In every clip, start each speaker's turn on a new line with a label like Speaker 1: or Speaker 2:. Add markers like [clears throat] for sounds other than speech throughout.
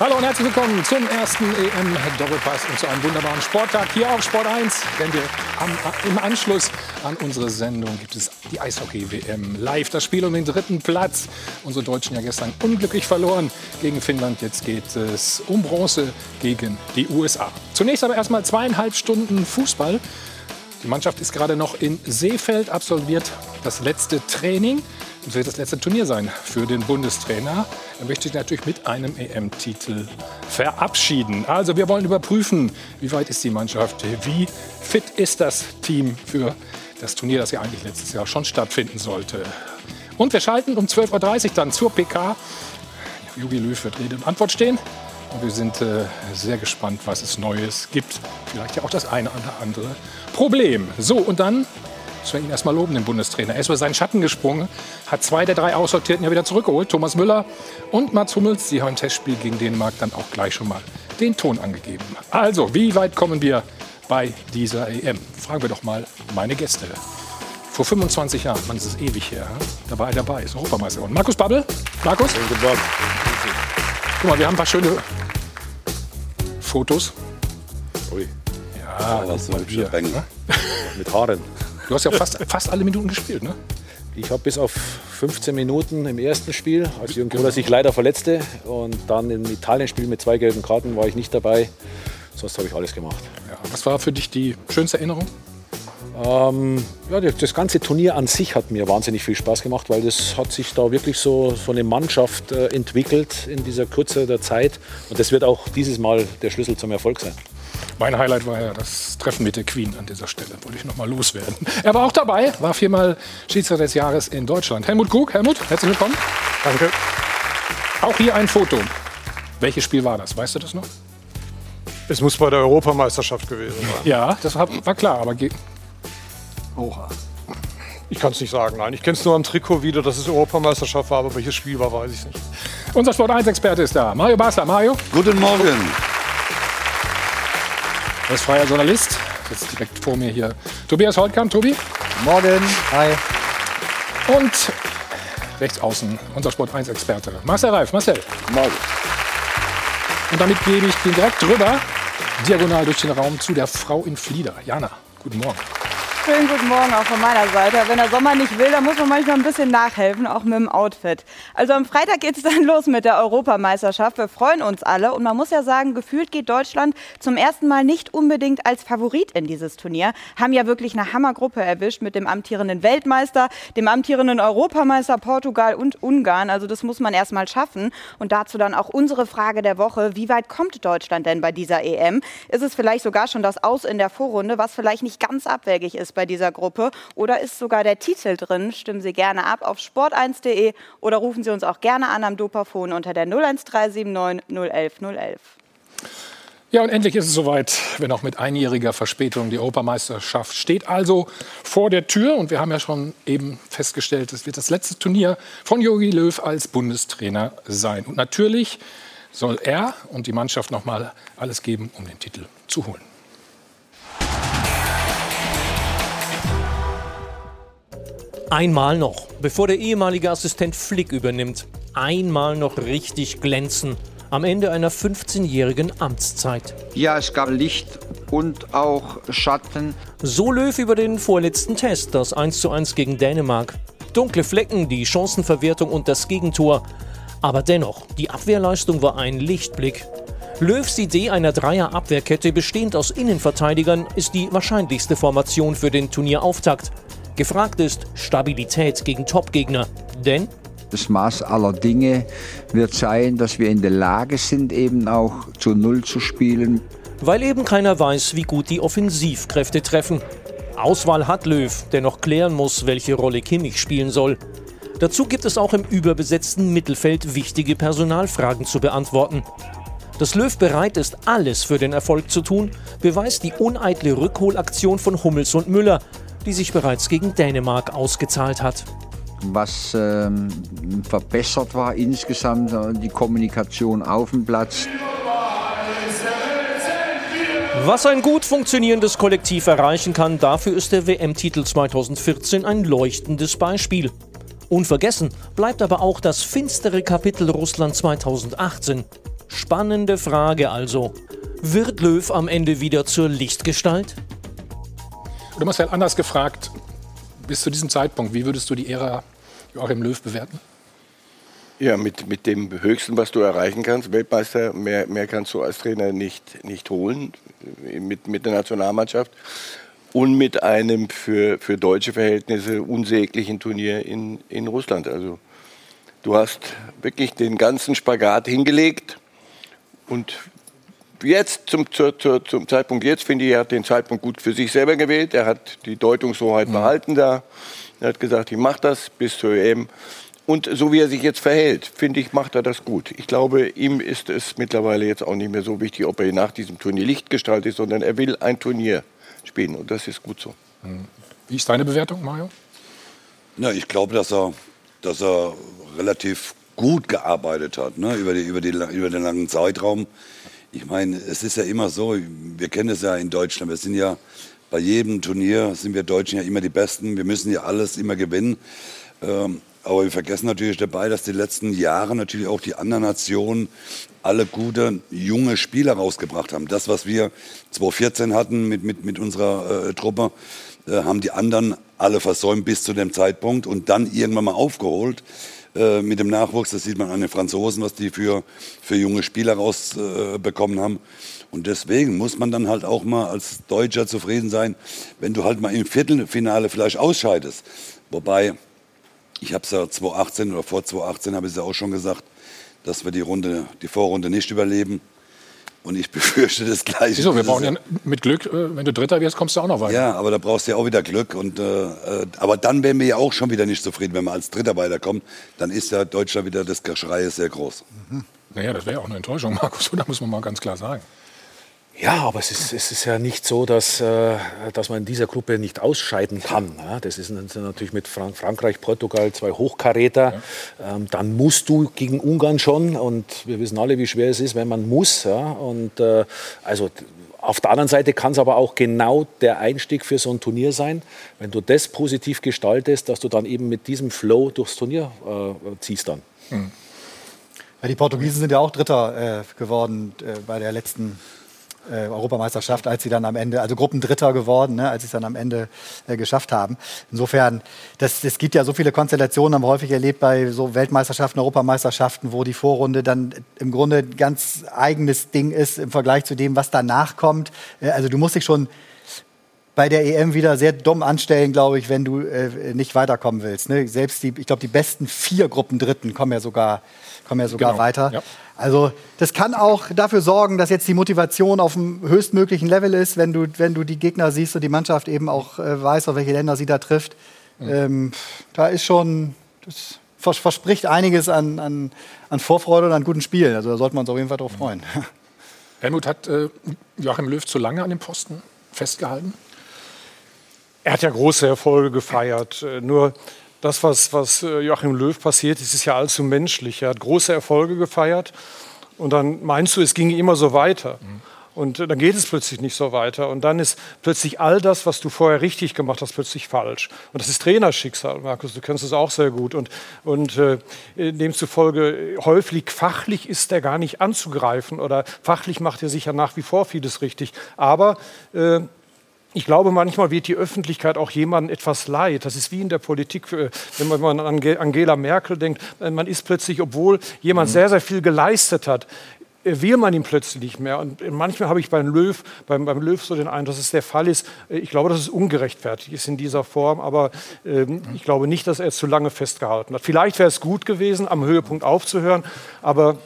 Speaker 1: Hallo und herzlich willkommen zum ersten EM-Doppelpass und zu einem wunderbaren Sporttag hier auf Sport 1. Denn wir am, im Anschluss an unsere Sendung gibt es die Eishockey-WM live. Das Spiel um den dritten Platz. Unsere Deutschen ja gestern unglücklich verloren gegen Finnland. Jetzt geht es um Bronze gegen die USA. Zunächst aber erstmal zweieinhalb Stunden Fußball. Die Mannschaft ist gerade noch in Seefeld, absolviert das letzte Training. Das wird das letzte Turnier sein für den Bundestrainer. Er möchte sich natürlich mit einem EM-Titel verabschieden. Also wir wollen überprüfen, wie weit ist die Mannschaft, wie fit ist das Team für das Turnier, das ja eigentlich letztes Jahr schon stattfinden sollte. Und wir schalten um 12.30 Uhr dann zur PK. Jogi Löw wird Rede und Antwort stehen. Und wir sind äh, sehr gespannt, was es Neues gibt. Vielleicht ja auch das eine oder andere Problem. So, und dann müssen wir ihn erstmal loben, den Bundestrainer. Er ist über seinen Schatten gesprungen, hat zwei der drei Aussortierten ja wieder zurückgeholt. Thomas Müller und Mats Hummels, die haben im Testspiel gegen Dänemark dann auch gleich schon mal den Ton angegeben. Also, wie weit kommen wir bei dieser EM? Fragen wir doch mal meine Gäste. Vor 25 Jahren, man ist es ewig her, da war er dabei, ist Europameister geworden. Markus Babbel. Markus? Guck mal, wir haben ein paar schöne Fotos.
Speaker 2: Ui.
Speaker 1: Ja,
Speaker 2: das ein
Speaker 1: hier,
Speaker 2: hübscher Bengel.
Speaker 1: ne?
Speaker 2: Mit Haaren.
Speaker 1: Du hast ja fast, fast alle Minuten gespielt, ne?
Speaker 2: Ich habe bis auf 15 Minuten im ersten Spiel, als Jürgen Kohler sich leider verletzte. Und dann im Italien-Spiel mit zwei gelben Karten war ich nicht dabei. Sonst habe ich alles gemacht.
Speaker 1: Ja, was war für dich die schönste Erinnerung?
Speaker 2: Ähm, ja, das ganze Turnier an sich hat mir wahnsinnig viel Spaß gemacht, weil das hat sich da wirklich so, so eine Mannschaft äh, entwickelt in dieser Kürze der Zeit. Und das wird auch dieses Mal der Schlüssel zum Erfolg sein.
Speaker 1: Mein Highlight war ja das Treffen mit der Queen an dieser Stelle. Wollte ich noch mal loswerden. Er war auch dabei, war viermal Schiedsrichter des Jahres in Deutschland. Helmut Krug, Helmut, herzlich willkommen.
Speaker 3: Danke.
Speaker 1: Auch hier ein Foto. Welches Spiel war das? Weißt du das noch?
Speaker 3: Es muss bei der Europameisterschaft gewesen sein.
Speaker 1: Ja, das war, klar, aber ge-
Speaker 3: Ich kann es nicht sagen, nein. Ich kenne es nur am Trikot wieder, dass es Europameisterschaft war, aber welches Spiel war, weiß ich nicht.
Speaker 1: unser Sport 1-Experte ist da. Mario Basler. Mario,
Speaker 4: Guten Morgen.
Speaker 1: Er ist freier Journalist. Jetzt direkt vor mir hier Tobias Holtkamp. Tobi.
Speaker 5: Morgen. Hi.
Speaker 1: Und rechts außen unser Sport 1-Experte Marcel Reif. Marcel.
Speaker 4: Morgen.
Speaker 1: Und damit gebe ich den direkt drüber, diagonal durch den Raum zu der Frau in Flieder. Jana, guten Morgen.
Speaker 6: Schönen guten Morgen auch von meiner Seite. Wenn der Sommer nicht will, dann muss man manchmal ein bisschen nachhelfen, auch mit dem Outfit. Also am Freitag geht es [laughs] dann los mit der Europameisterschaft. Wir freuen uns alle. Und man muss ja sagen, gefühlt geht Deutschland zum ersten Mal nicht unbedingt als Favorit in dieses Turnier. Haben ja wirklich eine Hammergruppe erwischt mit dem amtierenden Weltmeister, dem amtierenden Europameister Portugal und Ungarn. Also das muss man erst schaffen. Und dazu dann auch unsere Frage der Woche. Wie weit kommt Deutschland denn bei dieser EM? Ist es vielleicht sogar schon das Aus in der Vorrunde, was vielleicht nicht ganz abwegig ist bei dieser Gruppe? Oder ist sogar der Titel drin? Stimmen Sie gerne ab auf sport1.de oder rufen Sie uns auch gerne an am Dopafon unter der 01379 011 011.
Speaker 1: Ja, und endlich ist es soweit, wenn auch mit einjähriger Verspätung. Die Europameisterschaft steht also vor der Tür. Und wir haben ja schon eben festgestellt, es wird das letzte Turnier von Jogi Löw als Bundestrainer sein. Und natürlich soll er und die Mannschaft noch mal alles geben, um den Titel zu holen.
Speaker 7: Einmal noch, bevor der ehemalige Assistent Flick übernimmt. Einmal noch richtig glänzen. Am Ende einer 15-jährigen Amtszeit.
Speaker 4: Ja, es gab Licht und auch Schatten.
Speaker 7: So Löw über den vorletzten Test, das 1:1 gegen Dänemark. Dunkle Flecken, die Chancenverwertung und das Gegentor. Aber dennoch, die Abwehrleistung war ein Lichtblick. Löws Idee einer Dreier-Abwehrkette bestehend aus Innenverteidigern ist die wahrscheinlichste Formation für den Turnierauftakt. Gefragt ist Stabilität gegen Topgegner. Denn
Speaker 4: Das Maß aller Dinge wird sein, dass wir in der Lage sind, eben auch zu Null zu spielen.
Speaker 7: weil eben keiner weiß, wie gut die Offensivkräfte treffen. Auswahl hat Löw, der noch klären muss, welche Rolle Kimmich spielen soll. Dazu gibt es auch im überbesetzten Mittelfeld wichtige Personalfragen zu beantworten. Dass Löw bereit ist, alles für den Erfolg zu tun, beweist die uneitle Rückholaktion von Hummels und Müller, die sich bereits gegen Dänemark ausgezahlt hat.
Speaker 4: Was ähm, verbessert war insgesamt, äh, die Kommunikation auf dem Platz.
Speaker 7: Was ein gut funktionierendes Kollektiv erreichen kann, dafür ist der WM-Titel 2014 ein leuchtendes Beispiel. Unvergessen bleibt aber auch das finstere Kapitel Russland 2018. Spannende Frage also. Wird Löw am Ende wieder zur Lichtgestalt?
Speaker 1: Du Marcel, anders gefragt, bis zu diesem Zeitpunkt, wie würdest du die Ära Joachim Löw bewerten?
Speaker 5: Ja, mit, mit dem Höchsten, was du erreichen kannst. Weltmeister, mehr, mehr kannst du als Trainer nicht, nicht holen mit, mit der Nationalmannschaft. Und mit einem für, für deutsche Verhältnisse unsäglichen Turnier in, in Russland. Also du hast wirklich den ganzen Spagat hingelegt. Und jetzt, zum, zur, zum Zeitpunkt jetzt, finde ich, er hat den Zeitpunkt gut für sich selber gewählt. Er hat die Deutungshoheit mhm. behalten da. Er hat gesagt, ich mache das bis zur EM. Und so wie er sich jetzt verhält, finde ich, macht er das gut. Ich glaube, ihm ist es mittlerweile jetzt auch nicht mehr so wichtig, ob er nach diesem Turnier Lichtgestalt ist, sondern er will ein Turnier spielen. Und das ist gut so.
Speaker 1: Wie ist deine Bewertung, Mario?
Speaker 8: Na, ich glaube, dass er, dass er relativ gut gearbeitet hat ne? über, die, über, die, über den langen Zeitraum. Ich meine, es ist ja immer so, wir kennen es ja in Deutschland, wir sind ja bei jedem Turnier, sind wir Deutschen ja immer die Besten, wir müssen ja alles immer gewinnen. Ähm, aber wir vergessen natürlich dabei, dass die letzten Jahre natürlich auch die anderen Nationen alle gute junge Spieler rausgebracht haben. Das, was wir 2014 hatten mit, mit, mit unserer äh, Truppe, äh, haben die anderen alle versäumt bis zu dem Zeitpunkt und dann irgendwann mal aufgeholt äh, mit dem Nachwuchs. Das sieht man an den Franzosen, was die für, für junge Spieler rausbekommen haben. Und deswegen muss man dann halt auch mal als Deutscher zufrieden sein, wenn du halt mal im Viertelfinale vielleicht ausscheidest. Wobei ich habe es ja 2018 oder vor 2018 habe ich es ja auch schon gesagt, dass wir die Runde, die Vorrunde nicht überleben. Und ich befürchte das Gleiche.
Speaker 1: Wieso? Wir brauchen ja mit Glück, äh, wenn du Dritter wirst, kommst du auch noch weiter.
Speaker 8: Ja, aber da brauchst du ja auch wieder Glück. Und, äh, äh, aber dann wären wir ja auch schon wieder nicht zufrieden, wenn wir als Dritter weiterkommen. Dann ist ja Deutschland wieder das Geschrei sehr groß.
Speaker 1: Mhm. Naja, das wäre ja auch eine Enttäuschung, [laughs] Markus. Da muss man mal ganz klar sagen.
Speaker 2: Ja, aber es ist, es ist ja nicht so, dass, äh, dass man in dieser Gruppe nicht ausscheiden kann. Ja, das ist natürlich mit Frank Frankreich, Portugal zwei Hochkaräter. Ja. Ähm, dann musst du gegen Ungarn schon und wir wissen alle, wie schwer es ist, wenn man muss. Ja, und äh, also auf der anderen Seite kann es aber auch genau der Einstieg für so ein Turnier sein, wenn du das positiv gestaltest, dass du dann eben mit diesem Flow durchs Turnier äh, ziehst dann. Hm.
Speaker 9: Ja, die Portugiesen sind ja auch Dritter äh, geworden äh, bei der letzten äh, Europameisterschaft, als sie dann am Ende, also Gruppendritter geworden, ne, als sie es dann am Ende äh, geschafft haben. Insofern, das, es gibt ja so viele Konstellationen, haben wir häufig erlebt bei so Weltmeisterschaften, Europameisterschaften, wo die Vorrunde dann im Grunde ein ganz eigenes Ding ist im Vergleich zu dem, was danach kommt. Äh, also du musst dich schon bei der EM wieder sehr dumm anstellen, glaube ich, wenn du äh, nicht weiterkommen willst. Ne? Selbst die, ich glaube, die besten vier Gruppendritten kommen ja sogar, kommen ja sogar genau. weiter. Ja. Also das kann auch dafür sorgen, dass jetzt die Motivation auf dem höchstmöglichen Level ist, wenn du, wenn du die Gegner siehst und die Mannschaft eben auch äh, weiß, auf welche Länder sie da trifft. Mhm. Ähm, da ist schon, das verspricht einiges an, an, an Vorfreude und an guten Spielen. Also da sollten wir uns auf jeden Fall drauf freuen. [laughs]
Speaker 1: Helmut, hat äh, Joachim Löw zu lange an dem Posten festgehalten?
Speaker 3: Er hat ja große Erfolge gefeiert. Äh, nur das, was, was äh, Joachim Löw passiert ist, ist ja allzu menschlich. Er hat große Erfolge gefeiert und dann meinst du, es ginge immer so weiter. Mhm. Und äh, dann geht es plötzlich nicht so weiter. Und dann ist plötzlich all das, was du vorher richtig gemacht hast, plötzlich falsch. Und das ist Trainerschicksal, Markus, du kennst es auch sehr gut. Und, und äh, demzufolge, häufig fachlich ist er gar nicht anzugreifen oder fachlich macht er sich ja nach wie vor vieles richtig. Aber äh, ich glaube, manchmal wird die Öffentlichkeit auch jemandem etwas leid. Das ist wie in der Politik, äh, wenn man an Angela Merkel denkt. Äh, man ist plötzlich, obwohl jemand mhm. sehr, sehr viel geleistet hat, äh, will man ihn plötzlich nicht mehr. Und manchmal habe ich beim Löw, beim, beim Löw so den Eindruck, dass es der Fall ist. Ich glaube, dass es ungerechtfertigt ist in dieser Form, aber ähm, ich glaube nicht, dass er zu lange festgehalten hat. Vielleicht wäre es gut gewesen, am Höhepunkt aufzuhören, aber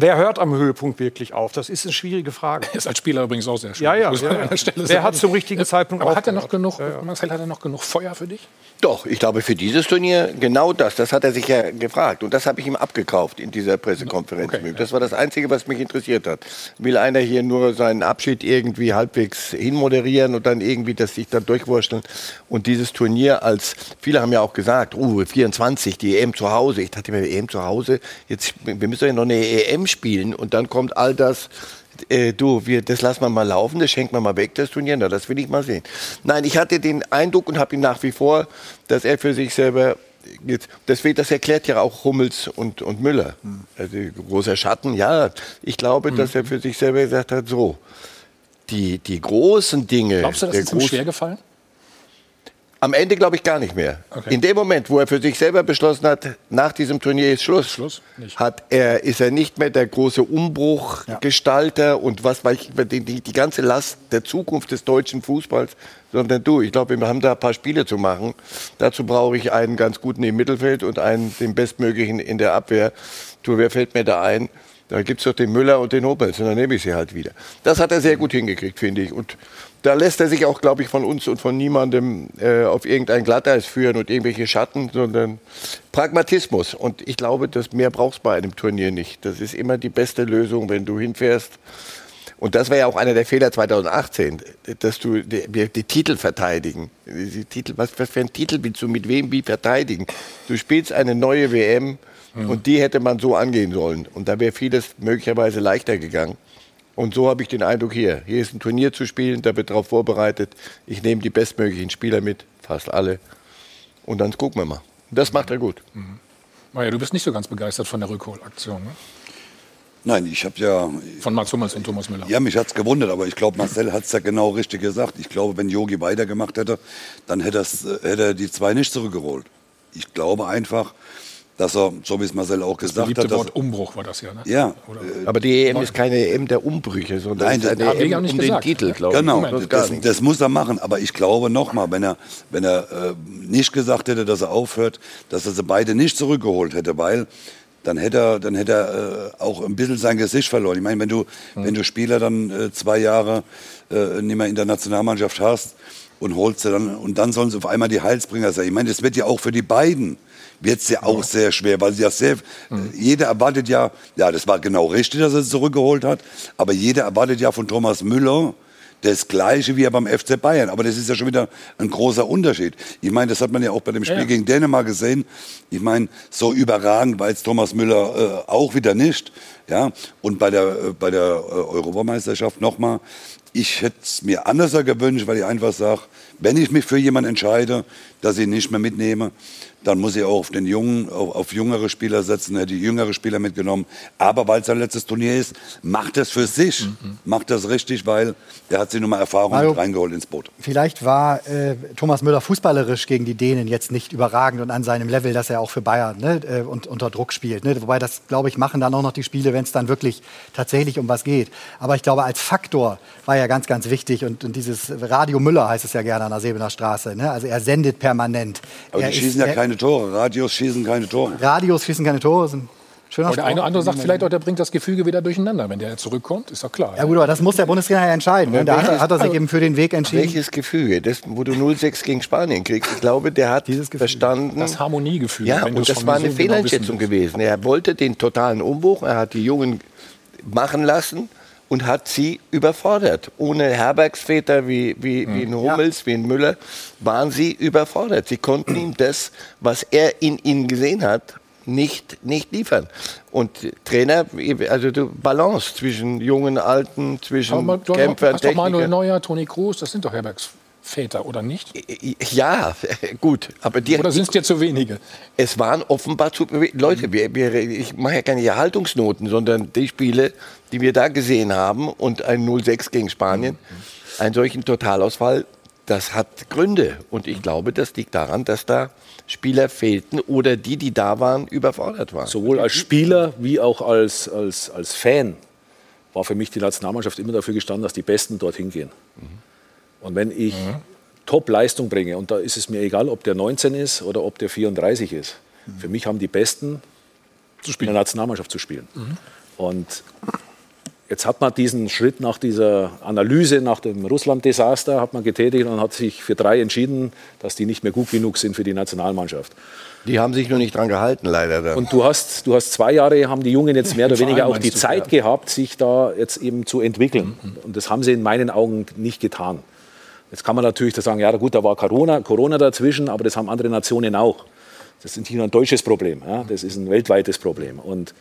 Speaker 3: Wer hört am Höhepunkt wirklich auf? Das ist eine schwierige Frage. [laughs]
Speaker 1: Ist als Spieler übrigens auch sehr
Speaker 3: schwierig. Ja, ja. ja, ja. Wer hat zum richtigen Zeitpunkt
Speaker 1: Aber hat er noch genug, ja, ja. Marcel, hat er noch genug Feuer für dich?
Speaker 5: Doch, ich glaube für dieses Turnier genau das. Das hat er sich ja gefragt. Und das habe ich ihm abgekauft in dieser Pressekonferenz. Okay, das war das Einzige, was mich interessiert hat. Will einer hier nur seinen Abschied irgendwie halbwegs hinmoderieren und dann irgendwie das sich dann durchwurschteln? Und dieses Turnier als, viele haben ja auch gesagt, uh, 24, die EM zu Hause. Ich dachte mir, EM zu Hause, jetzt, wir müssen ja noch eine EM spielen und dann kommt all das äh, du, wir, das lassen wir mal laufen, das schenken wir mal weg, das Turnier, na, das will ich mal sehen. Nein, ich hatte den Eindruck und habe ihn nach wie vor, dass er für sich selber jetzt, deswegen, das erklärt ja auch Hummels und, und Müller. Also großer Schatten, ja. Ich glaube, dass er für sich selber gesagt hat, so, die, die großen Dinge.
Speaker 1: Glaubst du, das ist ihm schwer gefallen?
Speaker 5: Am Ende glaube ich gar nicht mehr.
Speaker 1: Okay.
Speaker 5: In dem Moment, wo er für sich selber beschlossen hat, nach diesem Turnier ist Schluss,
Speaker 1: Schluss.
Speaker 5: Hat er, ist er nicht mehr der große Umbruchgestalter und was weiß ich, die, die, ganze Last der Zukunft des deutschen Fußballs, sondern du, ich glaube, wir haben da ein paar Spiele zu machen. Dazu brauche ich einen ganz guten im Mittelfeld und einen den bestmöglichen in der Abwehr. Du, wer fällt mir da ein? Da gibt es doch den Müller und den Hummels und dann nehme ich sie halt wieder. Das hat er sehr gut hingekriegt, finde ich. Und da lässt er sich auch, glaube ich, von uns und von niemandem äh, auf irgendein Glatteis führen und irgendwelche Schatten, sondern Pragmatismus. Und ich glaube, dass mehr brauchst du bei einem Turnier nicht. Das ist immer die beste Lösung, wenn du hinfährst. Und das war ja auch einer der Fehler 2018, dass du die, die Titel verteidigen. Die Titel, was, was für ein Titel willst du mit wem wie verteidigen? Du spielst eine neue WM und die hätte man so angehen sollen. Und da wäre vieles möglicherweise leichter gegangen. Und so habe ich den Eindruck hier. Hier ist ein Turnier zu spielen, da wird darauf vorbereitet. Ich nehme die bestmöglichen Spieler mit, fast alle. Und dann gucken wir mal. Das macht er gut.
Speaker 1: Maja, du bist nicht so ganz begeistert von der Rückholaktion, ne?
Speaker 8: Nein, ich habe ja,
Speaker 1: Von Mats Hummels und Thomas Müller.
Speaker 8: ja, mich hat's gewundert, aber ich glaube, Marcel hat's ja genau richtig gesagt. Ich glaube, wenn Yogi weitergemacht hätte, dann hätte, äh, hätte er die zwei nicht zurückgeholt. Ich glaube einfach, dass er, so wie es Marcel auch
Speaker 1: Das
Speaker 8: gesagt hat, dass,
Speaker 1: Wort Umbruch war das ja, ne?
Speaker 8: ja,
Speaker 1: Oder-
Speaker 5: Aber die EM ist keine EM der Umbrüche, sondern
Speaker 8: Nein,
Speaker 5: ist
Speaker 8: das
Speaker 5: eine EM
Speaker 1: nicht
Speaker 5: um
Speaker 1: gesagt.
Speaker 5: den Titel, glaube ich.
Speaker 8: Genau,
Speaker 5: Das
Speaker 8: das, das muss er machen. Aber ich glaube nochmal, wenn er, wenn er äh, nicht gesagt hätte, dass er aufhört, dass er sie beide nicht zurückgeholt hätte, weil dann hätte er, dann hätte er äh, auch ein bisschen sein Gesicht verloren. Ich meine, wenn du, wenn du Spieler dann äh, zwei Jahre äh, nicht mehr in der Nationalmannschaft hast und holst sie dann und dann sollen sie auf einmal die Heilsbringer sein. Ich meine, das wird ja auch für die beiden wird es ja auch sehr schwer, weil sie ja sehr, jeder erwartet ja, ja, das war genau richtig, dass er sie zurückgeholt hat, aber jeder erwartet ja von Thomas Müller das Gleiche wie er beim FC Bayern. Aber das ist ja schon wieder ein großer Unterschied. Ich meine, das hat man ja auch bei dem Spiel
Speaker 1: Ja.
Speaker 8: gegen Dänemark gesehen. Ich meine, so überragend war jetzt Thomas Müller äh, auch wieder nicht. Ja, und bei der, äh, bei der äh, Europameisterschaft nochmal, ich hätte es mir anders gewünscht, weil ich einfach sage, wenn ich mich für jemanden entscheide, dass ich ihn nicht mehr mitnehme, dann muss ich auch auf den jungen, auf, auf jüngere Spieler setzen, hätte die jüngere Spieler mitgenommen. Aber weil es sein letztes Turnier ist, macht das für sich, macht das richtig, weil er hat sich nochmal Erfahrung
Speaker 9: Mario,
Speaker 8: mit reingeholt ins Boot.
Speaker 9: Vielleicht war äh, Thomas Müller fußballerisch gegen die Dänen jetzt nicht überragend und an seinem Level, dass er auch für Bayern ne, äh, und, unter Druck spielt. Ne? Wobei das, glaube ich, machen dann auch noch die Spiele, wenn es dann wirklich tatsächlich um was geht. Aber ich glaube, als Faktor war er ganz, ganz wichtig. Und, und dieses Radio Müller heißt es ja gerne an der Sebener Straße. Ne? Also er sendet permanent.
Speaker 8: Aber
Speaker 9: er
Speaker 8: die schießen ja
Speaker 9: er-
Speaker 8: keine Tore. Radios schießen keine Tore.
Speaker 9: Radios schießen keine Tore. Sind schöner
Speaker 1: der eine oder andere sagt vielleicht auch, der bringt das Gefüge wieder durcheinander, wenn der zurückkommt. Ist doch klar.
Speaker 9: Ja gut, aber das muss der Bundestrainer ja entscheiden. Ne? Da hat, er-
Speaker 5: welches-
Speaker 9: hat er sich eben für den Weg entschieden.
Speaker 5: Welches Gefüge? Das, wo du 0-6 gegen Spanien kriegst. Ich glaube, der hat
Speaker 9: Dieses Gefühl.
Speaker 5: verstanden.
Speaker 1: Das Harmoniegefühl.
Speaker 5: Ja, und das war eine
Speaker 1: so genau
Speaker 5: Fehleinschätzung
Speaker 1: willst.
Speaker 5: gewesen. Er wollte den totalen Umbruch, er hat die Jungen machen lassen und hat sie überfordert. Ohne Herbergsväter wie, wie, wie ein Hummels, wie ein Müller, waren sie überfordert. Sie konnten ihm [clears throat] das, was er in ihnen gesehen hat, nicht, nicht liefern. Und Trainer, also du Balance zwischen jungen, alten, zwischen
Speaker 1: Aber
Speaker 5: Kämpfern,
Speaker 1: doch Manuel
Speaker 5: Technikern.
Speaker 1: Neuer, Toni Kroos, das sind doch Herbergs Väter, oder nicht?
Speaker 5: Ja, [laughs] gut, aber die,
Speaker 1: Oder sind es dir zu wenige?
Speaker 5: es waren offenbar zu Leute, wir, wir, ich mache ja keine Haltungsnoten, sondern die Spiele, die wir da gesehen haben und ein 0-6 gegen Spanien, einen solchen Totalausfall, das hat Gründe. Und ich glaube, das liegt daran, dass da Spieler fehlten oder die, die da waren, überfordert waren.
Speaker 2: Sowohl als Spieler wie auch als, als, als Fan war für mich die Nationalmannschaft immer dafür gestanden, dass die Besten dorthin gehen. Und wenn ich Top-Leistung bringe, und da ist es mir egal, ob der 19 ist oder ob der 34 ist, für mich haben die Besten in der Nationalmannschaft zu spielen. Und jetzt hat man diesen Schritt nach dieser Analyse, nach dem Russland-Desaster, hat man getätigt und hat sich für drei entschieden, dass die nicht mehr gut genug sind für die Nationalmannschaft.
Speaker 5: Die haben sich nur nicht dran gehalten, leider. Dann.
Speaker 2: Und du hast, du hast zwei Jahre, haben die Jungen jetzt [laughs] mehr oder weniger auch die Zeit gehabt, sich da jetzt eben zu entwickeln. Und das haben sie in meinen Augen nicht getan. Jetzt kann man natürlich da sagen, ja gut, da war Corona, Corona dazwischen, aber das haben andere Nationen auch. Das ist nicht nur ein deutsches Problem, ja? das ist ein weltweites Problem. Und,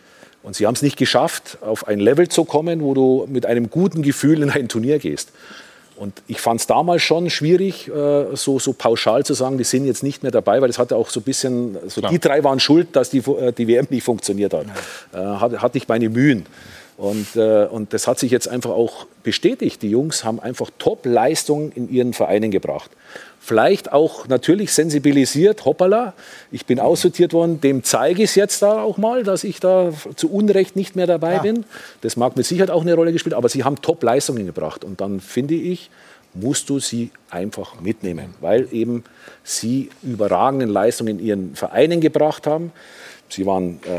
Speaker 2: und sie haben es nicht geschafft, auf ein Level zu kommen, wo du mit einem guten Gefühl in ein Turnier gehst. Und ich fand es damals schon schwierig, äh, so, so pauschal zu sagen, die sind jetzt nicht mehr dabei, weil das hatte auch so ein bisschen, so die drei waren schuld, dass die, äh, die WM nicht funktioniert hat. Ja. Äh, hatte, hatte ich meine Mühen. Und, äh, und das hat sich jetzt einfach auch bestätigt. Die Jungs haben einfach Top-Leistungen in ihren Vereinen gebracht. Vielleicht auch natürlich sensibilisiert, hoppala, ich bin aussortiert worden, dem zeige ich es jetzt da auch mal, dass ich da zu Unrecht nicht mehr dabei ja. bin. Das mag mit Sicherheit auch eine Rolle gespielt, aber sie haben Top-Leistungen gebracht. Und dann finde ich, musst du sie einfach mitnehmen, weil eben sie überragende Leistungen in ihren Vereinen gebracht haben. Sie waren äh,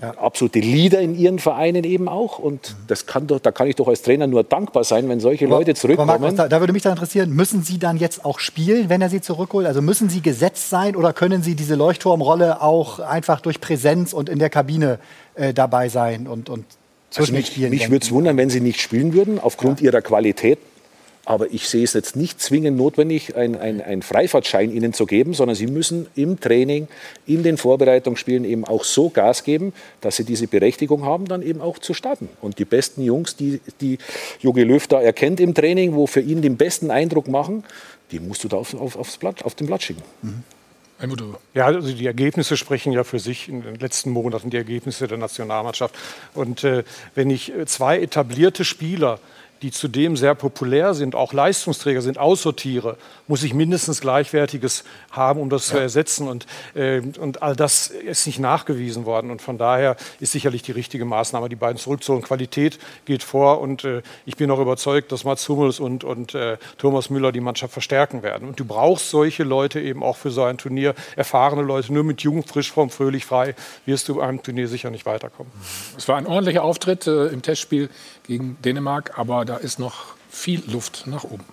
Speaker 2: ja. Äh, absolute Leader in ihren Vereinen eben auch. Und das kann doch, da kann ich doch als Trainer nur dankbar sein, wenn solche aber, Leute zurückkommen. Markus,
Speaker 9: da, da, würde mich da interessieren, müssen Sie dann jetzt auch spielen, wenn er Sie zurückholt? Also müssen Sie gesetzt sein oder können Sie diese Leuchtturmrolle auch einfach durch Präsenz und in der Kabine äh, dabei sein und, und
Speaker 2: also mich, mich würde es wundern, wenn Sie nicht spielen würden, aufgrund ja. Ihrer Qualität. Aber ich sehe es jetzt nicht zwingend notwendig, einen ein Freifahrtschein ihnen zu geben, sondern sie müssen im Training, in den Vorbereitungsspielen eben auch so Gas geben, dass sie diese Berechtigung haben, dann eben auch zu starten. Und die besten Jungs, die, die Jogi Löw da erkennt im Training, wo für ihn den besten Eindruck machen, die musst du da auf, auf, aufs Blatt, auf den Blatt schicken. Mhm.
Speaker 3: Ja, also die Ergebnisse sprechen ja für sich in den letzten Monaten, die Ergebnisse der Nationalmannschaft. Und äh, wenn ich äh, zwei etablierte Spieler die zudem sehr populär sind, auch Leistungsträger sind, aussortiere, muss ich mindestens Gleichwertiges haben, um das ja. zu ersetzen. Und, äh, und all das ist nicht nachgewiesen worden. Und von daher ist sicherlich die richtige Maßnahme, die beiden zurückzuholen. Qualität geht vor. Und äh, ich bin auch überzeugt, dass Mats Hummels und, und äh, Thomas Müller die Mannschaft verstärken werden. Und du brauchst solche Leute eben auch für so ein Turnier, erfahrene Leute. Nur mit jung, frisch, fromm, fröhlich, frei wirst du einem Turnier sicher nicht weiterkommen.
Speaker 1: Es war ein ordentlicher Auftritt äh, im Testspiel gegen Dänemark, aber da ist noch viel Luft nach oben.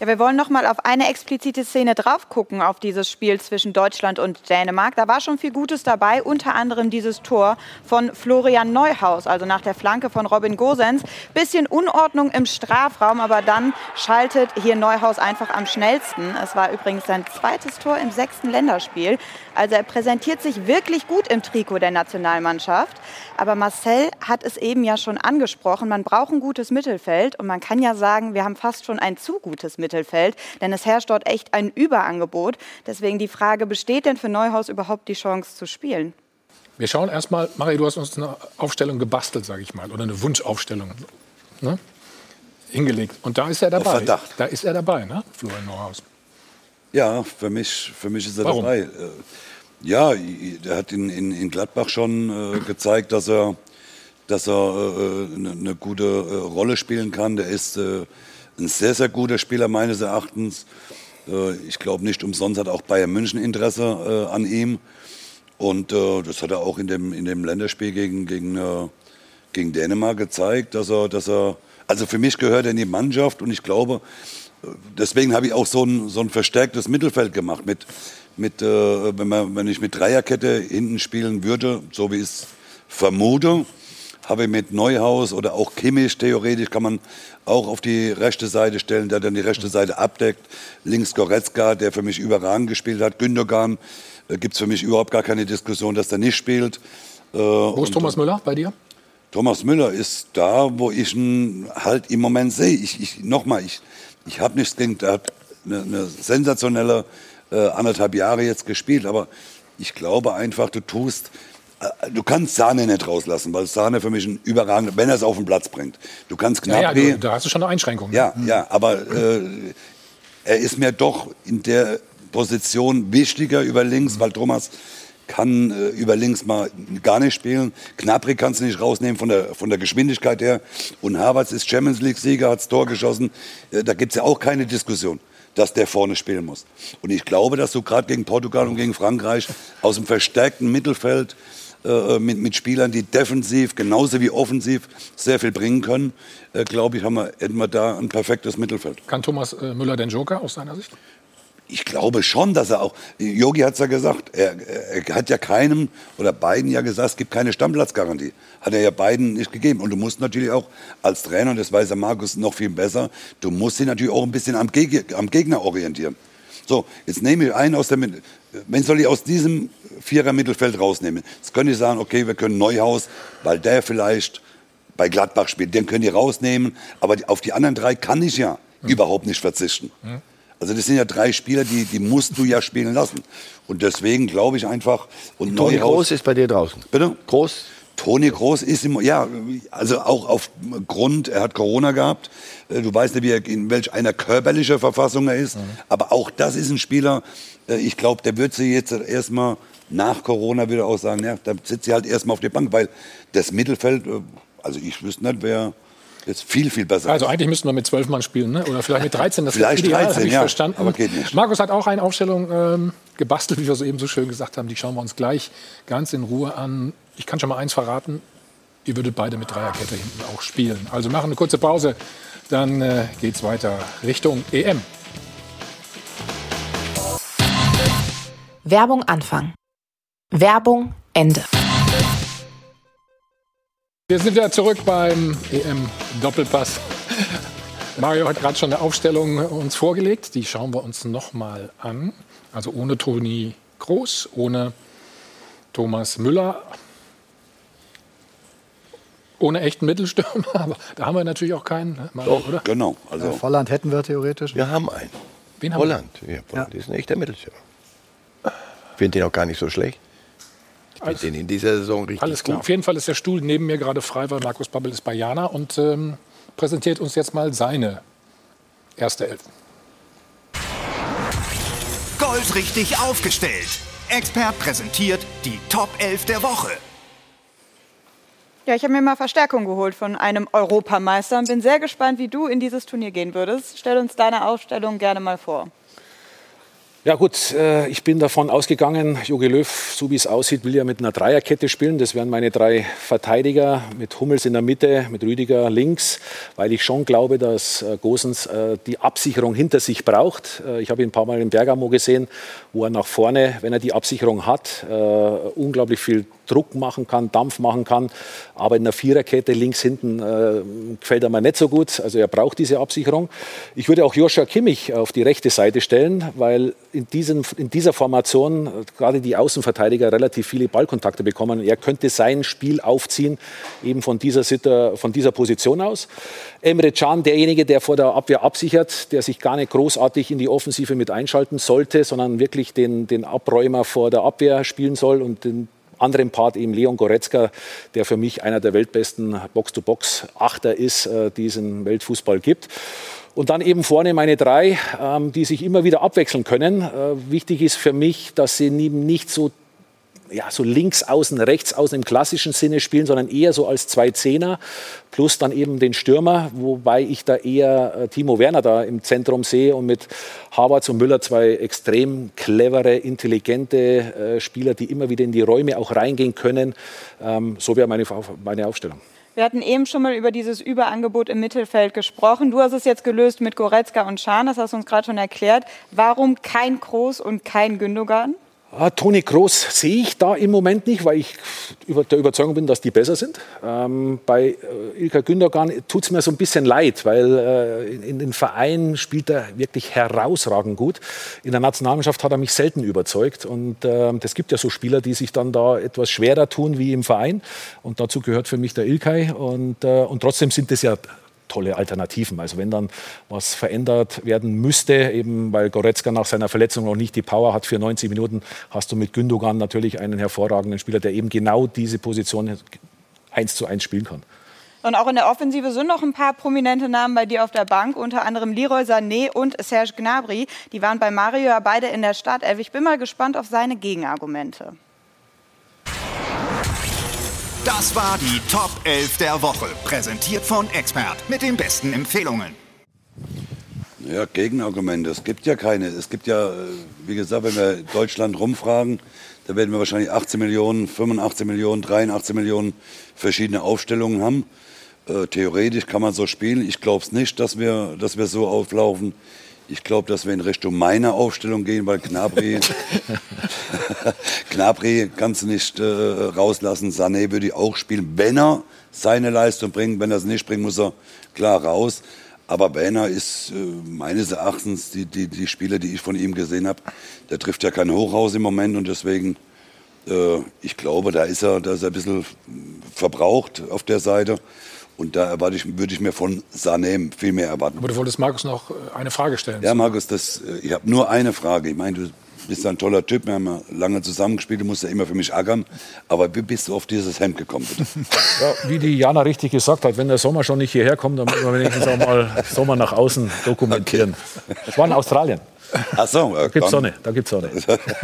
Speaker 6: Ja, wir wollen noch mal auf eine explizite Szene drauf gucken, auf dieses Spiel zwischen Deutschland und Dänemark. Da war schon viel Gutes dabei, unter anderem dieses Tor von Florian Neuhaus, also nach der Flanke von Robin Gosens. Bisschen Unordnung im Strafraum, aber dann schaltet hier Neuhaus einfach am schnellsten. Es war übrigens sein zweites Tor im sechsten Länderspiel. Also er präsentiert sich wirklich gut im Trikot der Nationalmannschaft. Aber Marcel hat es eben ja schon angesprochen, man braucht ein gutes Mittelfeld und man kann ja sagen, wir haben fast schon ein zu gutes Mittelfeld, denn es herrscht dort echt ein Überangebot. Deswegen die Frage, besteht denn für Neuhaus überhaupt die Chance zu spielen?
Speaker 1: Wir schauen erstmal, Marie, du hast uns eine Aufstellung gebastelt, sage ich mal, oder eine Wunschaufstellung ne? hingelegt. Und da ist er dabei. Auf Verdacht. Da ist er dabei, ne? Florian Neuhaus.
Speaker 8: Ja, für mich, für mich ist er Warum? dabei. Äh, ja, er hat in, in, in Gladbach schon äh, gezeigt, dass er, dass er äh, eine, eine gute äh, Rolle spielen kann. Der ist äh, ein sehr, sehr guter Spieler meines Erachtens. Äh, ich glaube nicht umsonst hat auch Bayern München Interesse an ihm. Und das hat er auch in dem, in dem Länderspiel gegen, gegen, gegen Dänemark gezeigt, dass er, dass er, also für mich gehört er in die Mannschaft und ich glaube, deswegen habe ich auch so ein, so ein verstärktes Mittelfeld gemacht. Mit, mit, äh, wenn, man, wenn ich mit Dreierkette hinten spielen würde, so wie ich es vermute, habe ich mit Neuhaus oder auch Kimmich theoretisch kann man auch auf die rechte Seite stellen, der dann die rechte Seite abdeckt. Links Goretzka, der für mich überragend gespielt hat. Gündogan äh, gibt es für mich überhaupt gar keine Diskussion, dass der nicht spielt.
Speaker 1: Äh, Wo ist Thomas Müller bei dir?
Speaker 8: Thomas Müller ist da, wo ich ihn halt im Moment sehe. Ich, ich, Nochmal, ich, ich habe nichts gegen, er hat eine, eine sensationelle äh, anderthalb Jahre jetzt gespielt, aber ich glaube einfach, du tust, äh, du kannst Sahne nicht rauslassen, weil Sahne für mich ein überragender, wenn er es auf den Platz bringt. Du kannst knapp. Ja,
Speaker 1: ja, da hast du schon eine Einschränkung.
Speaker 8: Ja, mhm. ja, aber äh, er ist mir doch in der Position wichtiger über links, mhm. weil Thomas kann äh, über links mal gar nicht spielen. Knapri kannst du nicht rausnehmen von der, von der Geschwindigkeit her. Und Havertz ist Champions League-Sieger, hat das Tor geschossen. Äh, da gibt es ja auch keine Diskussion, dass der vorne spielen muss. Und ich glaube, dass du gerade gegen Portugal und gegen Frankreich aus dem verstärkten Mittelfeld äh, mit, mit Spielern, die defensiv genauso wie offensiv sehr viel bringen können, äh, glaube ich, haben wir, hätten wir da ein perfektes Mittelfeld.
Speaker 1: Kann Thomas äh, Müller den Joker aus seiner Sicht?
Speaker 8: Ich glaube schon, dass er auch, Yogi hat es ja gesagt, er, er, hat ja keinem oder beiden ja gesagt, es gibt keine Stammplatzgarantie. Hat er ja beiden nicht gegeben. Und du musst natürlich auch als Trainer, und das weiß der Markus noch viel besser, du musst dich natürlich auch ein bisschen am, Geg am Gegner orientieren. So, jetzt nehme ich einen aus der, wenn soll ich aus diesem Vierer Mittelfeld rausnehmen? Jetzt könnte ich sagen, okay, wir können Neuhaus, weil der vielleicht bei Gladbach spielt, den können die rausnehmen, aber auf die anderen drei kann ich ja überhaupt nicht verzichten. Also das sind ja drei Spieler, die, die musst du ja spielen lassen. Und deswegen glaube ich einfach. Und
Speaker 5: Toni
Speaker 8: Neuhaus-
Speaker 5: Groß ist bei dir draußen.
Speaker 8: Bitte?
Speaker 5: Groß?
Speaker 8: Toni Groß ist im, ja, also auch aufgrund, er hat Corona gehabt. Äh, Du weißt nicht, wie er, in welch einer körperlicher Verfassung er ist. Aber auch das ist ein Spieler, äh, ich glaube, der wird sie jetzt erstmal nach Corona wieder auch sagen, ja, da sitzt sie halt erstmal auf der Bank, weil das Mittelfeld, äh, also ich wüsste nicht, wer jetzt viel, viel besser
Speaker 1: Also eigentlich müssten wir mit 12 Mann spielen, ne? oder vielleicht mit 13. Das
Speaker 8: Vielleicht
Speaker 1: ist ideal,
Speaker 8: 13,
Speaker 1: habe ich
Speaker 8: ja,
Speaker 1: verstanden.
Speaker 8: aber geht nicht.
Speaker 1: Markus hat auch eine Aufstellung ähm, gebastelt, wie wir soeben so schön gesagt haben. Die schauen wir uns gleich ganz in Ruhe an. Ich kann schon mal eins verraten. Ihr würdet beide mit Dreierkette hinten auch spielen. Also machen eine kurze Pause, dann äh, geht's weiter Richtung EM.
Speaker 10: Werbung Anfang. Werbung Ende.
Speaker 1: Wir sind wieder zurück beim EM-Doppelpass. Mario hat gerade schon eine Aufstellung uns vorgelegt. Die schauen wir uns noch mal an. Also ohne Toni Groß, ohne Thomas Müller, ohne echten Mittelstürmer. [laughs] Aber da haben wir natürlich auch keinen, ne, Mario, oder?
Speaker 8: Genau, also
Speaker 9: Äh, Volland hätten wir theoretisch.
Speaker 5: Wir haben einen.
Speaker 1: Wen haben wir?
Speaker 5: Holland. Ja, Holland ist ein echter Mittelstürmer. Ich finde den auch gar nicht so schlecht. Finde den in dieser Saison richtig
Speaker 1: Alles klar.
Speaker 5: gut.
Speaker 1: Auf jeden Fall ist der Stuhl neben mir gerade frei, weil Markus Babbel ist bei Jana und ähm, präsentiert uns jetzt mal seine erste Elf.
Speaker 11: Goldrichtig aufgestellt. Expert präsentiert die Top 11 der Woche.
Speaker 6: Ja, ich habe mir mal Verstärkung geholt von einem Europameister und bin sehr gespannt, wie du in dieses Turnier gehen würdest. Stell uns deine Aufstellung gerne mal vor.
Speaker 2: Ja gut, äh, ich bin davon ausgegangen, Jogi Löw, so wie es aussieht, will ja mit einer Dreierkette spielen. Das wären meine drei Verteidiger mit Hummels in der Mitte, mit Rüdiger links, weil ich schon glaube, dass äh, Gosens äh, die Absicherung hinter sich braucht. Ich habe ihn ein paar Mal in Bergamo gesehen, wo er nach vorne, wenn er die Absicherung hat, unglaublich viel Druck machen kann, Dampf machen kann. Aber in der Viererkette links hinten äh, gefällt er mir nicht so gut. Also er braucht diese Absicherung. Ich würde auch Joshua Kimmich auf die rechte Seite stellen, weil in, diesen, in dieser Formation äh, gerade die Außenverteidiger relativ viele Ballkontakte bekommen. Er könnte sein Spiel aufziehen, eben von dieser, Sitter, von dieser Position aus. Emre Can, derjenige, der vor der Abwehr absichert, der sich gar nicht großartig in die Offensive mit einschalten sollte, sondern wirklich den, den Abräumer vor der Abwehr spielen soll und den anderen Part eben Leon Goretzka, der für mich einer der weltbesten Box-to-Box-Achter ist, äh, die es im Weltfußball gibt. Und dann eben vorne meine drei, ähm, die sich immer wieder abwechseln können. Äh, wichtig ist für mich, dass sie eben nicht so ja, so links außen, rechts außen im klassischen Sinne spielen, sondern eher so als zwei Zehner plus dann eben den Stürmer, wobei ich da eher äh, Timo Werner da im Zentrum sehe und mit Havertz und Müller zwei extrem clevere, intelligente äh, Spieler, die immer wieder in die Räume auch reingehen können. Ähm, so wäre meine, meine Aufstellung.
Speaker 6: Wir hatten eben schon mal über dieses Überangebot im Mittelfeld gesprochen. Du hast es jetzt gelöst mit Goretzka und Schahn, das hast du uns gerade schon erklärt. Warum kein Kroos und kein Gündogan?
Speaker 2: Ah, Toni Kroos sehe ich da im Moment nicht, weil ich über, der Überzeugung bin, dass die besser sind. Ähm, bei äh, Ilka Gündogan tut es mir so ein bisschen leid, weil äh, in, in den Vereinen spielt er wirklich herausragend gut. In der Nationalmannschaft hat er mich selten überzeugt. Und äh, es gibt ja so Spieler, die sich dann da etwas schwerer tun wie im Verein. Und dazu gehört für mich der Ilkay. Und, äh, und trotzdem sind es ja tolle Alternativen. Also wenn dann was verändert werden müsste, eben weil Goretzka nach seiner Verletzung noch nicht die Power hat für 90 Minuten, hast du mit Gündogan natürlich einen hervorragenden Spieler, der eben genau diese Position eins zu eins spielen kann.
Speaker 6: Und auch in der Offensive sind noch ein paar prominente Namen bei dir auf der Bank, unter anderem Leroy Sané und Serge Gnabry. Die waren bei Mario ja beide in der Startelf. Ich bin mal gespannt auf seine Gegenargumente.
Speaker 11: Das war die Top 11 der Woche, präsentiert von Expert mit den besten Empfehlungen.
Speaker 8: Ja, Gegenargumente. Es gibt ja keine. Es gibt ja, äh, wie gesagt, wenn wir Deutschland rumfragen, da werden wir wahrscheinlich 18 Millionen, 85 Millionen, 83 Millionen verschiedene Aufstellungen haben. Äh, theoretisch kann man so spielen. Ich glaube es nicht, dass wir, dass wir so auflaufen. Ich glaube, dass wir in Richtung meiner Aufstellung gehen, weil Knabri, Knabri [laughs] kannst du nicht äh, rauslassen. Sané würde ich auch spielen, wenn er seine Leistung bringt. Wenn er es nicht bringt, muss er klar raus. Aber Berner ist äh, meines Erachtens, die, die, die Spieler, die ich von ihm gesehen habe, der trifft ja kein Hochhaus im Moment und deswegen, äh, ich glaube, da ist, er, da ist er ein bisschen verbraucht auf der Seite. Und da erwarte ich, würde ich mir von Sané viel mehr erwarten.
Speaker 1: Aber du wolltest Markus noch äh, eine Frage stellen.
Speaker 8: Ja, Markus, das, äh, ich habe nur eine Frage. Ich meine, du bist ein toller Typ, wir haben ja lange zusammengespielt, du musst ja immer für mich ackern. Aber wie bist du auf dieses Hemd gekommen, bitte? [laughs]
Speaker 2: Ja, wie die Jana richtig gesagt hat, wenn der Sommer schon nicht hierher kommt, dann müssen wir wenigstens auch mal Sommer nach außen dokumentieren. Es war in Australien.
Speaker 8: Ach so,
Speaker 2: Da gibt's Sonne, da gibt's Sonne.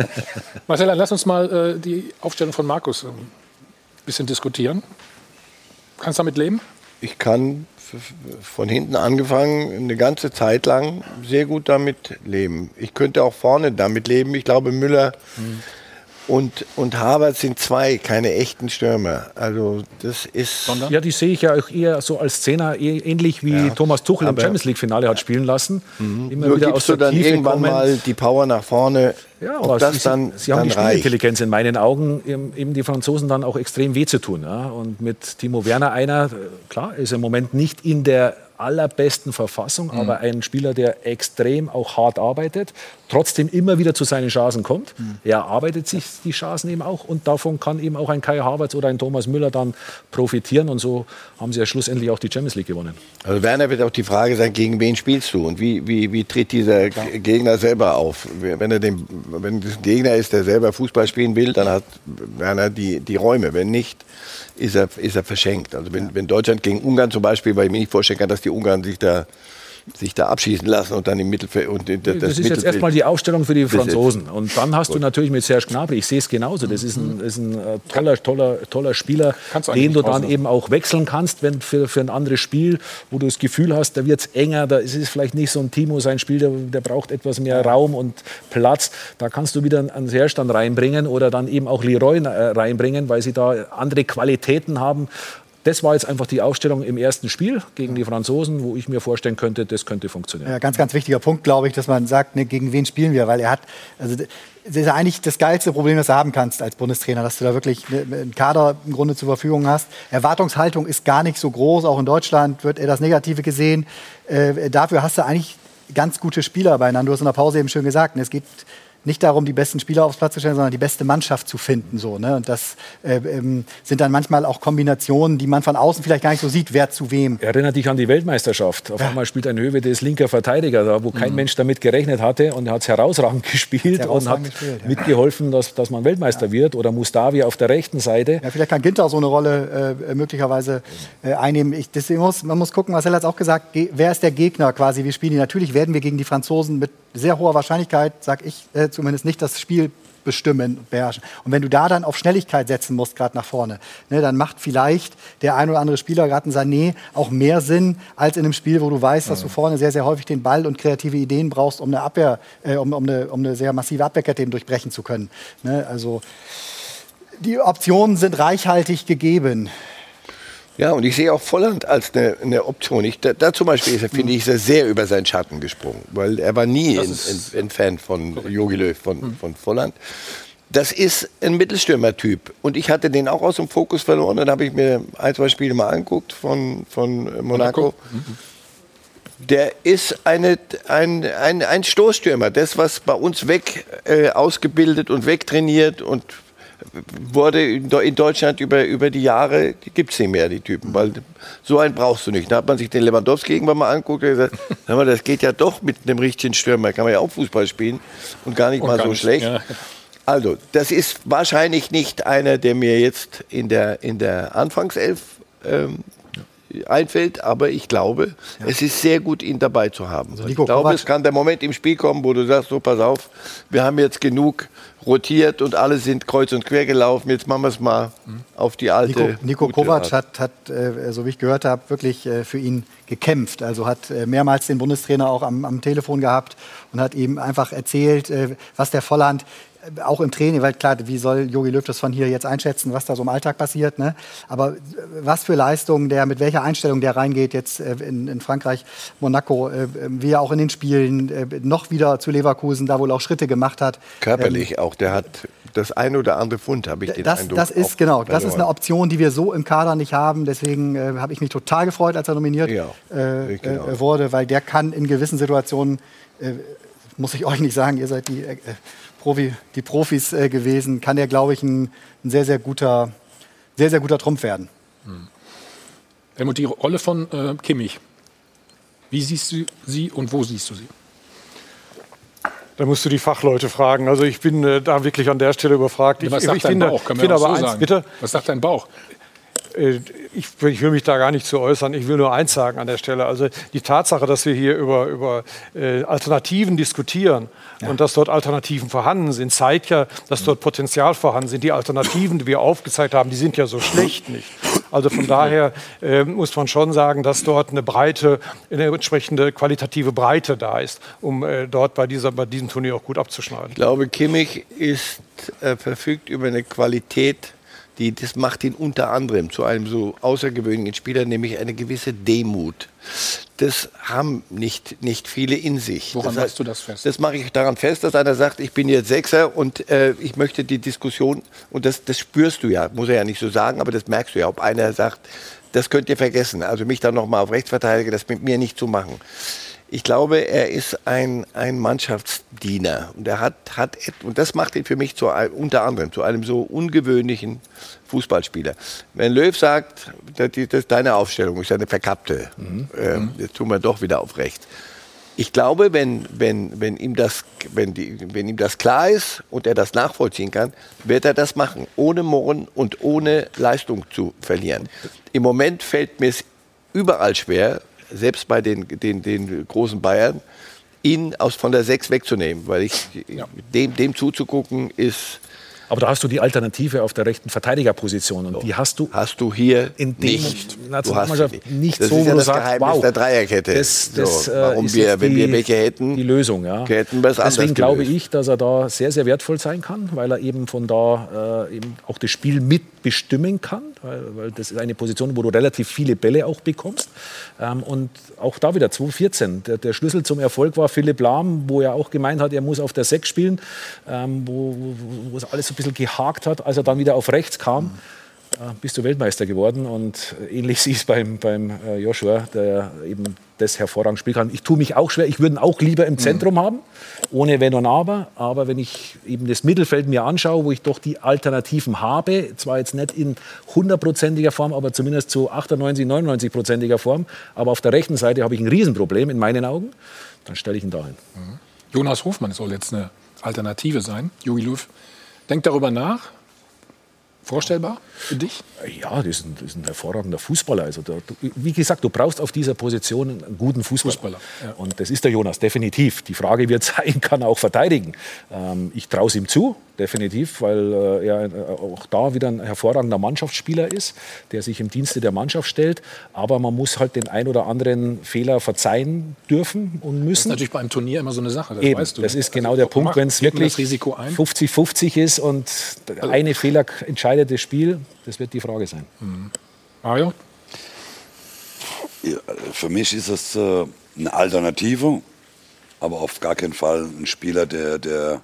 Speaker 2: [laughs]
Speaker 1: Marcella, lass uns mal äh, die Aufstellung von Markus ein bisschen diskutieren. Kannst du damit leben?
Speaker 5: Ich kann von hinten angefangen eine ganze Zeit lang sehr gut damit leben. Ich könnte auch vorne damit leben. Ich glaube, Müller und, und Havertz sind zwei keine echten Stürmer. Also das ist...
Speaker 2: Ja, die sehe ich ja auch eher so als Zehner, eh- ähnlich wie Thomas Tuchel im
Speaker 5: aber-
Speaker 2: Champions League-Finale hat spielen lassen. Immer
Speaker 5: Nur
Speaker 2: wieder
Speaker 5: gibst
Speaker 2: aus
Speaker 5: du
Speaker 2: der
Speaker 5: dann
Speaker 2: Tiefe
Speaker 5: irgendwann
Speaker 2: kommen.
Speaker 5: mal die Power nach vorne,
Speaker 2: Ja, aber
Speaker 5: das
Speaker 2: sie,
Speaker 5: dann,
Speaker 2: sie haben
Speaker 5: dann
Speaker 2: die
Speaker 5: reicht.
Speaker 2: Spielintelligenz in meinen Augen, eben, eben die Franzosen dann auch extrem weh zu tun. Ja? Und mit Timo Werner einer, äh, klar, ist im Moment nicht in der allerbesten Verfassung,
Speaker 5: Mhm.
Speaker 2: aber ein Spieler, der extrem auch hart arbeitet, trotzdem immer wieder zu seinen Chancen kommt.
Speaker 5: Mhm.
Speaker 2: Er arbeitet sich die Chancen eben auch und davon kann eben auch ein Kai Havertz oder ein Thomas Müller dann profitieren und so haben sie ja schlussendlich auch die Champions League gewonnen.
Speaker 5: Also Werner wird auch die Frage sein, gegen wen spielst du und wie, wie, wie tritt dieser G- Gegner selber auf? Wenn er den, wenn das ein Gegner ist, der selber Fußball spielen will, dann hat Werner die, die Räume. Wenn nicht, ist er, ist er verschenkt. Also wenn, wenn Deutschland gegen Ungarn zum Beispiel, weil ich mir nicht vorstellen kann, dass die Ungarn sich da, sich da abschießen lassen und dann im Mittelfeld und das,
Speaker 2: Das, ist jetzt
Speaker 5: Mittelfeld-
Speaker 2: erstmal die Aufstellung für die Franzosen. Und dann hast du natürlich mit Serge Gnabry, ich sehe es genauso, das ist ein, ist ein äh, toller, toller, toller Spieler, den du dann eben auch wechseln kannst, wenn für, für ein anderes Spiel, wo du das Gefühl hast, da wird es enger, da ist es vielleicht nicht so ein Timo, sein Spiel, der, der braucht etwas mehr Raum und Platz. Da kannst du wieder einen Serge dann reinbringen oder dann eben auch Leroy äh, reinbringen, weil sie da andere Qualitäten haben. Das war jetzt einfach die Aufstellung im ersten Spiel gegen die Franzosen, wo ich mir vorstellen könnte, das könnte funktionieren.
Speaker 9: Ja, ganz, ganz wichtiger Punkt, glaube ich, dass man sagt, ne, gegen wen spielen wir? Weil er hat, also das ist eigentlich das geilste Problem, das du haben kannst als Bundestrainer, dass du da wirklich ne, einen Kader im Grunde zur Verfügung hast. Erwartungshaltung ist gar nicht so groß, auch in Deutschland wird eher das Negative gesehen. Äh, dafür hast du eigentlich ganz gute Spieler beieinander. Du hast in der Pause eben schön gesagt, ne, es geht nicht darum, die besten Spieler aufs Platz zu stellen, sondern die beste Mannschaft zu finden. So, ne? Und das äh, ähm, sind dann manchmal auch Kombinationen, die man von außen vielleicht gar nicht so sieht, wer zu wem.
Speaker 2: Erinnert dich an die Weltmeisterschaft. Auf einmal spielt ein Höwe des linker Verteidiger da, wo kein Mensch damit gerechnet hatte und er hat es herausragend [laughs] gespielt und hat
Speaker 9: gespielt, ja.
Speaker 2: mitgeholfen, dass, dass man Weltmeister wird. Oder Mustavi auf der rechten Seite.
Speaker 9: Ja, vielleicht kann Ginter so eine Rolle äh, möglicherweise äh, einnehmen. Ich, deswegen muss, man muss gucken, Marcel hat es auch gesagt, ge- wer ist der Gegner quasi, wie spielen die? Natürlich werden wir gegen die Franzosen mit sehr hoher Wahrscheinlichkeit, sag ich äh, zumindest nicht, das Spiel bestimmen und beherrschen. Und wenn du da dann auf Schnelligkeit setzen musst, gerade nach vorne, ne, dann macht vielleicht der ein oder andere Spieler, gerade ein Sané, auch mehr Sinn als in einem Spiel, wo du weißt, dass du vorne sehr, sehr häufig den Ball und kreative Ideen brauchst, um eine Abwehr, äh, um, um, eine, um eine sehr massive Abwehrkette eben durchbrechen zu können. Ne, also die Optionen sind reichhaltig gegeben.
Speaker 5: Ja, und ich sehe auch Volland als eine, eine Option. Ich, da, da zum Beispiel ist finde ich, ist er sehr über seinen Schatten gesprungen, weil er war nie ein, Fan von Jogi Löw, von, von Volland. Das ist ein Mittelstürmer-Typ. Und ich hatte den auch aus dem Fokus verloren. Dann habe ich mir ein, zwei Spiele mal angeguckt von, von Monaco. Der ist eine, ein, ein, ein Stoßstürmer. Das, was bei uns weg äh, ausgebildet und wegtrainiert und wurde in Deu- in Deutschland über, über die Jahre, gibt es nicht mehr, die Typen, weil so einen brauchst du nicht. Da hat man sich den Lewandowski irgendwann mal angeguckt und gesagt, [laughs] sag mal, das geht ja doch mit einem richtigen Stürmer, kann man ja auch Fußball spielen und gar nicht
Speaker 1: Und
Speaker 5: mal so
Speaker 1: nicht,
Speaker 5: schlecht.
Speaker 1: ja.
Speaker 5: Also, das ist wahrscheinlich nicht einer, der mir jetzt in der, in der Anfangself ähm, einfällt, aber ich glaube, es ist sehr gut, ihn dabei zu haben.
Speaker 9: Also
Speaker 5: ich glaube,
Speaker 9: Kovac-
Speaker 5: es kann der Moment im Spiel kommen, wo du sagst, so pass auf, wir haben jetzt genug rotiert und alle sind kreuz und quer gelaufen, jetzt machen wir es mal auf die alte
Speaker 9: Nico, Nico Kovac hat, hat äh, so wie ich gehört habe, wirklich äh, für ihn gekämpft. Also hat äh, mehrmals den Bundestrainer auch am, am Telefon gehabt und hat ihm einfach erzählt, äh, was der Volland auch im Training, weil klar, wie soll Jogi Löw das von hier jetzt einschätzen, was da so im Alltag passiert, ne? Aber äh, was für Leistungen der, mit welcher Einstellung der reingeht jetzt äh, in, in Frankreich, Monaco, äh, wie er auch in den Spielen äh, noch wieder zu Leverkusen da wohl auch Schritte gemacht hat.
Speaker 5: Körperlich auch, der hat das ein oder andere Pfund, habe ich den
Speaker 9: Das,
Speaker 5: Eindruck.
Speaker 9: das ist genau, das ist
Speaker 5: verloren.
Speaker 9: eine Option, die wir so im Kader nicht haben. Deswegen äh, habe ich mich total gefreut, als er nominiert
Speaker 5: Ja,
Speaker 9: äh,
Speaker 5: genau.
Speaker 9: äh, wurde, weil der kann in gewissen Situationen, äh, muss ich euch nicht sagen, ihr seid die, äh, Profi, die Profis äh, gewesen, kann der, glaube ich, ein, ein sehr, sehr guter, sehr, sehr guter Trumpf werden.
Speaker 1: Helmut, die Rolle von äh, Kimmich, wie siehst du sie und wo siehst du sie?
Speaker 3: Da musst du die Fachleute fragen. Also ich bin äh, da wirklich an der Stelle überfragt.
Speaker 1: Ja, was
Speaker 3: ich,
Speaker 1: sagt
Speaker 3: ich
Speaker 1: dein
Speaker 3: finde,
Speaker 1: Bauch? Können wir
Speaker 3: finde aber
Speaker 1: so
Speaker 3: eins,
Speaker 1: sagen.
Speaker 3: bitte.
Speaker 1: Was sagt dein Bauch?
Speaker 3: Äh, Ich, ich will mich da gar nicht zu äußern. Ich will nur eins sagen an der Stelle. Also die Tatsache, dass wir hier über, über äh, Alternativen diskutieren und dass dort Alternativen vorhanden sind, zeigt ja, dass dort Potenzial vorhanden sind. Die Alternativen, die wir aufgezeigt haben, die sind ja so schlecht nicht. Also von daher äh, muss man schon sagen, dass dort eine breite, eine entsprechende qualitative Breite da ist, um äh, dort bei, dieser, bei diesem Turnier auch gut abzuschneiden.
Speaker 5: Ich glaube, Kimmich ist, äh, verfügt über eine Qualität, die, das macht ihn unter anderem zu einem so außergewöhnlichen Spieler, nämlich eine gewisse Demut. Das haben nicht, nicht viele in sich.
Speaker 1: Woran
Speaker 5: das
Speaker 1: machst du das fest?
Speaker 5: Das mache ich daran fest, dass einer sagt, ich bin jetzt Sechser und äh, ich möchte die Diskussion, und das, das spürst du ja, muss er ja nicht so sagen, aber das merkst du ja, ob einer sagt, das könnt ihr vergessen, also mich dann nochmal auf Rechtsverteidiger, das mit mir nicht zu machen. Ich glaube, er ist ein, ein Mannschaftsdiener und er hat, hat und das macht ihn für mich zu, unter anderem zu einem so ungewöhnlichen Fußballspieler. Wenn Löw sagt, das, ist deine Aufstellung ist eine verkappte, ähm, jetzt tun wir doch wieder auf rechts. Ich glaube, wenn, wenn, wenn, ihm das, wenn, die, wenn ihm das klar ist und er das nachvollziehen kann, wird er das machen, ohne Murren und ohne Leistung zu verlieren. Im Moment fällt mir es überall schwer, selbst bei den, den, den großen Bayern, ihn aus, von der 6 wegzunehmen, weil ich, dem, dem zuzugucken ist.
Speaker 2: Aber da hast du die Alternative auf der rechten Verteidigerposition und die hast du
Speaker 5: hast du hier
Speaker 2: in dem
Speaker 5: nicht.
Speaker 2: Nationalmannschaft
Speaker 5: Du hast
Speaker 2: nicht,
Speaker 5: das
Speaker 2: so,
Speaker 5: ist ja das
Speaker 2: sagst,
Speaker 5: Geheimnis
Speaker 2: wow,
Speaker 5: der Dreierkette.
Speaker 2: Das, das,
Speaker 5: So,
Speaker 2: äh,
Speaker 5: warum wir,
Speaker 2: jetzt
Speaker 5: wenn wir
Speaker 2: die-
Speaker 5: welche hätten,
Speaker 2: die Lösung, ja.
Speaker 5: hätten wir es anders
Speaker 2: Deswegen glaube ich, dass er da sehr, sehr wertvoll sein kann, weil er eben von da äh, eben auch das Spiel mitbestimmen kann, weil, weil das ist eine Position, wo du relativ viele Bälle auch bekommst. Ähm, und auch da wieder 2014, der, der Schlüssel zum Erfolg war Philipp Lahm, wo er auch gemeint hat, er muss auf der 6 spielen, ähm, wo, wo, wo es alles so ein bisschen gehakt hat, als er dann wieder auf rechts kam. äh, Bist du Weltmeister geworden und ähnlich [laughs] siehst beim, beim äh, Joshua, der eben das hervorragend spielen kann. Ich tue mich auch schwer, ich würde ihn auch lieber im Zentrum haben, ohne Wenn und Aber. Aber wenn ich eben das Mittelfeld mir anschaue, wo ich doch die Alternativen habe, zwar jetzt nicht in hundertprozentiger Form, aber zumindest zu 98, 99-prozentiger Form, aber auf der rechten Seite habe ich ein Riesenproblem in meinen Augen, dann stelle ich ihn dahin.
Speaker 1: Jonas Hofmann soll jetzt eine Alternative sein. Jogi Löw denkt darüber nach. Vorstellbar für dich?
Speaker 2: Ja, das ist ein, das ist ein hervorragender Fußballer. Also du, wie gesagt, du brauchst auf dieser Position einen guten Fußballer.
Speaker 1: Fußballer, ja.
Speaker 2: Und das ist der Jonas, definitiv. Die Frage wird [laughs] sein, kann er auch verteidigen? Ähm, ich traue es ihm zu, definitiv, weil äh, er äh, auch da wieder ein hervorragender Mannschaftsspieler ist, der sich im Dienste der Mannschaft stellt. Aber man muss halt den ein oder anderen Fehler verzeihen dürfen und
Speaker 1: Das ist
Speaker 2: müssen.
Speaker 1: natürlich beim Turnier immer so eine Sache. Das
Speaker 2: Eben,
Speaker 1: weißt du.
Speaker 2: das ist genau
Speaker 1: Also,
Speaker 2: der Punkt, wenn es wirklich
Speaker 1: das Risiko ein.
Speaker 2: 50-50 ist und der eine Fehler entscheidet das Spiel, das wird die Frage sein.
Speaker 1: Mario?
Speaker 8: Ja, für mich ist es äh, eine Alternative, aber auf gar keinen Fall ein Spieler, der, der,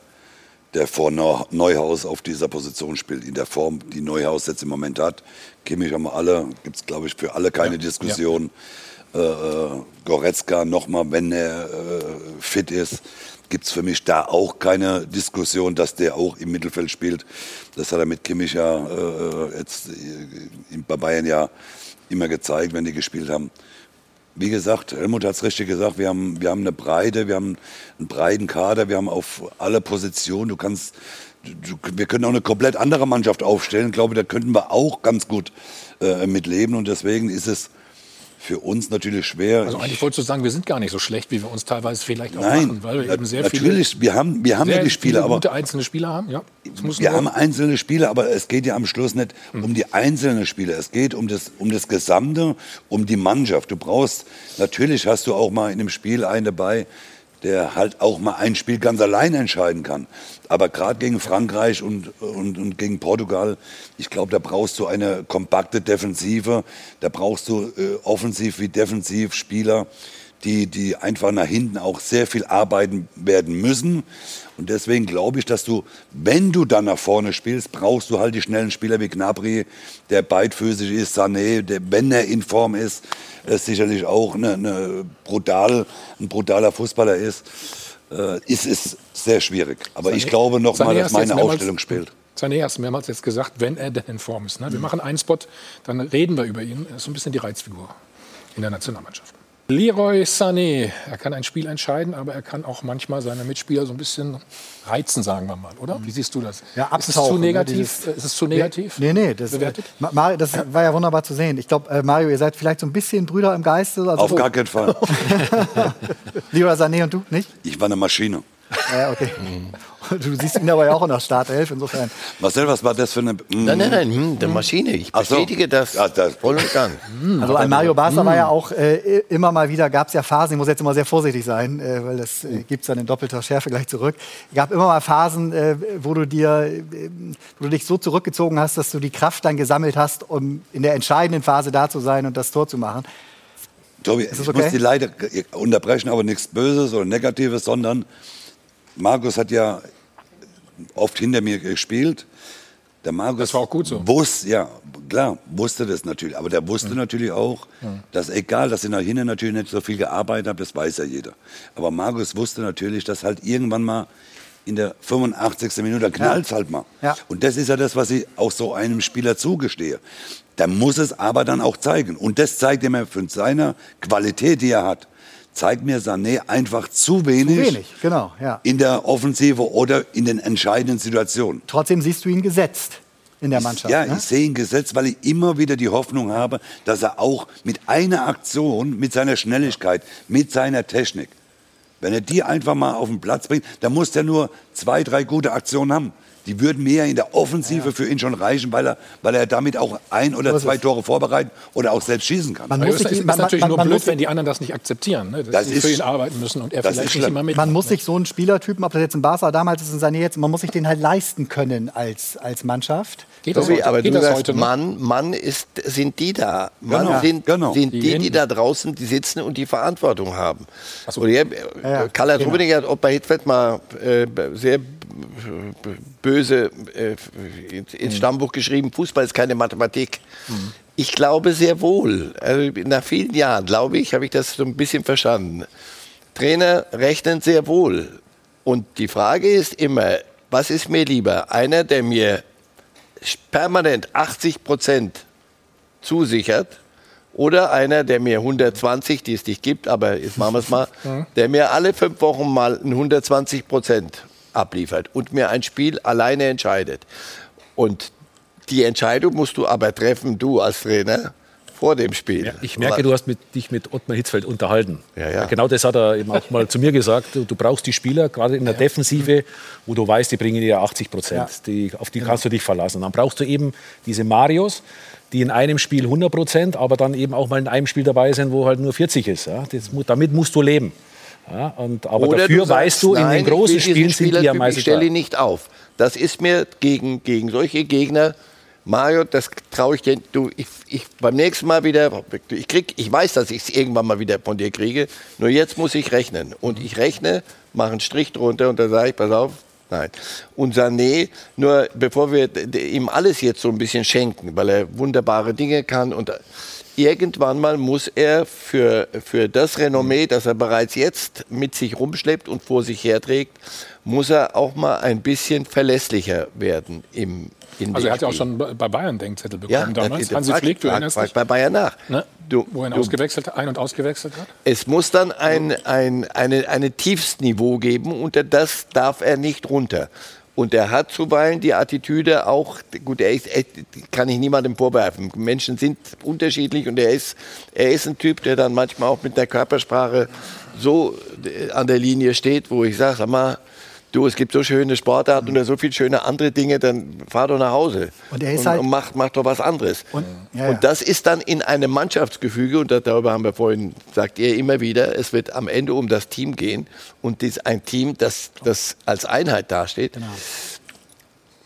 Speaker 8: der vor Neu- Neuhaus auf dieser Position spielt, in der Form, die Neuhaus jetzt im Moment hat. Kimmich haben wir alle, gibt es glaube ich für alle keine Diskussion. Äh, äh, Goretzka nochmal, wenn er äh, fit ist, gibt es für mich da auch keine Diskussion, dass der auch im Mittelfeld spielt. Das hat er mit Kimmich ja äh, jetzt äh, bei Bayern ja immer gezeigt, wenn die gespielt haben. Wie gesagt, Helmut hat es richtig gesagt, wir haben, wir haben eine Breite, wir haben einen breiten Kader, wir haben auf alle Positionen, du kannst, du, wir können auch eine komplett andere Mannschaft aufstellen. Ich glaube, da könnten wir auch ganz gut äh, mitleben und deswegen ist es für uns natürlich schwer.
Speaker 1: Also eigentlich wolltest du sagen, wir sind gar nicht so schlecht, wie wir uns teilweise vielleicht auch
Speaker 8: Nein,
Speaker 1: machen, weil wir
Speaker 8: na-
Speaker 1: eben sehr
Speaker 8: natürlich,
Speaker 1: viele,
Speaker 8: wir haben, wir haben
Speaker 1: sehr
Speaker 8: ja die Spiele,
Speaker 1: viele
Speaker 8: aber
Speaker 1: gute einzelne Spieler haben. Ja,
Speaker 8: wir haben einzelne Spieler, aber es geht ja am Schluss nicht um die einzelnen Spieler. Es geht um das, um das Gesamte, um die Mannschaft. Du brauchst, natürlich hast du auch mal in einem Spiel einen dabei, der halt auch mal ein Spiel ganz allein entscheiden kann. Aber gerade gegen Frankreich und, und, und gegen Portugal, ich glaube, da brauchst du eine kompakte Defensive, da brauchst du äh, offensiv wie defensiv Spieler, die, die einfach nach hinten auch sehr viel arbeiten werden müssen. Und deswegen glaube ich, dass du, wenn du dann nach vorne spielst, brauchst du halt die schnellen Spieler wie Gnabry, der beidfüßig ist, Sané, der, wenn er in Form ist, äh, sicherlich auch eine, eine brutal, ein brutaler Fußballer ist. Äh, ist es sehr schwierig. Aber ich
Speaker 1: Sané-
Speaker 8: glaube noch
Speaker 1: Sané
Speaker 8: mal, dass meine Aufstellung spielt.
Speaker 1: Sané hast du mehrmals jetzt gesagt, wenn er denn in Form ist. Ne? Wir machen einen Spot, dann reden wir über ihn. Er ist so ein bisschen die Reizfigur in der Nationalmannschaft. Leroy Sané, er kann ein Spiel entscheiden, aber er kann auch manchmal seine Mitspieler so ein bisschen reizen, sagen wir mal, oder? Wie siehst du das?
Speaker 9: Ja,
Speaker 1: ist es zu
Speaker 9: ne,
Speaker 1: negativ?
Speaker 9: dieses-
Speaker 1: ist es zu negativ?
Speaker 9: Nee, nee, das, äh,
Speaker 1: bewertet?
Speaker 9: Mario, das war ja wunderbar zu sehen. Ich glaube, äh, Mario, ihr seid vielleicht so ein bisschen Brüder im Geiste. Also
Speaker 8: Auf gar keinen Fall. [laughs]
Speaker 9: Leroy Sané und du, nicht?
Speaker 8: Ich war eine Maschine.
Speaker 9: Ja, okay.
Speaker 1: Mhm.
Speaker 9: Du siehst ihn aber ja auch in der Startelf, insofern.
Speaker 8: Marcel, was war das für eine.
Speaker 5: Nein, nein, nein, hm, der Maschine. Ich
Speaker 8: Ach so.
Speaker 5: bestätige das,
Speaker 8: Ja, das-
Speaker 5: voll und ganz.
Speaker 9: Also an Mario Basler war ja auch äh, immer mal wieder, gab es ja Phasen, ich muss jetzt immer sehr vorsichtig sein, äh, weil das äh, gibt es dann in doppelter Schärfe gleich zurück. gab immer mal Phasen, äh, wo, du dir, äh, wo du dich so zurückgezogen hast, dass du die Kraft dann gesammelt hast, um in der entscheidenden Phase da zu sein und das Tor zu machen.
Speaker 8: Tobi,
Speaker 9: das
Speaker 8: ich
Speaker 9: okay?
Speaker 8: muss die leider unterbrechen, aber nichts Böses oder Negatives, sondern Markus hat ja oft hinter mir gespielt. Der Markus
Speaker 1: Das war auch gut so.
Speaker 8: Wusste, ja, klar, wusste das natürlich. Aber der wusste natürlich auch, dass egal, dass ich nach hinten natürlich nicht so viel gearbeitet habe, das weiß ja jeder. Aber Markus wusste natürlich, dass halt irgendwann mal in der 85. Minute knallt halt mal.
Speaker 9: Ja.
Speaker 8: Und das ist ja das, was ich auch so einem Spieler zugestehe. Da muss es aber dann auch zeigen. Und das zeigt er mir von seiner Qualität, die er hat, zeigt mir Sané einfach zu wenig,
Speaker 9: Wenig, genau, ja.
Speaker 8: in der Offensive oder in den entscheidenden Situationen.
Speaker 9: Trotzdem siehst du ihn gesetzt in der Mannschaft.
Speaker 8: Ja,
Speaker 9: ne?
Speaker 8: ich sehe ihn gesetzt, weil ich immer wieder die Hoffnung habe, dass er auch mit einer Aktion, mit seiner Schnelligkeit, mit seiner Technik, wenn er die einfach mal auf den Platz bringt, dann muss er nur zwei, drei gute Aktionen haben. Die würden mehr in der Offensive für ihn schon reichen, weil er, weil er damit auch ein oder zwei. Tore vorbereiten oder auch selbst schießen kann.
Speaker 9: Man muss
Speaker 1: es ist,
Speaker 9: sich-
Speaker 1: ist
Speaker 9: man-
Speaker 1: natürlich
Speaker 9: man-
Speaker 1: nur
Speaker 9: man
Speaker 1: blöd,
Speaker 9: muss
Speaker 1: wenn die anderen das nicht akzeptieren. Ne? Dass
Speaker 8: Das
Speaker 1: sie für
Speaker 8: ist-
Speaker 1: ihn arbeiten müssen und er vielleicht nicht immer mit.
Speaker 9: Man muss sich so einen Spielertypen, ob das jetzt ein Barca damals ist, ein Sané jetzt, man muss sich den halt leisten können als, als Mannschaft.
Speaker 1: Geht das
Speaker 5: Tobi,
Speaker 1: heute,
Speaker 5: aber
Speaker 1: geht
Speaker 5: du
Speaker 1: das
Speaker 5: sagst,
Speaker 1: heute?
Speaker 5: Mann, Mann ist, sind die da. Mann
Speaker 8: Genau,
Speaker 5: sind,
Speaker 8: genau.
Speaker 5: sind
Speaker 1: Die
Speaker 5: die, die da draußen, die sitzen und die Verantwortung haben.
Speaker 1: so.
Speaker 5: Oder ja,
Speaker 9: ja,
Speaker 5: Karl
Speaker 9: genau.
Speaker 5: Rummenigge hat auch bei Hitfeld mal äh, sehr böse äh, ins Stammbuch geschrieben, Fußball ist keine Mathematik. Ich glaube sehr wohl. Also nach vielen Jahren, glaube ich, habe ich das so ein bisschen verstanden. Trainer rechnen sehr wohl. Und die Frage ist immer, was ist mir lieber? Einer, der mir permanent 80 Prozent zusichert oder einer, der mir 120, die es nicht gibt, aber jetzt machen wir es mal, der mir alle fünf Wochen mal ein 120 Prozent abliefert und mir ein Spiel alleine entscheidet. Und die Entscheidung musst du aber treffen, du als Trainer, vor dem Spiel.
Speaker 2: Ja, ich merke, du hast mit, dich mit Ottmar Hitzfeld unterhalten.
Speaker 5: Ja, ja.
Speaker 2: Genau das hat er eben auch mal zu mir gesagt. Du, du brauchst die Spieler, gerade in der Defensive, wo du weißt, die bringen dir 80 Prozent. Die, auf die kannst du dich verlassen. Dann brauchst du eben diese Marios, die in einem Spiel 100 Prozent, aber dann eben auch mal in einem Spiel dabei sind, wo halt nur 40 ist. Das, damit musst du leben. Ja? Und, aber
Speaker 5: Oder
Speaker 2: dafür
Speaker 5: du sagst,
Speaker 2: weißt du, in
Speaker 5: nein,
Speaker 2: den großen Spielen sind die ja meistens
Speaker 5: Ich stelle ihn nicht auf. Das ist mir gegen, gegen solche Gegner, Mario, das traue ich dir. Du, ich, ich beim nächsten Mal wieder, ich krieg, ich weiß, dass ich es irgendwann mal wieder von dir kriege. Nur jetzt muss ich rechnen. Und ich rechne, mache einen Strich drunter und dann sage ich, pass auf, nein. Und Sané, nur bevor wir ihm alles jetzt so ein bisschen schenken, weil er wunderbare Dinge kann und irgendwann mal muss er für, für das Renommee, das er bereits jetzt mit sich rumschleppt und vor sich herträgt, muss er auch mal ein bisschen verlässlicher werden im in
Speaker 1: Also er hat ja auch schon bei- Bayern Denkzettel bekommen
Speaker 5: ja,
Speaker 1: damals. Hansi Flick, du erinnerst dich?
Speaker 5: bei Bayern nach.
Speaker 1: Ne?
Speaker 5: Du,
Speaker 1: Wo er ausgewechselt, ein- und ausgewechselt hat?
Speaker 5: es muss dann ein, ein, eine, eine Tiefstniveau geben, unter das darf er nicht runter. Und er hat zuweilen die Attitüde auch, gut, er ist, er, kann ich niemandem vorwerfen. Menschen sind unterschiedlich und er ist, er ist ein Typ, der dann manchmal auch mit der Körpersprache so äh, an der Linie steht, wo ich sage, sag mal, du, es gibt so schöne Sportarten oder so viele schöne andere Dinge, dann fahr doch nach Hause.
Speaker 9: Und er ist
Speaker 5: und,
Speaker 9: halt-
Speaker 5: und mach, mach doch was anderes.
Speaker 9: Und, ja, ja.
Speaker 5: Und das ist dann in einem Mannschaftsgefüge, und da- darüber haben wir vorhin, sagt ihr immer wieder, es wird am Ende um das Team gehen und dies ein Team, das, das als Einheit dasteht.
Speaker 9: Genau.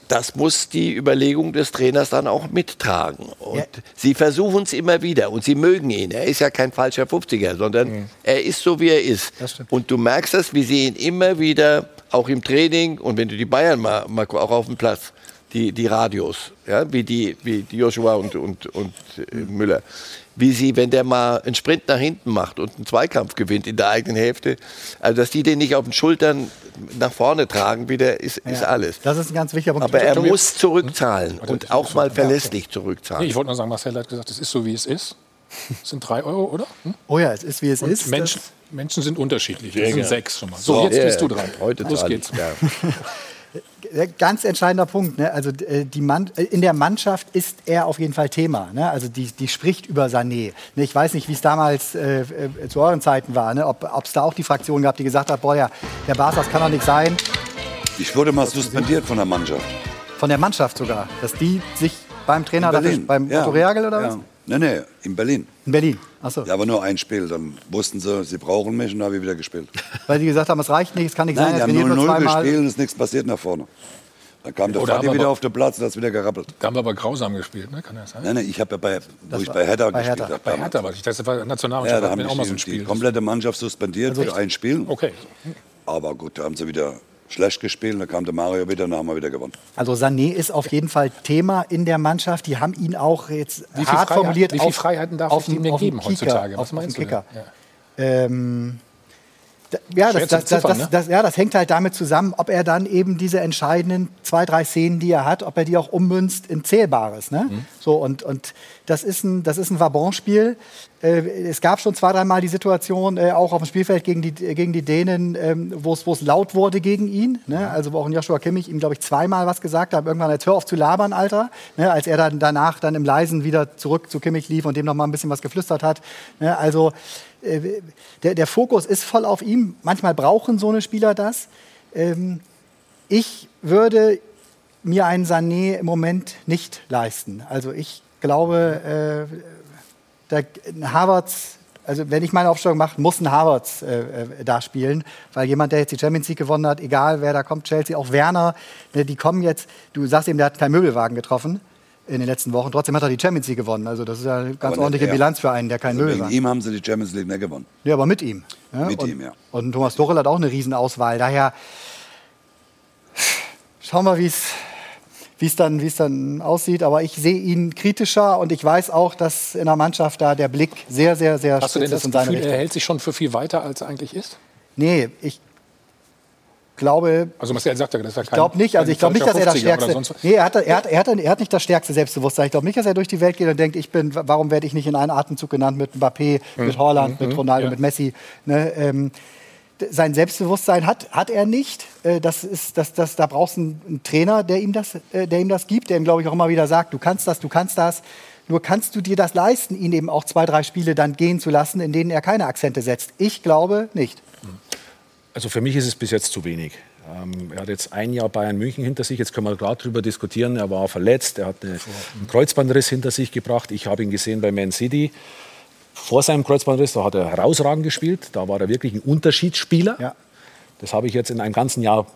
Speaker 5: Das muss die Überlegung des Trainers dann auch mittragen. Und
Speaker 9: Ja.
Speaker 5: sie versuchen es immer wieder und sie mögen ihn. Er ist ja kein falscher 50er, sondern er ist so, wie er ist. Und du merkst das, wir sehen immer wieder, auch im Training und wenn du die Bayern mal, mal auch auf dem Platz, die, die Radios, ja, wie, die, wie die Joshua und, und, und äh, Müller, wie sie, wenn der mal einen Sprint nach hinten macht und einen Zweikampf gewinnt in der eigenen Hälfte, also dass die den nicht auf den Schultern nach vorne tragen wieder, ist, ist
Speaker 9: Ja,
Speaker 5: alles.
Speaker 9: Das ist ein ganz wichtiger Punkt.
Speaker 5: Aber er muss zurückzahlen und auch mal verlässlich zurückzahlen.
Speaker 1: Nee, ich wollte nur sagen, Marcel hat gesagt, es ist so, wie es ist. Das sind drei Euro, oder? Hm?
Speaker 9: Oh ja, es ist wie es
Speaker 1: Und
Speaker 9: ist.
Speaker 1: Menschen, Menschen sind unterschiedlich. Das sind sechs schon mal. So,
Speaker 5: So,
Speaker 1: jetzt
Speaker 5: ja,
Speaker 1: bist du dran.
Speaker 5: Heute
Speaker 1: Los geht's.
Speaker 5: ja. [laughs]
Speaker 9: Ganz entscheidender Punkt. Ne? Also äh, die Mann, äh, in der Mannschaft ist er auf jeden Fall Thema. Ne? Also die, die spricht über Sané. Ne? Ich weiß nicht, wie es damals äh, äh, zu euren Zeiten war. Ne? Ob es da auch die Fraktion gab, die gesagt hat, boah, ja, der Bas, das kann doch nicht sein.
Speaker 8: Ich wurde mal suspendiert von der Mannschaft.
Speaker 9: Von der Mannschaft sogar. Dass die sich beim Trainer, beim
Speaker 8: Ja.
Speaker 9: Otto Reagel oder was?
Speaker 8: Ja. Nee, nee, in Berlin.
Speaker 9: In Berlin. Achso.
Speaker 8: Ja, aber nur ein Spiel. Dann wussten sie, sie brauchen mich und dann habe ich wieder gespielt. [laughs]
Speaker 9: Weil die gesagt haben, es reicht nicht, es kann nicht
Speaker 8: Nein,
Speaker 9: sein,
Speaker 8: die
Speaker 9: er
Speaker 8: haben
Speaker 9: trainiert nur
Speaker 8: 0-0
Speaker 9: zweimal.
Speaker 8: gespielt und es ist nichts passiert nach vorne. Dann kam der Vati wieder auf den Platz und hat es wieder gerappelt.
Speaker 1: Da haben wir aber grausam gespielt, ne? kann das sein?
Speaker 8: Nein, nein, ich habe ja bei, wo ich bei Hertha
Speaker 9: bei
Speaker 8: gespielt
Speaker 9: Hertha.
Speaker 8: habe.
Speaker 1: Bei Hertha war ich. Das war
Speaker 8: Ja,
Speaker 1: Nationalmannschaft,
Speaker 8: da
Speaker 1: hatten
Speaker 8: haben
Speaker 1: wir auch mal so ein
Speaker 8: die, die
Speaker 1: Spiel.
Speaker 8: komplette Mannschaft suspendiert für ein Spiel.
Speaker 1: Okay.
Speaker 8: Aber gut, da haben sie wieder schlecht gespielt. Dann kam der Mario wieder und dann haben wir wieder gewonnen.
Speaker 9: Also Sané ist auf jeden Fall Thema in der Mannschaft. Die haben ihn auch jetzt
Speaker 1: Wie
Speaker 9: hart
Speaker 1: Freiheit-
Speaker 9: formuliert.
Speaker 1: wie viel
Speaker 9: auf-
Speaker 1: Freiheiten darf
Speaker 9: auf
Speaker 1: ich ihm denn geben
Speaker 9: Kicker,
Speaker 1: heutzutage? Was
Speaker 9: auf,
Speaker 1: meinst
Speaker 9: dem
Speaker 1: du?
Speaker 9: Kicker. Ähm, da, ja, das, das, das,
Speaker 1: beziffern,
Speaker 9: das,
Speaker 1: ne?
Speaker 9: ja, das hängt halt damit zusammen, ob er dann eben diese entscheidenden zwei, drei Szenen, die er hat, ob er die auch ummünzt in Zählbares. Ne?
Speaker 1: Mhm.
Speaker 9: So, und, und das ist ein, das ist ein Vabon-Spiel. Äh, es gab schon zwei, dreimal die Situation, äh, auch auf dem Spielfeld gegen die, gegen die Dänen, ähm, wo es wo es laut wurde gegen ihn. Ne? Also wo auch ein Joshua Kimmich ihm, glaube ich, zweimal was gesagt hat. Irgendwann, jetzt hör auf zu labern, Alter. Ne? Als er dann danach dann im Leisen wieder zurück zu Kimmich lief und dem noch mal ein bisschen was geflüstert hat. Ne? Also äh, der, der Fokus ist voll auf ihm. Manchmal brauchen so eine Spieler das. Ähm, ich würde mir einen Sané im Moment nicht leisten. Also ich glaube, äh, der, Havertz, also wenn ich meine Aufstellung mache, muss ein Havertz äh, äh, da spielen, weil jemand, der jetzt die Champions League gewonnen hat, egal wer da kommt, Chelsea, auch Werner, ne, die kommen jetzt, du sagst eben, der hat keinen Möbelwagen getroffen in den letzten Wochen, trotzdem hat er die Champions League gewonnen. Also das ist ja eine ganz
Speaker 8: Aber nicht
Speaker 9: ordentliche
Speaker 8: er.
Speaker 9: Bilanz für einen, der keinen
Speaker 8: Also wegen
Speaker 9: Möbelwagen
Speaker 8: ihm haben sie die Champions League nicht gewonnen.
Speaker 9: ja, aber mit ihm. Ja?
Speaker 8: Mit
Speaker 9: und,
Speaker 8: ihm, ja.
Speaker 9: Und Thomas Tuchel hat auch eine Riesenauswahl. Daher schauen wir, wie es wie es dann, wie es dann aussieht. Aber ich sehe ihn kritischer und ich weiß auch, dass in der Mannschaft da der Blick sehr, sehr, sehr
Speaker 1: Hast du denn das
Speaker 9: ist in seine
Speaker 1: Gefühl, er hält sich schon für viel weiter, als er eigentlich ist?
Speaker 9: Nee, ich glaube,
Speaker 1: Also Marcel sagt ja, dass er
Speaker 9: ich glaube nicht. Also ich glaube nicht, dass er das stärkste. Nee, er hat, er, hat, er, hat, er hat nicht das stärkste Selbstbewusstsein. Ich glaube nicht, dass er durch die Welt geht und denkt, ich bin, warum werde ich nicht in einem Atemzug genannt mit Mbappé, mit Holland, mit Ronaldo,
Speaker 1: ja.
Speaker 9: mit Messi. Ne, ähm, sein Selbstbewusstsein hat, hat er nicht. Äh, Das ist, das, das, da brauchst du einen, einen Trainer, der ihm, das, äh, der ihm das gibt, der ihm, glaube ich, auch immer wieder sagt, du kannst das, du kannst das. Nur kannst du dir das leisten, ihn eben auch zwei, drei Spiele dann gehen zu lassen, in denen er keine Akzente setzt. Ich glaube nicht.
Speaker 2: Also für mich ist es bis jetzt zu wenig. Ähm, er hat jetzt ein Jahr Bayern München hinter sich. Jetzt können wir gerade darüber diskutieren. Er war verletzt. Er hat eine, einen Kreuzbandriss hinter sich gebracht. Ich habe ihn gesehen bei Man City. Vor seinem Kreuzbandriss, da hat er herausragend gespielt. Da war er wirklich ein Unterschiedsspieler.
Speaker 9: Ja.
Speaker 2: Das habe ich jetzt in einem ganzen Jahr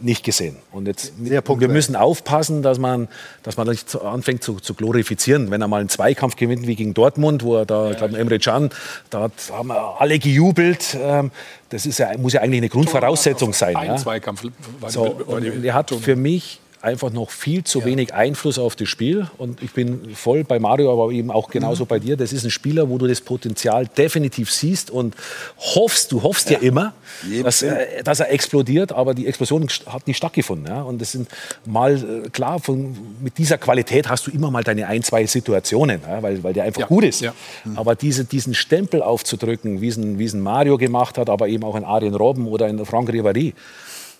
Speaker 2: nicht gesehen. Und jetzt, wir müssen aufpassen, dass man, dass man nicht anfängt zu, zu glorifizieren. Wenn er mal einen Zweikampf gewinnt wie gegen Dortmund, wo er da, ich glaube, Emre Can, da hat, haben wir alle gejubelt. Ähm, Das ist ja, muss ja eigentlich eine Grundvoraussetzung sein.
Speaker 1: Ein
Speaker 2: Ja?
Speaker 1: Zweikampf war
Speaker 2: So,
Speaker 1: die- war die-
Speaker 2: und er hat für mich einfach noch viel zu wenig Einfluss auf das Spiel. Und ich bin voll bei Mario, aber eben auch genauso
Speaker 1: Mhm.
Speaker 2: bei dir. Das ist ein Spieler, wo du das Potenzial definitiv siehst und hoffst, du hoffst ja, immer,
Speaker 8: Jedem
Speaker 2: dass, äh, dass er explodiert, aber die Explosion hat nicht stattgefunden. Ja? Und das sind mal, äh, klar, von, mit dieser Qualität hast du immer mal deine ein, zwei Situationen, ja? weil, weil der einfach
Speaker 1: Ja,
Speaker 2: gut ist.
Speaker 1: ja.
Speaker 2: Aber diese, diesen Stempel aufzudrücken, wie es ein, Mario gemacht hat, aber eben auch ein Arjen Robben oder ein Franck Ribéry,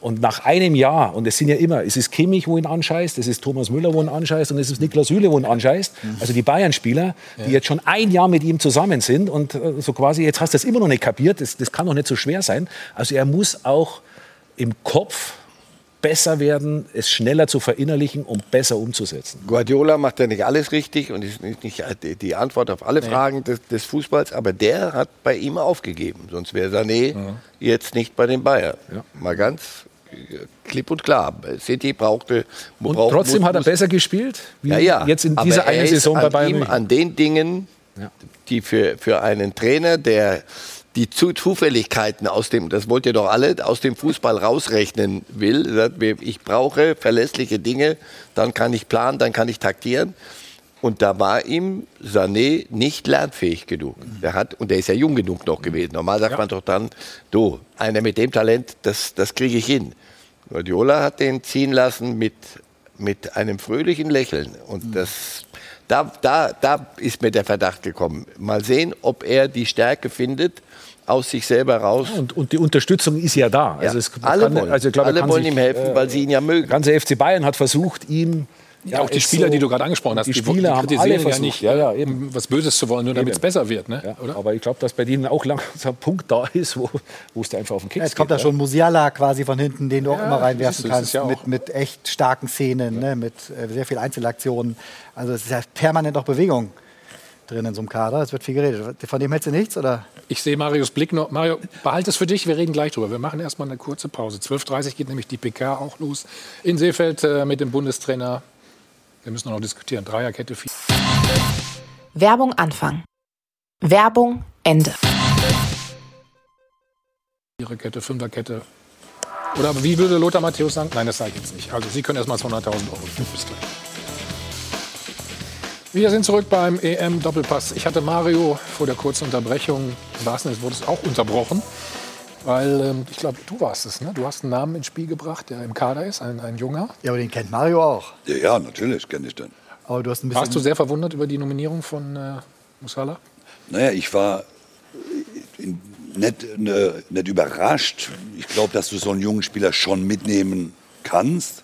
Speaker 2: und nach einem Jahr, und es sind ja immer, es ist Kimmich, wo ihn anscheißt, es ist Thomas Müller, wo ihn anscheißt, und es ist Niklas Süle, wo ihn anscheißt. Also die Bayern-Spieler, die jetzt schon ein Jahr mit ihm zusammen sind und äh, so quasi, jetzt hast du das immer noch nicht kapiert, das, das kann doch nicht so schwer sein. Also er muss auch im Kopf besser werden, es schneller zu verinnerlichen und besser umzusetzen.
Speaker 5: Guardiola macht ja nicht alles richtig und ist nicht die- Antwort auf alle Fragen des, des Fußballs, aber der hat bei ihm aufgegeben. Sonst wäre Sané jetzt nicht bei den Bayern. Mal ganz äh, klipp und klar. City brauchte.
Speaker 2: Und
Speaker 5: braucht-
Speaker 2: trotzdem
Speaker 5: muss-
Speaker 2: hat er besser gespielt, wie
Speaker 5: ja, ja.
Speaker 2: jetzt in
Speaker 5: Aber
Speaker 2: dieser
Speaker 5: er
Speaker 2: einen Saison bei Bayern
Speaker 5: ihm. An den Dingen,
Speaker 2: Ja.
Speaker 5: die für, für einen Trainer, der die Zu- Zufälligkeiten aus dem, das wollt ihr doch alle, aus dem Fußball rausrechnen will. Ich brauche verlässliche Dinge, dann kann ich planen, dann kann ich taktieren. Und da war ihm Sané nicht lernfähig genug. Der hat, und der ist ja jung genug noch gewesen. Normal sagt man doch dann, du, einer mit dem Talent, das, das kriege ich hin. Guardiola hat den ziehen lassen mit, mit einem fröhlichen Lächeln. Und das, da, da, da ist mir der Verdacht gekommen. Mal sehen, ob er die Stärke findet, aus sich selber raus.
Speaker 2: Und, und die Unterstützung ist ja da.
Speaker 5: Ja,
Speaker 2: Also es
Speaker 5: alle
Speaker 2: kann-
Speaker 5: wollen,
Speaker 2: also ich glaube,
Speaker 5: alle wollen
Speaker 2: sich,
Speaker 5: ihm helfen,
Speaker 2: äh,
Speaker 5: weil sie ihn ja mögen.
Speaker 2: Der ganze FC Bayern hat versucht, ihm
Speaker 1: Ja, auch die
Speaker 2: es
Speaker 1: Spieler,
Speaker 2: so-
Speaker 1: die du gerade angesprochen hast,
Speaker 2: die Spieler haben
Speaker 1: kritisieren
Speaker 2: alle
Speaker 1: ihn ja
Speaker 2: versucht.
Speaker 1: nicht,
Speaker 2: Ja, ja, eben.
Speaker 1: was Böses zu wollen, nur damit es besser wird. Ne?
Speaker 2: Ja,
Speaker 1: Oder?
Speaker 2: aber ich glaube, dass bei denen auch langsam [laughs] ein Punkt da ist, wo, wo es dir einfach auf den Keks
Speaker 9: Jetzt kommt
Speaker 2: geht.
Speaker 9: da schon Musiala quasi von hinten, den du auch
Speaker 1: Ja,
Speaker 9: immer reinwerfen kannst,
Speaker 1: ja
Speaker 9: mit, mit echt starken Szenen, ne, mit äh, sehr viel Einzelaktionen. Also es ist ja permanent auch Bewegung drin in so einem Kader. Es wird viel geredet. Von dem hältst du nichts, oder?
Speaker 1: Ich sehe Marios Blick noch. Mario, behalte es für dich, wir reden gleich drüber. Wir machen erstmal eine kurze Pause. 12.30 Uhr geht nämlich die PK auch los. In Seefeld äh, mit dem Bundestrainer. Wir müssen noch diskutieren. Dreierkette, vier.
Speaker 10: Werbung Anfang. Werbung Ende.
Speaker 1: Viererkette, Fünferkette. Oder wie würde Lothar Matthäus sagen? Nein, das sage ich jetzt nicht. Also Sie können erstmal 200.000 Euro. Bis gleich. Wir sind zurück beim EM-Doppelpass. Ich hatte Mario vor der kurzen Unterbrechung, im wahrsten Sinne des Wortes, auch unterbrochen. Weil, ähm, ich glaube, du warst es, ne? Du hast einen Namen ins Spiel gebracht, der im Kader ist, ein, ein Junger.
Speaker 9: Ja, aber den kennt Mario auch.
Speaker 8: Ja, ja natürlich kenne ich den.
Speaker 9: Aber du hast ein bisschen.
Speaker 1: Warst du sehr verwundert über die Nominierung von äh, Musala?
Speaker 8: Naja, ich war in- nicht, ne, nicht überrascht. Ich glaube, dass du so einen jungen Spieler schon mitnehmen kannst.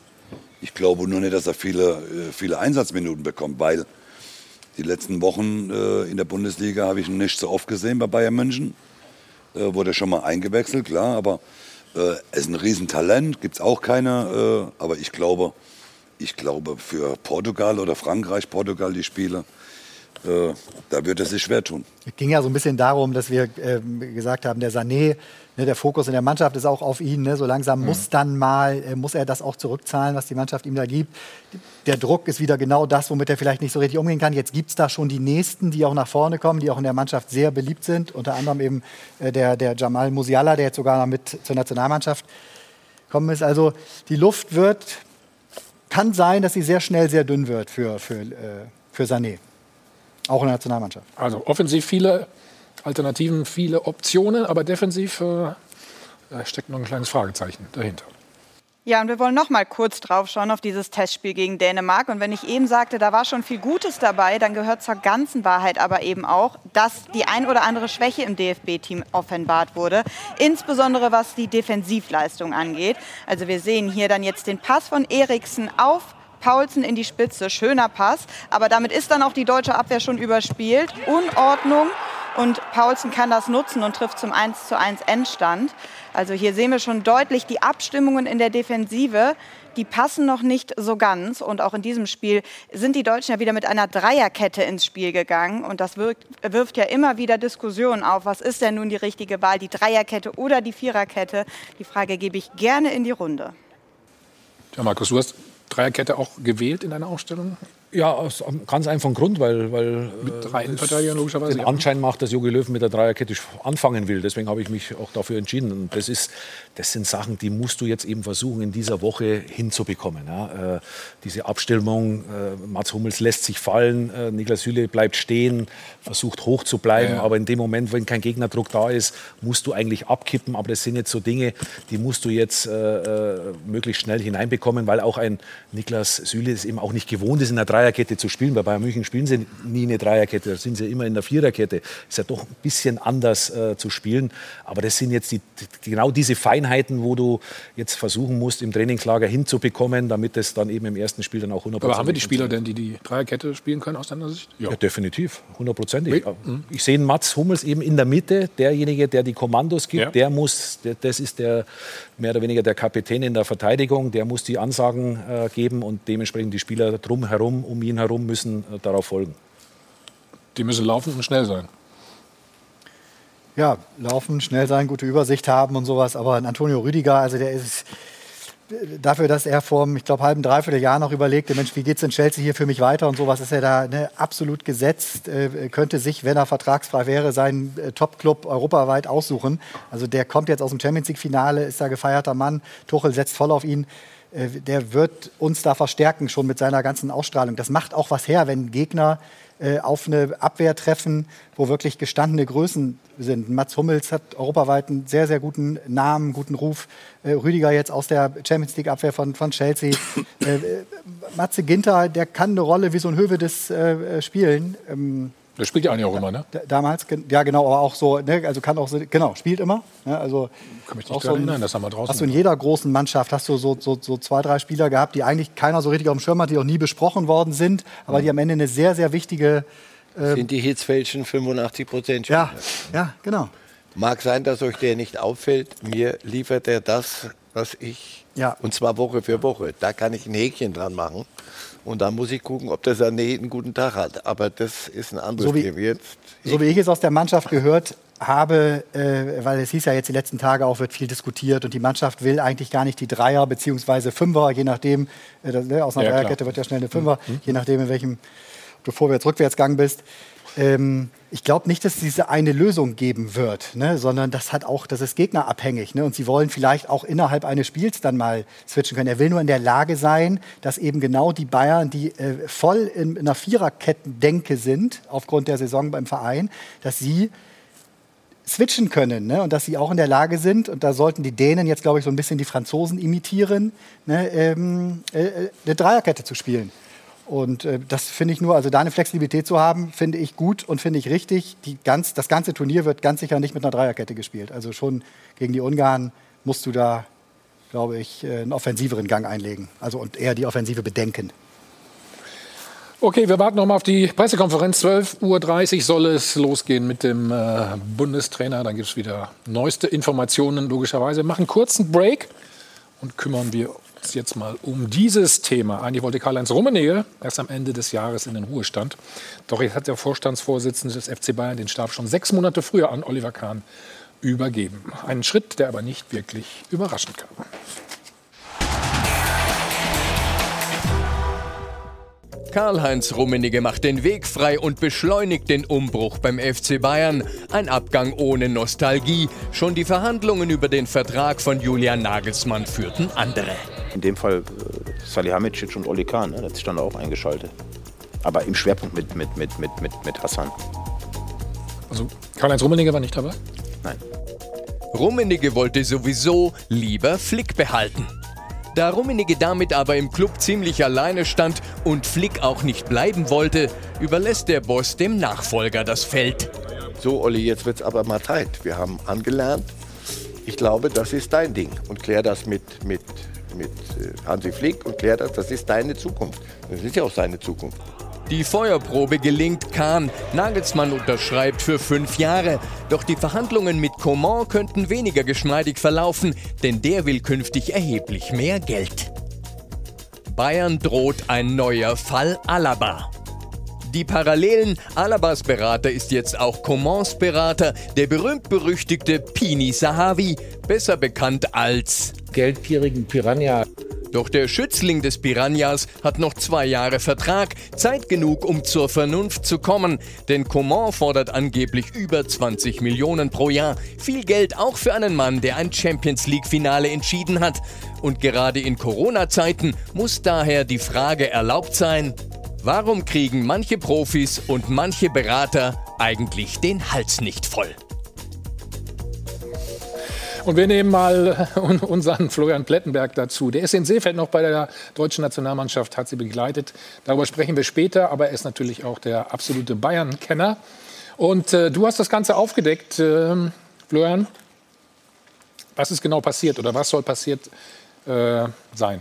Speaker 8: Ich glaube nur nicht, dass er viele, äh, viele Einsatzminuten bekommt, weil die letzten Wochen äh, in der Bundesliga habe ich ihn nicht so oft gesehen bei Bayern München. Äh, wurde schon mal eingewechselt, klar, aber äh, er ist ein Riesentalent, gibt es auch keine. Äh, aber ich glaube, ich glaube, für Portugal oder Frankreich, Portugal die Spiele, äh, da wird er sich schwer tun.
Speaker 9: Es ging ja so ein bisschen darum, dass wir ähm, gesagt haben, der Sané, ne, der Fokus in der Mannschaft ist auch auf ihn. Ne, so langsam
Speaker 1: Mhm.
Speaker 9: muss dann mal, äh, muss er das auch zurückzahlen, was die Mannschaft ihm da gibt. Der Druck ist wieder genau das, womit er vielleicht nicht so richtig umgehen kann. Jetzt gibt es da schon die Nächsten, die auch nach vorne kommen, die auch in der Mannschaft sehr beliebt sind. Unter anderem eben äh, der, der Jamal Musiala, der jetzt sogar noch mit zur Nationalmannschaft kommen ist. Also die Luft wird, kann sein, dass sie sehr schnell sehr dünn wird für, für, äh, für Sané. Auch in der Nationalmannschaft.
Speaker 1: Also offensiv viele Alternativen, viele Optionen, aber defensiv äh, da steckt noch ein kleines Fragezeichen dahinter.
Speaker 6: Ja, und wir wollen noch mal kurz drauf schauen auf dieses Testspiel gegen Dänemark. Und wenn ich eben sagte, da war schon viel Gutes dabei, dann gehört zur ganzen Wahrheit aber eben auch, dass die ein oder andere Schwäche im DFB-Team offenbart wurde. Insbesondere was die Defensivleistung angeht. Also wir sehen hier dann jetzt den Pass von Eriksen auf Paulsen in die Spitze. Schöner Pass. Aber damit ist dann auch die deutsche Abwehr schon überspielt. Unordnung. Und Paulsen kann das nutzen und trifft zum 1 zu 1 Endstand. Also hier sehen wir schon deutlich die Abstimmungen in der Defensive. Die passen noch nicht so ganz. Und auch in diesem Spiel sind die Deutschen ja wieder mit einer Dreierkette ins Spiel gegangen. Und das wirkt, wirft ja immer wieder Diskussionen auf. Was ist denn nun die richtige Wahl? Die Dreierkette oder die Viererkette? Die Frage gebe ich gerne in die Runde.
Speaker 1: Ja, Markus, du hast Dreierkette auch gewählt in deiner Aufstellung?
Speaker 2: Ja, aus einem ganz einfachen Grund, weil, weil
Speaker 1: Mit
Speaker 2: äh,
Speaker 1: drei Innenverteidigern logischerweise.
Speaker 2: den. Anschein macht, dass Jogi Löw mit der Dreierkette anfangen will. Deswegen habe ich mich auch dafür entschieden. Und das, ist, das sind Sachen, die musst du jetzt eben versuchen, in dieser Woche hinzubekommen. Ja. Äh, diese Abstimmung, äh, Mats Hummels lässt sich fallen, äh, Niklas Süle bleibt stehen, versucht hoch zu bleiben.
Speaker 1: Ja.
Speaker 2: Aber in dem Moment, wenn kein Gegnerdruck da ist, musst du eigentlich abkippen. Aber das sind jetzt so Dinge, die musst du jetzt äh, äh, möglichst schnell hineinbekommen, weil auch ein Niklas Süle es eben auch nicht gewohnt ist, in einer Dreierkette zu spielen. Bei Bayern München spielen sie nie eine Dreierkette, da sind sie immer in der Viererkette. Ist ja doch ein bisschen anders äh, zu spielen. Aber das sind jetzt die, genau diese Feinheiten, wo du jetzt versuchen musst, im Trainingslager hinzubekommen, damit es dann eben im ersten Spiel dann auch 100%
Speaker 1: Aber haben wir die Spieler denn, die die Dreierkette spielen können aus deiner Sicht?
Speaker 2: ja, definitiv, hundertprozentig.
Speaker 1: Mhm.
Speaker 2: Ich sehe Mats Hummels eben in der Mitte, derjenige, der die Kommandos gibt,
Speaker 1: Ja.
Speaker 2: der muss, der, das ist der mehr oder weniger der Kapitän in der Verteidigung, der muss die Ansagen äh, geben und dementsprechend die Spieler drumherum, um ihn herum müssen äh, darauf folgen.
Speaker 1: Die müssen laufen und schnell sein.
Speaker 9: Ja, laufen, schnell sein, gute Übersicht haben und sowas. Aber Antonio Rüdiger, also der ist dafür, dass er vor, ich glaube, halben, dreiviertel Jahr noch überlegte, Mensch, wie geht's in Chelsea hier für mich weiter und sowas, ist er da ne, absolut gesetzt, äh, könnte sich, wenn er vertragsfrei wäre, seinen äh, Top-Club europaweit aussuchen. Also der kommt jetzt aus dem Champions League-Finale, ist da gefeierter Mann. Tuchel setzt voll auf ihn. äh, der wird uns da verstärken, schon mit seiner ganzen Ausstrahlung. Das macht auch was her, wenn Gegner äh, auf eine Abwehr treffen, wo wirklich gestandene Größen sind. Mats Hummels hat europaweit einen sehr, sehr guten Namen, guten Ruf. Äh, Rüdiger jetzt aus der Champions League-Abwehr von, von Chelsea. äh, Matze Ginter, der kann eine Rolle wie so ein Hövedes äh, spielen. Ähm,
Speaker 1: der spielt ja eigentlich auch immer, ne?
Speaker 9: Damals, ja genau, aber auch so, ne, also kann auch so, genau, spielt immer. Ne, also
Speaker 1: kann mich nicht so erinnern, das haben wir draußen.
Speaker 9: Hast du in jeder großen Mannschaft hast du so, so, so zwei, drei Spieler gehabt, die eigentlich keiner so richtig auf dem Schirm hat, die auch nie besprochen worden sind, aber mhm. die am Ende eine sehr, sehr wichtige.
Speaker 5: Äh, sind die Hitzfeldchen 85 Prozent
Speaker 9: Ja, ja, genau.
Speaker 5: Mag sein, dass euch der nicht auffällt. Mir liefert er das, was ich. Ja. Und zwar Woche für Woche. Da kann ich ein Häkchen dran machen. Und dann muss ich gucken, ob der Sané einen guten Tag hat. Aber das ist ein anderes
Speaker 9: so wie,
Speaker 5: Thema. Jetzt,
Speaker 9: so wie ich es aus der Mannschaft gehört habe, äh, weil es hieß ja jetzt die letzten Tage auch, wird viel diskutiert und die Mannschaft will eigentlich gar nicht die Dreier bzw. Fünfer, je nachdem, äh, ne, aus einer ja, Dreierkette wird ja schnell eine Fünfer, mhm. je nachdem, in welchem du vorwärts, rückwärts gegangen bist. Ähm, ich glaube nicht, dass es diese eine Lösung geben wird, ne? sondern das hat auch, das ist gegnerabhängig. Ne? Und sie wollen vielleicht auch innerhalb eines Spiels dann mal switchen können. Er will nur in der Lage sein, dass eben genau die Bayern, die äh, voll in, in einer Viererkettendenke sind, aufgrund der Saison beim Verein, dass sie switchen können ne? und dass sie auch in der Lage sind, und da sollten die Dänen jetzt, glaube ich, so ein bisschen die Franzosen imitieren, ne? ähm, äh, äh eine Dreierkette zu spielen. Und äh, das finde ich nur, also da eine Flexibilität zu haben, finde ich gut und finde ich richtig. Die ganz, das ganze Turnier wird ganz sicher nicht mit einer Dreierkette gespielt. Also schon gegen die Ungarn musst du da, glaube ich, äh, einen offensiveren Gang einlegen. Also und eher die Offensive bedenken.
Speaker 1: Okay, wir warten noch mal auf die Pressekonferenz. 12.30 Uhr soll es losgehen mit dem äh, Bundestrainer. Dann gibt es wieder neueste Informationen, logischerweise. Wir machen einen kurzen Break und kümmern wir uns jetzt mal um dieses Thema. Eigentlich wollte Karl-Heinz Rummenigge erst am Ende des Jahres in den Ruhestand. Doch jetzt hat der Vorstandsvorsitzende des FC Bayern den Stab schon sechs Monate früher an Oliver Kahn übergeben. Einen Schritt, der aber nicht wirklich überraschend kam.
Speaker 12: Karl-Heinz Rummenigge macht den Weg frei und beschleunigt den Umbruch beim FC Bayern. Ein Abgang ohne Nostalgie. Schon die Verhandlungen über den Vertrag von Julian Nagelsmann führten andere.
Speaker 13: In dem Fall äh, Salihamidzic und Oli Kahn, ne? das stand auch eingeschaltet. Aber im Schwerpunkt mit, mit, mit, mit, mit, mit Hassan.
Speaker 1: Also Karl-Heinz Rummenigge war nicht dabei?
Speaker 13: Nein.
Speaker 12: Rummenigge wollte sowieso lieber Flick behalten. Da Rummenigge damit aber im Club ziemlich alleine stand und Flick auch nicht bleiben wollte, überlässt der Boss dem Nachfolger das Feld.
Speaker 5: So, Olli, jetzt wird's aber mal Zeit. Wir haben angelernt. Ich glaube, das ist dein Ding. Und klär das mit, mit, mit äh, Hansi Flick und klär das, das ist deine Zukunft. Das ist ja auch seine Zukunft.
Speaker 12: Die Feuerprobe gelingt Kahn. Nagelsmann unterschreibt für fünf Jahre. Doch die Verhandlungen mit Coman könnten weniger geschmeidig verlaufen, denn der will künftig erheblich mehr Geld. Bayern droht ein neuer Fall Alaba. Die Parallelen, Alabas Berater ist jetzt auch Comans Berater, der berühmt-berüchtigte Pini Sahavi, besser bekannt als
Speaker 2: geldgierigen Piranha.
Speaker 12: Doch der Schützling des Piranhas hat noch zwei Jahre Vertrag, Zeit genug, um zur Vernunft zu kommen. Denn Coman fordert angeblich über 20 Millionen pro Jahr. Viel Geld auch für einen Mann, der ein Champions League-Finale entschieden hat. Und gerade in Corona-Zeiten muss daher die Frage erlaubt sein, warum kriegen manche Profis und manche Berater eigentlich den Hals nicht voll?
Speaker 1: Und wir nehmen mal unseren Florian Plettenberg dazu. Der ist in Seefeld noch bei der deutschen Nationalmannschaft, hat sie begleitet. Darüber sprechen wir später, aber er ist natürlich auch der absolute Bayern-Kenner. Und äh, du hast das Ganze aufgedeckt, äh, Florian. Was ist genau passiert oder was soll passiert äh, sein?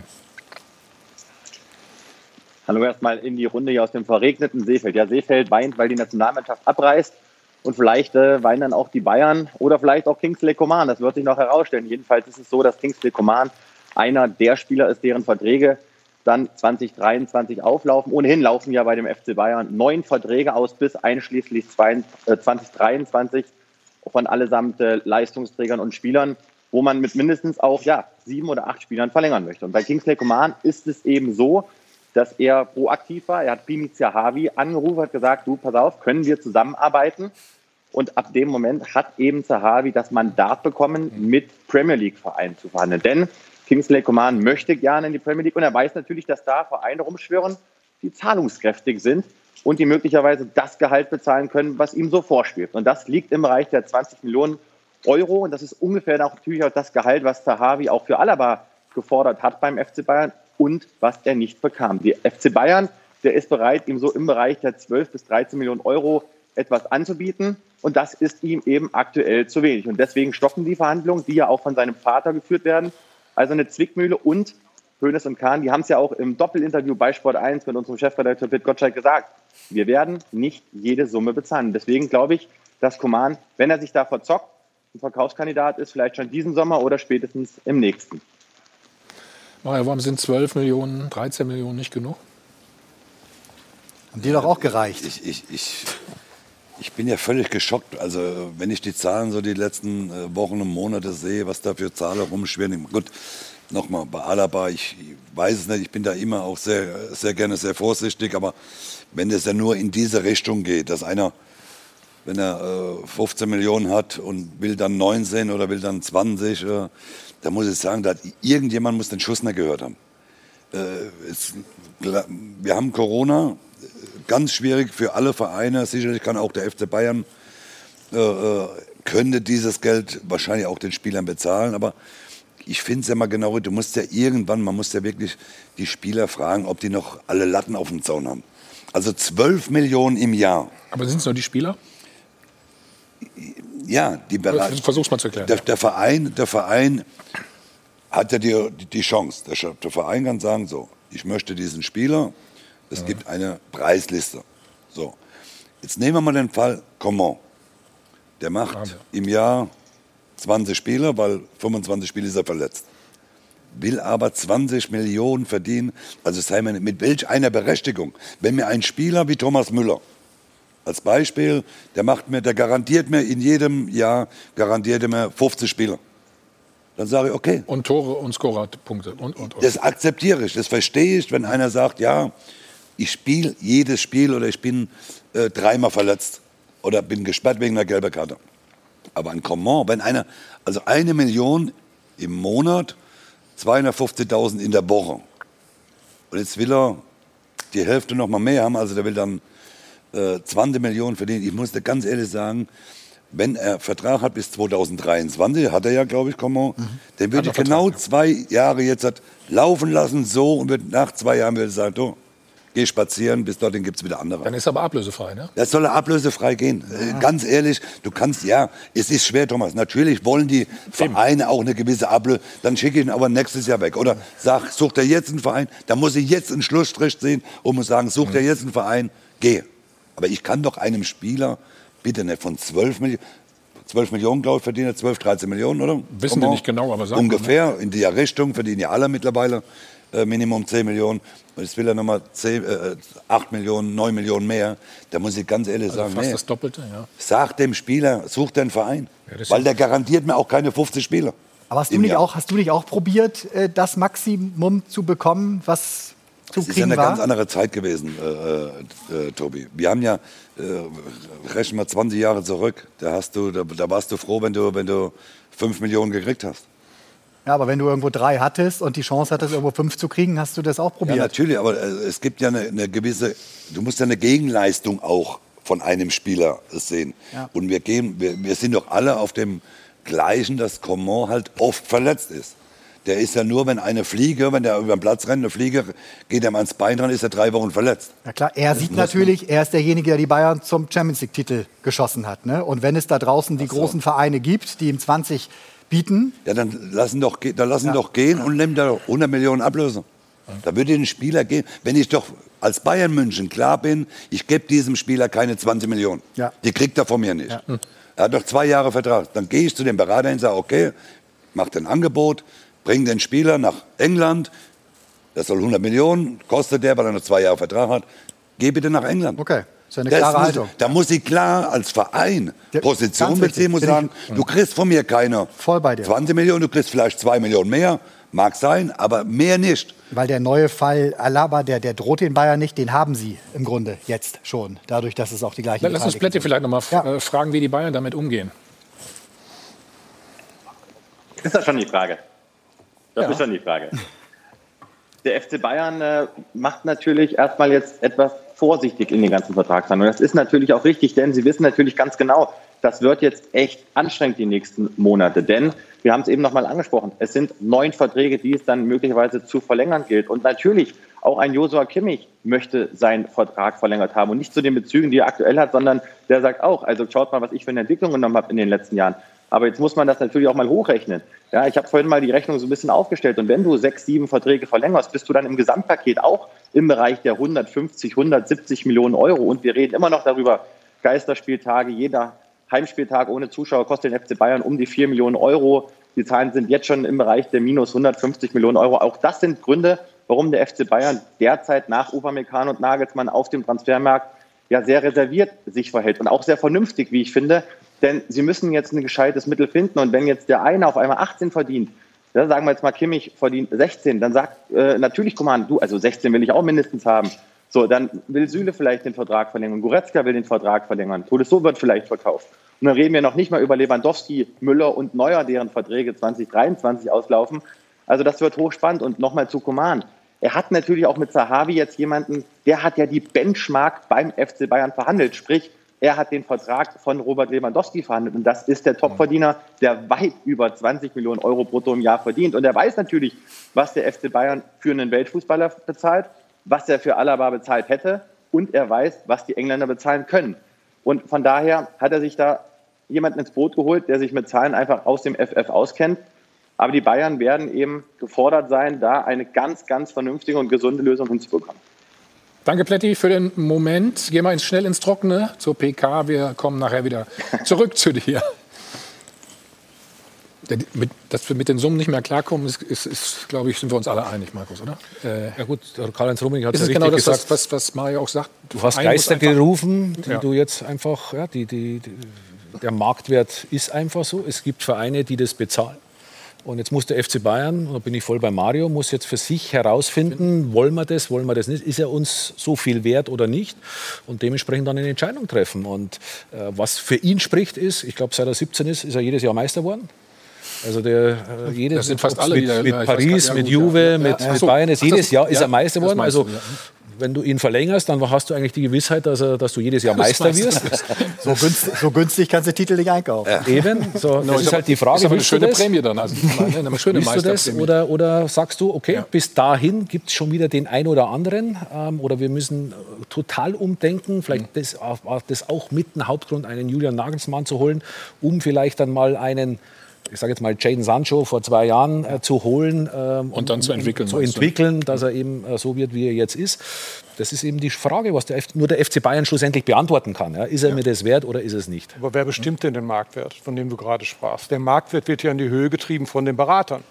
Speaker 14: Hallo erstmal in die Runde hier aus dem verregneten Seefeld. Ja, Seefeld weint, weil die Nationalmannschaft abreißt. Und vielleicht äh, weinen dann auch die Bayern oder vielleicht auch Kingsley Coman. Das wird sich noch herausstellen. Jedenfalls ist es so, dass Kingsley Coman einer der Spieler ist, deren Verträge dann 2023 auflaufen. Ohnehin laufen ja bei dem FC Bayern neun Verträge aus bis einschließlich 2023 äh, von allesamt äh, Leistungsträgern und Spielern, wo man mit mindestens auch ja, sieben oder acht Spielern verlängern möchte. Und bei Kingsley Coman ist es eben so, dass er proaktiv war. Er hat Pimi Zahavi angerufen, hat gesagt, du, pass auf, können wir zusammenarbeiten? Und ab dem Moment hat eben Zahavi das Mandat bekommen, mit Premier League-Vereinen zu verhandeln. Denn Kingsley Coman möchte gerne in die Premier League und er weiß natürlich, dass da Vereine rumschwirren, die zahlungskräftig sind und die möglicherweise das Gehalt bezahlen können, was ihm so vorschwebt. Und das liegt im Bereich der 20 Millionen Euro und das ist ungefähr natürlich auch das Gehalt, was Tahavi auch für Alaba gefordert hat beim FC Bayern und was er nicht bekam. Die FC Bayern, der ist bereit, ihm so im Bereich der 12 bis 13 Millionen Euro etwas anzubieten. Und das ist ihm eben aktuell zu wenig. Und deswegen stoppen die Verhandlungen, die ja auch von seinem Vater geführt werden. Also eine Zwickmühle und Hönes und Kahn, die haben es ja auch im Doppelinterview bei Sport 1 mit unserem Chefredakteur Pitt Gottschalk gesagt. Wir werden nicht jede Summe bezahlen. Deswegen glaube ich, dass Koman, wenn er sich da verzockt, ein Verkaufskandidat ist, vielleicht schon diesen Sommer oder spätestens im nächsten.
Speaker 1: Warum sind 12 Millionen, 13 Millionen nicht genug?
Speaker 9: Haben dir doch auch gereicht.
Speaker 8: Ich, ich, ich, ich bin ja völlig geschockt. Also wenn ich die Zahlen so die letzten äh, Wochen und Monate sehe, was da für Zahlen rumschwirren. Gut, nochmal bei Alaba, ich, ich weiß es nicht, ich bin da immer auch sehr, sehr gerne sehr vorsichtig, aber wenn es ja nur in diese Richtung geht, dass einer, wenn er äh, 15 Millionen hat und will dann 19 oder will dann 20, äh, da muss ich sagen, da irgendjemand muss den Schuss nicht gehört haben. Äh, es, wir haben Corona, ganz schwierig für alle Vereine. Sicherlich kann auch der FC Bayern äh, äh, könnte dieses Geld wahrscheinlich auch den Spielern bezahlen, aber ich finde es ja mal genau, du musst ja irgendwann, man muss ja wirklich die Spieler fragen, ob die noch alle Latten auf dem Zaun haben. Also 12 Millionen im Jahr.
Speaker 1: Aber sind es nur die Spieler?
Speaker 8: Ja, die Bereich.
Speaker 1: Versuch's mal zu erklären.
Speaker 8: Der, der, Verein, der Verein hat ja die, die Chance. Der, der Verein kann sagen, so, ich möchte diesen Spieler, es ja. gibt eine Preisliste. So, jetzt nehmen wir mal den Fall Coman. Der macht ja. im Jahr 20 Spiele, weil 25 Spiele ist er verletzt. Will aber 20 Millionen verdienen. Also sei mir mit welch einer Berechtigung. Wenn mir ein Spieler wie Thomas Müller, als Beispiel, der macht mir, der garantiert mir in jedem Jahr, garantiert mir 50 Spiele. Dann sage ich, okay.
Speaker 1: Und Tore und Scorerpunkte. Und, und, und.
Speaker 8: Das akzeptiere ich, das verstehe ich, wenn einer sagt, ja, ich spiele jedes Spiel oder ich bin äh, dreimal verletzt oder bin gesperrt wegen einer gelben Karte. Aber ein Coman, wenn einer, also eine Million im Monat, 250.000 in der Woche. Und jetzt will er die Hälfte noch mal mehr haben, also der will dann äh, 20 Millionen verdienen. Ich muss dir ganz ehrlich sagen, wenn er Vertrag hat bis 2023, hat er ja, glaube ich, Coman, mhm. dann würde ich genau zwei Jahre jetzt hat laufen lassen, so, und wird nach zwei Jahren würde sagen, du, geh spazieren, bis dorthin gibt es wieder andere.
Speaker 1: Dann ist er aber ablösefrei, ne?
Speaker 8: Das soll er ablösefrei gehen. Ja. Ganz ehrlich, du kannst, ja, es ist schwer, Thomas. Natürlich wollen die Vereine auch eine gewisse Ablöse, dann schicke ich ihn aber nächstes Jahr weg. Oder sag, such dir jetzt einen Verein, da muss ich jetzt einen Schlussstrich ziehen und muss sagen, such dir mhm. jetzt einen Verein, geh. Aber ich kann doch einem Spieler, bitte nicht von 12 Millionen, 12 Millionen, glaube ich, verdienen 12, 13 Millionen, oder?
Speaker 1: Wissen wir nicht genau, aber sagen
Speaker 8: Ungefähr, in der Richtung verdienen ja alle mittlerweile äh, Minimum 10 Millionen. Und jetzt will er nochmal 10, äh, 8 Millionen, 9 Millionen mehr. Da muss ich ganz ehrlich
Speaker 1: also
Speaker 8: sagen,
Speaker 1: fast
Speaker 8: nee.
Speaker 1: das Doppelte, ja.
Speaker 8: Sag dem Spieler, such einen Verein. Ja, weil der garantiert mir auch keine 50 Spieler.
Speaker 9: Aber hast du, nicht auch, hast du nicht auch probiert, äh, das Maximum zu bekommen, was zu
Speaker 8: kriegen war? Das ist ja eine
Speaker 9: war?
Speaker 8: ganz andere Zeit gewesen, äh, äh, Tobi. Wir haben ja, äh, rechnen wir 20 Jahre zurück, da, hast du, da, da warst du froh, wenn du, wenn du 5 Millionen gekriegt hast.
Speaker 9: Ja, aber wenn du irgendwo drei hattest und die Chance hattest, irgendwo fünf zu kriegen, hast du das auch probiert? Ja,
Speaker 8: natürlich, aber äh, es gibt ja eine, eine gewisse, du musst ja eine Gegenleistung auch von einem Spieler sehen. Ja. Und wir, gehen, wir, wir sind doch alle auf dem gleichen, dass Coman halt oft verletzt ist. Der ist ja nur, wenn eine Fliege, wenn der über den Platz rennt, eine Fliege, geht ihm ans Bein dran, ist er drei Wochen verletzt.
Speaker 9: Ja klar, er sieht natürlich, er ist derjenige, der die Bayern zum Champions League-Titel geschossen hat. Ne? Und wenn es da draußen die so. großen Vereine gibt, die ihm 20 bieten.
Speaker 8: Ja, dann lassen doch, dann lassen ja. doch gehen und nehmen da 100 Millionen Ablöse. Da würde den Spieler gehen. Wenn ich doch als Bayern München klar bin, ich gebe diesem Spieler keine 20 Millionen. Ja. Die kriegt er von mir nicht. Ja. Er hat doch zwei Jahre Vertrag. Dann gehe ich zu dem Berater und sage, okay, mach ein Angebot, bring den Spieler nach England. Das soll 100 Millionen, kostet der, weil er noch zwei Jahre Vertrag hat. Geh bitte nach England.
Speaker 9: Okay. Das ist eine klare
Speaker 8: muss,
Speaker 9: Haltung.
Speaker 8: Da muss ich klar als Verein Position beziehen und sagen, du kriegst von mir keine
Speaker 9: Voll bei dir.
Speaker 8: 20 Millionen, du kriegst vielleicht 2 Millionen mehr. Mag sein, aber mehr nicht.
Speaker 9: Weil der neue Fall Alaba, der, der droht den Bayern nicht, den haben sie im Grunde jetzt schon. Dadurch, dass es auch die gleiche
Speaker 1: Lass uns Plätte vielleicht noch mal ja. Äh, fragen, wie die Bayern damit umgehen.
Speaker 14: Ist das schon die Frage? Das
Speaker 1: Ja.
Speaker 14: ist schon die Frage. Der FC Bayern äh, macht natürlich erstmal jetzt etwas vorsichtig in den ganzen Vertragsverhandlungen. Das ist natürlich auch richtig, denn sie wissen natürlich ganz genau, das wird jetzt echt anstrengend die nächsten Monate. Denn wir haben es eben nochmal angesprochen, es sind neun Verträge, die es dann möglicherweise zu verlängern gilt. Und natürlich, auch ein Josua Kimmich möchte seinen Vertrag verlängert haben und nicht zu den Bezügen, die er aktuell hat, sondern der sagt auch, also schaut mal, was ich für eine Entwicklung genommen habe in den letzten Jahren. Aber jetzt muss man das natürlich auch mal hochrechnen. Ja, ich habe vorhin mal die Rechnung so ein bisschen aufgestellt. Und wenn du sechs, sieben Verträge verlängerst, bist du dann im Gesamtpaket auch im Bereich der 150, 170 Millionen Euro. Und wir reden immer noch darüber, Geisterspieltage, jeder Heimspieltag ohne Zuschauer kostet den FC Bayern um die 4 Millionen Euro. Die Zahlen sind jetzt schon im Bereich der minus 150 Millionen Euro. Auch das sind Gründe, warum der FC Bayern derzeit nach Upamecano und Nagelsmann auf dem Transfermarkt ja sehr reserviert sich verhält und auch sehr vernünftig, wie ich finde. Denn sie müssen jetzt ein gescheites Mittel finden. Und wenn jetzt der eine auf einmal 18 verdient, ja, sagen wir jetzt mal, Kimmich verdient 16, dann sagt äh, natürlich Coman, du, also 16 will ich auch mindestens haben. So, dann will Süle vielleicht den Vertrag verlängern, Goretzka will den Vertrag verlängern, Tolisso wird vielleicht verkauft. Und dann reden wir noch nicht mal über Lewandowski, Müller und Neuer, deren Verträge 2023 auslaufen. Also das wird hochspannend. Und nochmal zu Coman. Er hat natürlich auch mit Sahavi jetzt jemanden, der hat ja die Benchmark beim FC Bayern verhandelt. Sprich, er hat den Vertrag von Robert Lewandowski verhandelt. Und das ist der Topverdiener, der weit über 20 Millionen Euro brutto im Jahr verdient. Und er weiß natürlich, was der FC Bayern für einen Weltfußballer bezahlt, was er für Alaba bezahlt hätte. Und er weiß, was die Engländer bezahlen können. Und von daher hat er sich da jemanden ins Boot geholt, der sich mit Zahlen einfach aus dem FF auskennt. Aber die Bayern werden eben gefordert sein, da eine ganz, ganz vernünftige und gesunde Lösung hinzubekommen.
Speaker 1: Danke, Pletti, für den Moment. Gehen wir ins- schnell ins Trockene zur PK. Wir kommen nachher wieder zurück zu dir. Dass wir mit den Summen nicht mehr klarkommen, ist, ist, ist glaube ich, sind wir uns alle einig, Markus, oder? Äh,
Speaker 2: ja gut, Karl-Heinz Rummenigge hat ja
Speaker 1: es
Speaker 2: richtig
Speaker 1: genau das,
Speaker 2: gesagt.
Speaker 1: was, was, Mario auch sagt?
Speaker 2: Du hast Geister gerufen, die
Speaker 1: Ja.
Speaker 2: du jetzt einfach, ja, die, die, die, der Marktwert ist einfach so. Es gibt Vereine, die das bezahlen. Und jetzt muss der FC Bayern, und da bin ich voll bei Mario, muss jetzt für sich herausfinden, wollen wir das, wollen wir das nicht, ist er uns so viel wert oder nicht und dementsprechend dann eine Entscheidung treffen. Und äh, was für ihn spricht ist, ich glaube, seit er 17 ist, ist er jedes Jahr Meister geworden. Also der, äh, jedes,
Speaker 1: Das sind fast alle,
Speaker 2: mit, mit Paris, mit Juve, mit. Bayern, jedes Jahr ist er Meister geworden. Also. Wenn du ihn verlängerst, dann hast du eigentlich die Gewissheit, dass, er, dass du jedes Jahr Meister
Speaker 9: Das
Speaker 2: wirst.
Speaker 9: So günstig, so günstig kannst du Titel nicht einkaufen.
Speaker 2: Eben, so, das
Speaker 1: No,
Speaker 2: ist
Speaker 1: aber-
Speaker 2: halt die Frage.
Speaker 1: Ist aber eine schöne
Speaker 2: das?
Speaker 1: Prämie dann. Also, [laughs] eine schöne
Speaker 2: du das oder, oder sagst du, okay, bis dahin gibt es schon wieder den einen oder anderen ähm, oder wir müssen äh, total umdenken, vielleicht das, auch- auch- das auch mit ein Hauptgrund, einen Julian Nagelsmann zu holen, um vielleicht dann mal einen ich sage jetzt mal Jaden Sancho vor zwei Jahren äh, zu holen ähm,
Speaker 1: Und dann zu entwickeln,
Speaker 2: zu entwickeln, dass er eben äh, so wird, wie er jetzt ist. Das ist eben die Frage, was der F nur der FC Bayern schlussendlich beantworten kann. Ja? Ist er mir das wert oder ist es nicht?
Speaker 3: Aber wer bestimmt denn den Marktwert, von dem du gerade sprachst? Der Marktwert wird ja in die Höhe getrieben von den Beratern.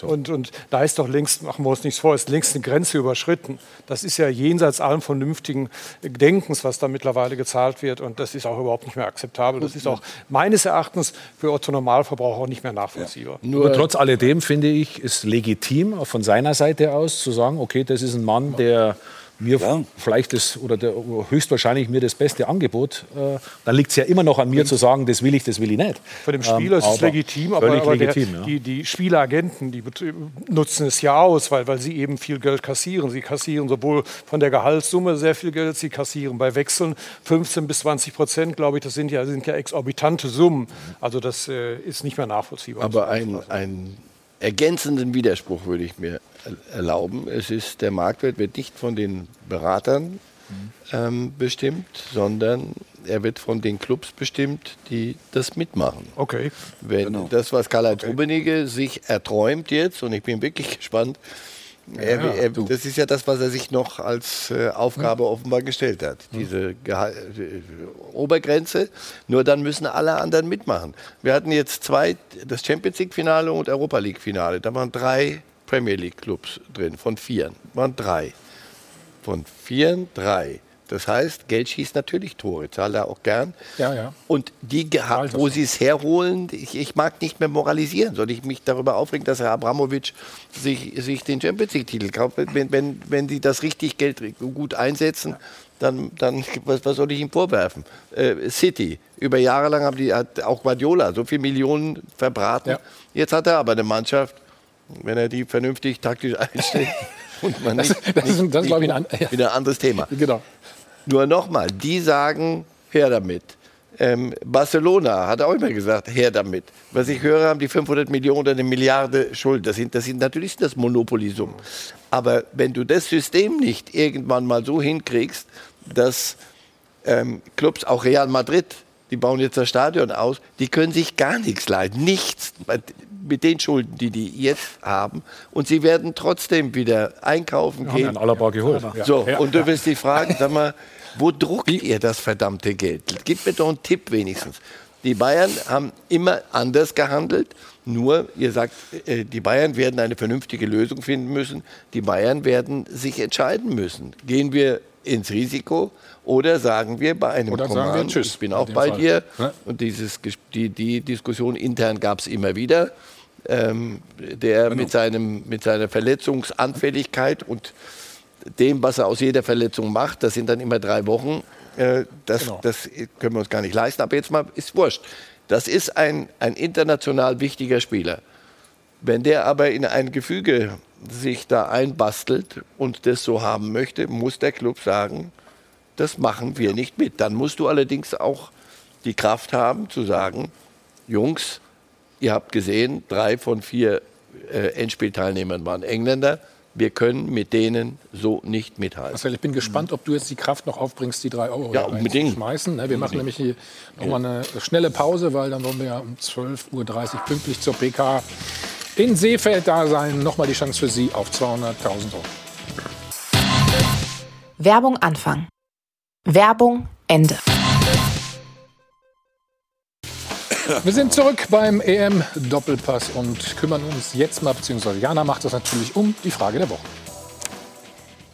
Speaker 3: Und, und da ist doch längst, machen wir uns nichts vor, ist längst eine Grenze überschritten. Das ist ja jenseits allem vernünftigen Denkens, was da mittlerweile gezahlt wird. Und das ist auch überhaupt nicht mehr akzeptabel. Das ist auch meines Erachtens für Otto Normalverbraucher nicht mehr nachvollziehbar.
Speaker 2: Nur trotz alledem finde ich, ist legitim auch von seiner Seite aus zu sagen, okay, das ist ein Mann, der mir vielleicht das oder der höchstwahrscheinlich mir das beste Angebot, äh, dann liegt es ja immer noch an mir zu sagen, das will ich, das will ich nicht.
Speaker 3: Für den Spieler ist es legitim, aber, aber der,
Speaker 2: legitim, ja.
Speaker 3: die, die Spieleragenten, die nutzen es ja aus, weil, weil sie eben viel Geld kassieren. Sie kassieren sowohl von der Gehaltssumme sehr viel Geld, sie kassieren bei Wechseln 15 bis 20 Prozent, glaube ich, das sind ja, sind ja exorbitante Summen. Also das äh, ist nicht mehr nachvollziehbar.
Speaker 5: Aber ein, einen ergänzenden Widerspruch würde ich mir erlauben. Es ist, der Marktwert wird nicht von den Beratern ähm, bestimmt, sondern er wird von den Clubs bestimmt, die das mitmachen.
Speaker 3: Okay.
Speaker 5: Wenn das, was Karl-Heinz Rummenigge sich erträumt jetzt, und ich bin wirklich gespannt, er,
Speaker 1: Ja,
Speaker 5: er, das ist ja das, was er sich noch als äh, Aufgabe offenbar gestellt hat. Diese Gehal äh, Obergrenze. Nur dann müssen alle anderen mitmachen. Wir hatten jetzt zwei, das Champions League-Finale und Europa League-Finale. Da waren drei Premier League-Clubs drin, von vier. Waren drei. Von vier, drei. Das heißt, Geld schießt natürlich Tore, zahlt er auch gern.
Speaker 1: Ja, ja.
Speaker 5: Und die, geha- wo sie es herholen, ich, ich mag nicht mehr moralisieren. Soll ich mich darüber aufregen, dass Herr Abramowitsch sich, sich den Champions League-Titel kauft? Wenn, wenn, wenn die das richtig Geld gut einsetzen, dann, dann was, was soll ich ihm vorwerfen? Äh, City, über Jahre lang haben die, hat auch Guardiola so viele Millionen verbraten. Jetzt hat er aber eine Mannschaft, wenn er die vernünftig taktisch [laughs] einstellt. Und man
Speaker 1: Das-
Speaker 5: nicht,
Speaker 1: das ist-
Speaker 5: nicht,
Speaker 1: das ist, glaub ich,
Speaker 5: nicht-
Speaker 1: ein ja.
Speaker 5: wieder ein anderes Thema.
Speaker 1: Genau.
Speaker 5: Nur nochmal, die sagen, her damit. Ähm, Barcelona hat auch immer gesagt, her damit. Was ich höre, haben die 500 Millionen oder eine Milliarde Schuld. Das sind, das sind natürlich das Monopoly-Summen. Aber wenn du das System nicht irgendwann mal so hinkriegst, dass ähm, Clubs, auch Real Madrid, die bauen jetzt das Stadion aus, die können sich gar nichts leiden, nichts mit den Schulden, die die jetzt haben. Und sie werden trotzdem wieder einkaufen
Speaker 2: Wir haben
Speaker 5: gehen.
Speaker 2: Herrn Alaba geholt.
Speaker 5: So,
Speaker 2: Ja.
Speaker 5: und du wirst dich fragen, sag mal, wo druckt ihr das verdammte Geld? Gib mir doch einen Tipp wenigstens. Die Bayern haben immer anders gehandelt. Nur, ihr sagt, äh, die Bayern werden eine vernünftige Lösung finden müssen. Die Bayern werden sich entscheiden müssen. Gehen wir ins Risiko oder sagen wir bei einem
Speaker 1: Oder sagen wir
Speaker 5: Coman,
Speaker 1: Tschüss
Speaker 5: ich bin
Speaker 1: in
Speaker 5: auch bei
Speaker 1: Fall.
Speaker 5: dir. Und dieses, die, die Diskussion intern gab es immer wieder. Ähm, der mit, seinem, mit seiner Verletzungsanfälligkeit und dem, was er aus jeder Verletzung macht, das sind dann immer drei Wochen, äh, das,
Speaker 1: Genau.
Speaker 5: das können wir uns gar nicht leisten. Aber jetzt mal, ist wurscht. Das ist ein, ein international wichtiger Spieler. Wenn der aber in ein Gefüge sich da einbastelt und das so haben möchte, muss der Club sagen, das machen wir nicht mit. Dann musst du allerdings auch die Kraft haben zu sagen, Jungs, ihr habt gesehen, drei von vier äh, Endspielteilnehmern waren Engländer. Wir können mit denen so nicht mithalten.
Speaker 1: Marcel, ich bin gespannt, ob du jetzt die Kraft noch aufbringst, die drei Euro
Speaker 5: Ja, unbedingt.
Speaker 1: schmeißen. Wir machen nämlich hier nochmal eine schnelle Pause, weil dann wollen wir ja um 12.30 Uhr pünktlich zur PK in Seefeld da sein. Nochmal die Chance für Sie auf 200.000 Euro.
Speaker 10: Werbung Anfang. Werbung Ende. [laughs]
Speaker 1: Wir sind zurück beim EM-Doppelpass und kümmern uns jetzt mal, beziehungsweise Jana macht das natürlich um die Frage der Woche.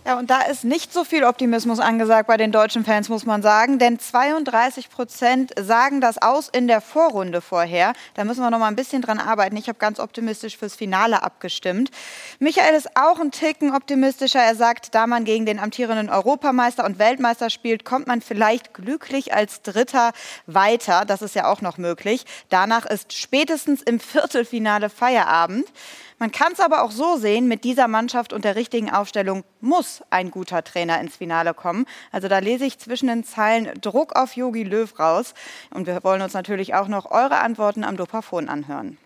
Speaker 6: Ja, und da ist nicht so viel Optimismus angesagt bei den deutschen Fans, muss man sagen. Denn 32 Prozent sagen das aus in der Vorrunde vorher. Da müssen wir noch mal ein bisschen dran arbeiten. Ich habe ganz optimistisch fürs Finale abgestimmt. Michael ist auch ein Ticken optimistischer. Er sagt, da man gegen den amtierenden Europameister und Weltmeister spielt, kommt man vielleicht glücklich als Dritter weiter. Das ist ja auch noch möglich. Danach ist spätestens im Viertelfinale Feierabend. Man kann es aber auch so sehen, mit dieser Mannschaft und der richtigen Aufstellung muss ein guter Trainer ins Finale kommen. Also da lese ich zwischen den Zeilen Druck auf Yogi Löw raus. Und wir wollen uns natürlich auch noch eure Antworten am Dopafon anhören.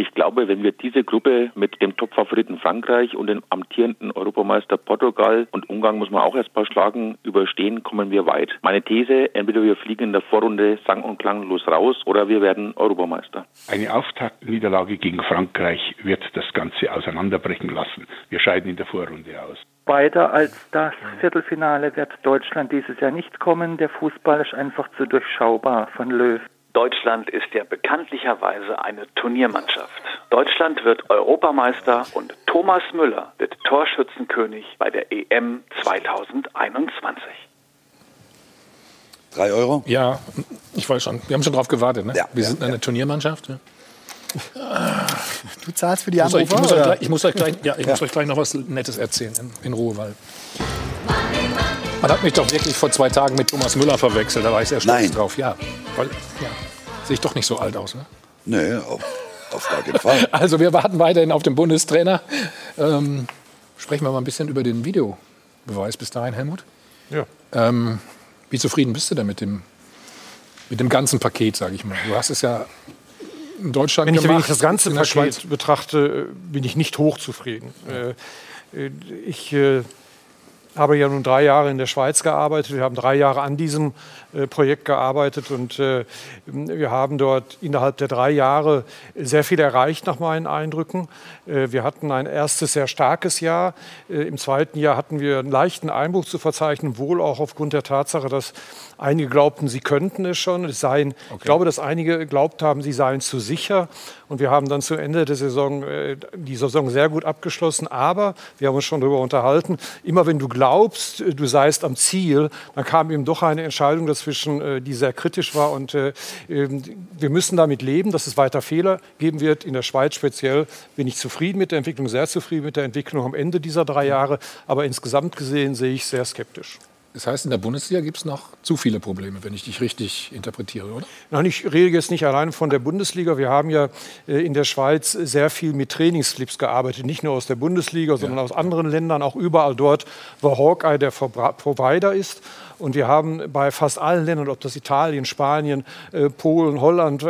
Speaker 13: Ich glaube, wenn wir diese Gruppe mit dem Topfavoriten Frankreich und dem amtierenden Europameister Portugal und Ungarn muss man auch erst mal schlagen, überstehen, kommen wir weit. Meine These, entweder wir fliegen in der Vorrunde sang- und klanglos raus oder wir werden Europameister.
Speaker 15: Eine Auftaktniederlage gegen Frankreich wird das Ganze auseinanderbrechen lassen. Wir scheiden in der Vorrunde aus.
Speaker 16: Weiter als das Viertelfinale wird Deutschland dieses Jahr nicht kommen. Der Fußball ist einfach zu durchschaubar von Löw.
Speaker 17: Deutschland ist ja bekanntlicherweise eine Turniermannschaft. Deutschland wird Europameister und Thomas Müller wird Torschützenkönig bei der EM 2021.
Speaker 8: Drei Euro?
Speaker 1: Ja, ich weiß schon. Wir haben schon drauf gewartet. Ne? wir sind eine Turniermannschaft. Ja.
Speaker 9: Du zahlst für die
Speaker 1: euch, ich, muss euch ich, muss euch gleich, ja, ich
Speaker 9: Ja.
Speaker 1: muss euch gleich noch was Nettes erzählen in, in Ruhe, weil man hat mich doch wirklich vor zwei Tagen mit Thomas Müller verwechselt. Da war ich sehr stolz
Speaker 8: Nein.
Speaker 1: drauf. Ja, weil ja, sehe ich doch nicht so alt aus. Ne?
Speaker 8: Nee, auf, auf gar keinen Fall. [laughs]
Speaker 1: Also wir warten weiterhin auf den Bundestrainer. Ähm, sprechen wir mal ein bisschen über den Videobeweis bis dahin, Helmut.
Speaker 3: Ja.
Speaker 1: Ähm, wie zufrieden bist du denn mit dem, mit dem ganzen Paket, sage ich mal? Du hast es ja in Deutschland
Speaker 3: Wenn ich, wenn
Speaker 1: gemacht.
Speaker 3: ich das ganze
Speaker 1: in der
Speaker 3: Paket
Speaker 1: Schweiz.
Speaker 3: betrachte, äh, bin ich nicht hochzufrieden. Äh, äh, Ich äh, habe ja nun drei Jahre in der Schweiz gearbeitet. Wir haben drei Jahre an diesem Projekt gearbeitet und äh, wir haben dort innerhalb der drei Jahre sehr viel erreicht, nach meinen Eindrücken. Äh, Wir hatten ein erstes sehr starkes Jahr. Äh, Im zweiten Jahr hatten wir einen leichten Einbruch zu verzeichnen, wohl auch aufgrund der Tatsache, dass einige glaubten, sie könnten es schon. Es seien, Ich glaube, dass einige geglaubt haben, sie seien zu sicher. Und wir haben dann zu Ende der Saison äh, die Saison sehr gut abgeschlossen. Aber wir haben uns schon darüber unterhalten. Immer wenn du glaubst, äh, du seist am Ziel, dann kam eben doch eine Entscheidung dazwischen, äh, die sehr kritisch war. Und äh, ähm, wir müssen damit leben, dass es weiter Fehler geben wird. In der Schweiz speziell bin ich zufrieden mit der Entwicklung, sehr zufrieden mit der Entwicklung am Ende dieser drei Jahre. Aber insgesamt gesehen sehe ich sehr skeptisch.
Speaker 1: Das heißt, in der Bundesliga gibt es noch zu viele Probleme, wenn ich dich richtig interpretiere, oder?
Speaker 3: Nein, ich rede jetzt nicht allein von der Bundesliga. Wir haben ja äh, in der Schweiz sehr viel mit Trainingsclips gearbeitet, nicht nur aus der Bundesliga, sondern aus anderen Ländern, auch überall dort, wo Hawkeye der Provider ist. Und wir haben bei fast allen Ländern, ob das Italien, Spanien, äh, Polen, Holland,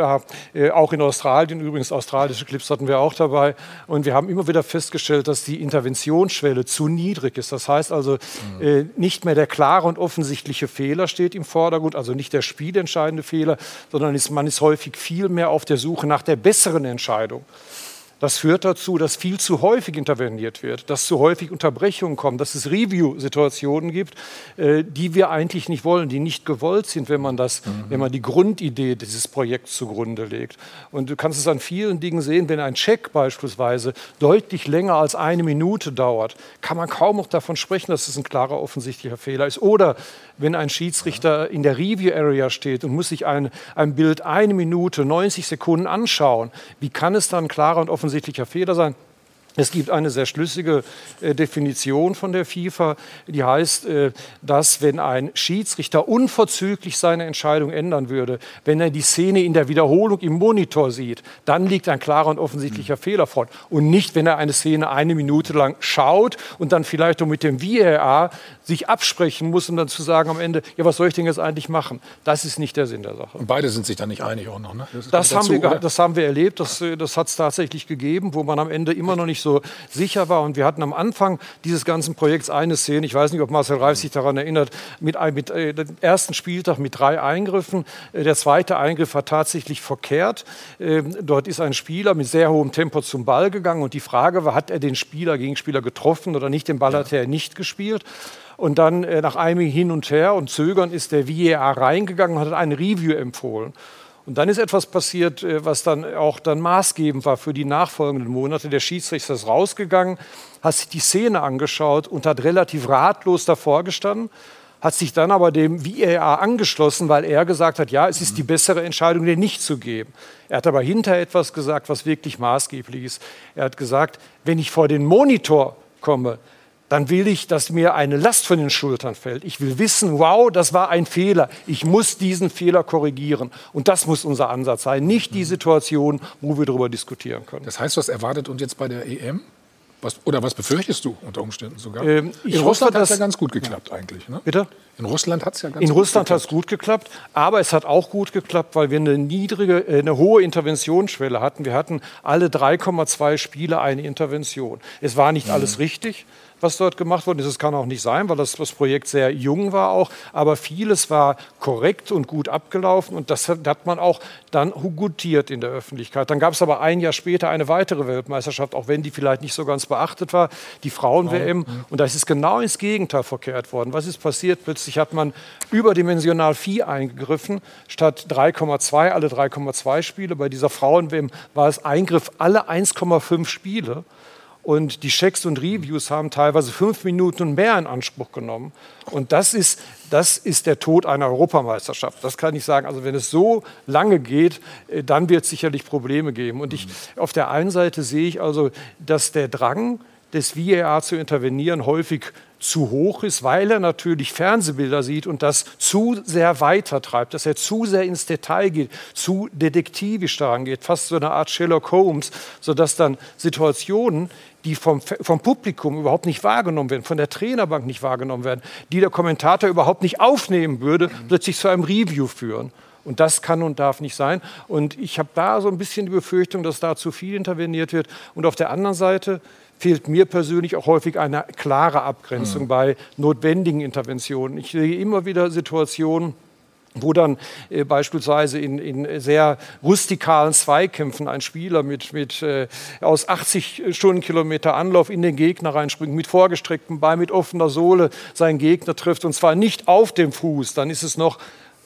Speaker 3: äh, auch in Australien übrigens, australische Clips hatten wir auch dabei. Und wir haben immer wieder festgestellt, dass die Interventionsschwelle zu niedrig ist. Das heißt also, mhm. äh, nicht mehr der klare und offensichtliche Fehler steht im Vordergrund, also nicht der spielentscheidende Fehler, sondern man ist häufig viel mehr auf der Suche nach der besseren Entscheidung. Das führt dazu, dass viel zu häufig interveniert wird, dass zu häufig Unterbrechungen kommen, dass es Review-Situationen gibt, äh, die wir eigentlich nicht wollen, die nicht gewollt sind, wenn man, das, mhm. wenn man die Grundidee dieses Projekts zugrunde legt. Und du kannst es an vielen Dingen sehen, wenn ein Check beispielsweise deutlich länger als eine Minute dauert, kann man kaum noch davon sprechen, dass es ein klarer offensichtlicher Fehler ist. Oder wenn ein Schiedsrichter in der Review-Area steht und muss sich ein, ein Bild eine Minute, 90 Sekunden anschauen, wie kann es dann klarer und offensichtlicher offensichtlicher Fehler sein. Es gibt eine sehr schlüssige äh, Definition von der FIFA, die heißt, äh, dass wenn ein Schiedsrichter unverzüglich seine Entscheidung ändern würde, wenn er die Szene in der Wiederholung im Monitor sieht, dann liegt ein klarer und offensichtlicher mhm. Fehler vor. Und nicht, wenn er eine Szene eine Minute lang schaut und dann vielleicht auch mit dem VAR sich absprechen muss, um dann zu sagen am Ende, ja, was soll ich denn jetzt eigentlich machen? Das ist nicht der Sinn der Sache.
Speaker 1: Und beide sind sich da nicht einig auch noch, ne?
Speaker 3: Das, das haben, dazu, wir, das haben wir erlebt, das, äh, das hat es tatsächlich gegeben, wo man am Ende immer noch nicht nicht so sicher war. Und wir hatten am Anfang dieses ganzen Projekts eine Szene, ich weiß nicht, ob Marcel Reif sich daran erinnert, mit, mit äh, dem ersten Spieltag mit drei Eingriffen. Äh, der zweite Eingriff war tatsächlich verkehrt. Äh, dort ist ein Spieler mit sehr hohem Tempo zum Ball gegangen und die Frage war, hat er den Spieler, Gegenspieler getroffen oder nicht? Den Ball hat er nicht gespielt. Und dann äh, nach einem Hin und Her und Zögern ist der VAR reingegangen und hat ein Review empfohlen. Und dann ist etwas passiert, äh, was dann auch dann maßgebend war für die nachfolgenden Monate. Der Schiedsrichter ist rausgegangen, hat sich die Szene angeschaut und hat relativ ratlos davor gestanden, hat sich dann aber dem VAR angeschlossen, weil er gesagt hat, ja, es ist die bessere Entscheidung, den nicht zu geben. Er hat aber hinterher etwas gesagt, was wirklich maßgeblich ist. Er hat gesagt, wenn ich vor den Monitor komme, dann will ich, dass mir eine Last von den Schultern fällt. Ich will wissen, wow, das war ein Fehler. Ich muss diesen Fehler korrigieren. Und das muss unser Ansatz sein, nicht die Situation, wo wir darüber diskutieren können.
Speaker 1: Das heißt, was erwartet uns jetzt bei der EM? Was, oder was befürchtest du unter Umständen sogar? Ähm, in Russland hat es ja ganz gut geklappt ja. eigentlich. Ne?
Speaker 3: Bitte?
Speaker 1: In Russland hat es ja ganz
Speaker 3: In gut Russland hat es gut geklappt, aber es hat auch gut geklappt, weil wir eine niedrige, äh, eine hohe Interventionsschwelle hatten. Wir hatten alle 3,2 Spiele eine Intervention. Es war nicht mhm. alles richtig was dort gemacht worden ist. Es kann auch nicht sein, weil das, das Projekt sehr jung war auch. Aber vieles war korrekt und gut abgelaufen und das hat man auch dann gutiert in der Öffentlichkeit. Dann gab es aber ein Jahr später eine weitere Weltmeisterschaft, auch wenn die vielleicht nicht so ganz beachtet war, die Frauen-WM. Und da ist es genau ins Gegenteil verkehrt worden. Was ist passiert? Plötzlich hat man überdimensional Vieh eingegriffen, statt 3,2 alle 3,2 Spiele. Bei dieser Frauen-WM war es Eingriff alle 1,5 Spiele. Und die Checks und Reviews haben teilweise fünf Minuten und mehr in Anspruch genommen. Und das ist, das ist der Tod einer Europameisterschaft. Das kann ich sagen. Also wenn es so lange geht, äh, dann wird es sicherlich Probleme geben. Und ich, auf der einen Seite sehe ich also, dass der Drang des VAR zu intervenieren häufig zu hoch ist, weil er natürlich Fernsehbilder sieht und das zu sehr weitertreibt, dass er zu sehr ins Detail geht, zu detektivisch daran geht, fast so eine Art Sherlock Holmes, sodass dann Situationen, die vom, vom Publikum überhaupt nicht wahrgenommen werden, von der Trainerbank nicht wahrgenommen werden, die der Kommentator überhaupt nicht aufnehmen würde, plötzlich zu einem Review führen. Und das kann und darf nicht sein. Und ich habe da so ein bisschen die Befürchtung, dass da zu viel interveniert wird. Und auf der anderen Seite fehlt mir persönlich auch häufig eine klare Abgrenzung mhm. bei notwendigen Interventionen. Ich sehe immer wieder Situationen, wo dann äh, beispielsweise in, in, sehr rustikalen Zweikämpfen ein Spieler mit, mit äh, aus 80 Stundenkilometer Anlauf in den Gegner reinspringt, mit vorgestrecktem Bein, mit offener Sohle seinen Gegner trifft und zwar nicht auf dem Fuß, dann ist es noch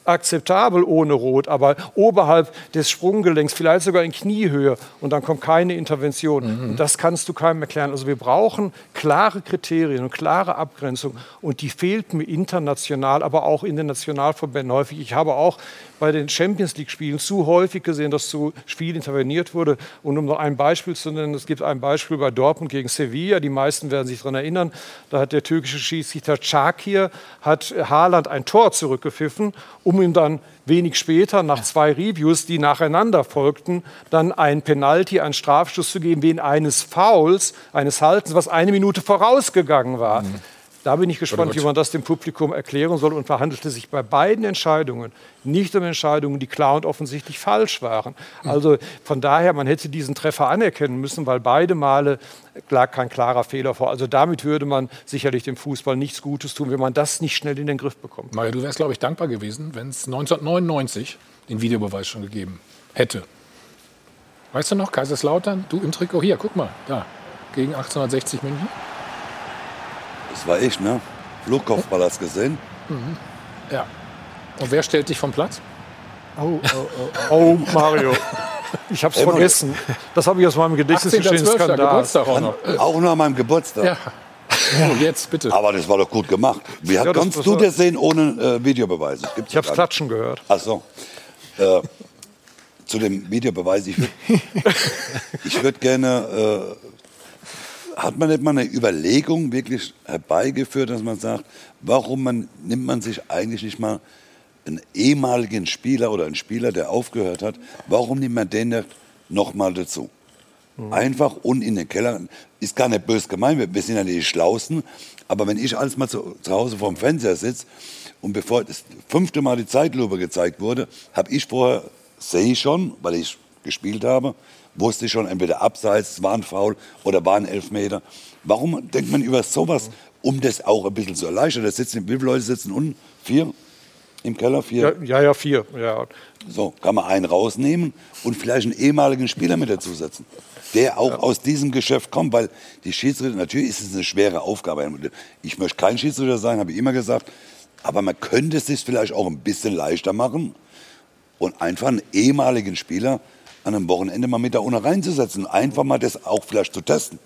Speaker 3: akzeptabel ohne Rot, aber oberhalb des Sprunggelenks, vielleicht sogar in Kniehöhe und dann kommt keine Intervention. Mhm. das kannst du keinem erklären. Also wir brauchen klare Kriterien und klare Abgrenzung und die fehlt mir international, aber auch in den Nationalverbänden häufig. Ich habe auch bei den Champions League-Spielen zu häufig gesehen, dass zu viel interveniert wurde. Und um noch ein Beispiel zu nennen, es gibt ein Beispiel bei Dortmund gegen Sevilla. Die meisten werden sich daran erinnern. Da hat der türkische Schiedsrichter Çakir hat Haaland ein Tor zurückgepfiffen, um ihm dann wenig später, nach zwei Reviews, die nacheinander folgten, dann ein Penalty, einen Strafstoß zu geben, wegen eines Fouls, eines Haltens, was eine Minute vorausgegangen war. Mhm. Da bin ich gespannt, wie man das dem Publikum erklären soll. Und verhandelte sich bei beiden Entscheidungen nicht um Entscheidungen, die klar und offensichtlich falsch waren. Also von daher, man hätte diesen Treffer anerkennen müssen, weil beide Male lag kein klarer Fehler vor. Also damit würde man sicherlich dem Fußball nichts Gutes tun, wenn man das nicht schnell in den Griff bekommt.
Speaker 1: Mario, du wärst, glaube ich, dankbar gewesen, wenn es 1999 den Videobeweis schon gegeben hätte. Weißt du noch, Kaiserslautern, du im Trikot, hier, guck mal, da, gegen 1860 München.
Speaker 8: Das war ich, ne? Flugkopfballast gesehen.
Speaker 1: Mhm. Ja. Und wer stellt dich vom Platz?
Speaker 3: Oh, oh, oh, oh Mario. Ich habe es vergessen. Das habe ich aus meinem Gedächtnis geschrieben.
Speaker 8: Skandal. Geburtstag auch noch. Auch noch an meinem Geburtstag.
Speaker 1: Ja. Oh, jetzt bitte.
Speaker 8: Aber das war doch gut gemacht. Wie ja, kannst das du das sehen ohne äh, Videobeweis?
Speaker 3: Gibt's ich habe Klatschen gehört.
Speaker 8: Ach so. Äh, zu dem Videobeweis. Ich würde [laughs] würd gerne äh, hat man nicht mal eine Überlegung wirklich herbeigeführt, dass man sagt, warum man, nimmt man sich eigentlich nicht mal einen ehemaligen Spieler oder einen Spieler, der aufgehört hat, warum nimmt man den noch mal dazu? Mhm. Einfach und in den Keller. Ist gar nicht böse gemeint, wir, wir sind ja nicht die Schlausten. Aber wenn ich alles mal zu, zu Hause vorm Fernseher sitze und bevor das fünfte Mal die Zeitlupe gezeigt wurde, habe ich vorher, sehe ich schon, weil ich gespielt habe, wusste ich schon, entweder abseits, war ein Foul oder war ein Elfmeter. Warum denkt man über sowas, um das auch ein bisschen zu erleichtern? Da sitzen, wie viele Leute sitzen unten? Vier? Im Keller? Vier?
Speaker 3: Ja, ja, ja vier. Ja.
Speaker 8: So, kann man einen rausnehmen und vielleicht einen ehemaligen Spieler mit dazusetzen, der auch ja. aus diesem Geschäft kommt, weil die Schiedsrichter, natürlich ist es eine schwere Aufgabe. Ich möchte kein Schiedsrichter sein, habe ich immer gesagt, aber man könnte es sich vielleicht auch ein bisschen leichter machen und einfach einen ehemaligen Spieler an einem Wochenende mal mit da unten reinzusetzen. Einfach mal das auch vielleicht zu testen.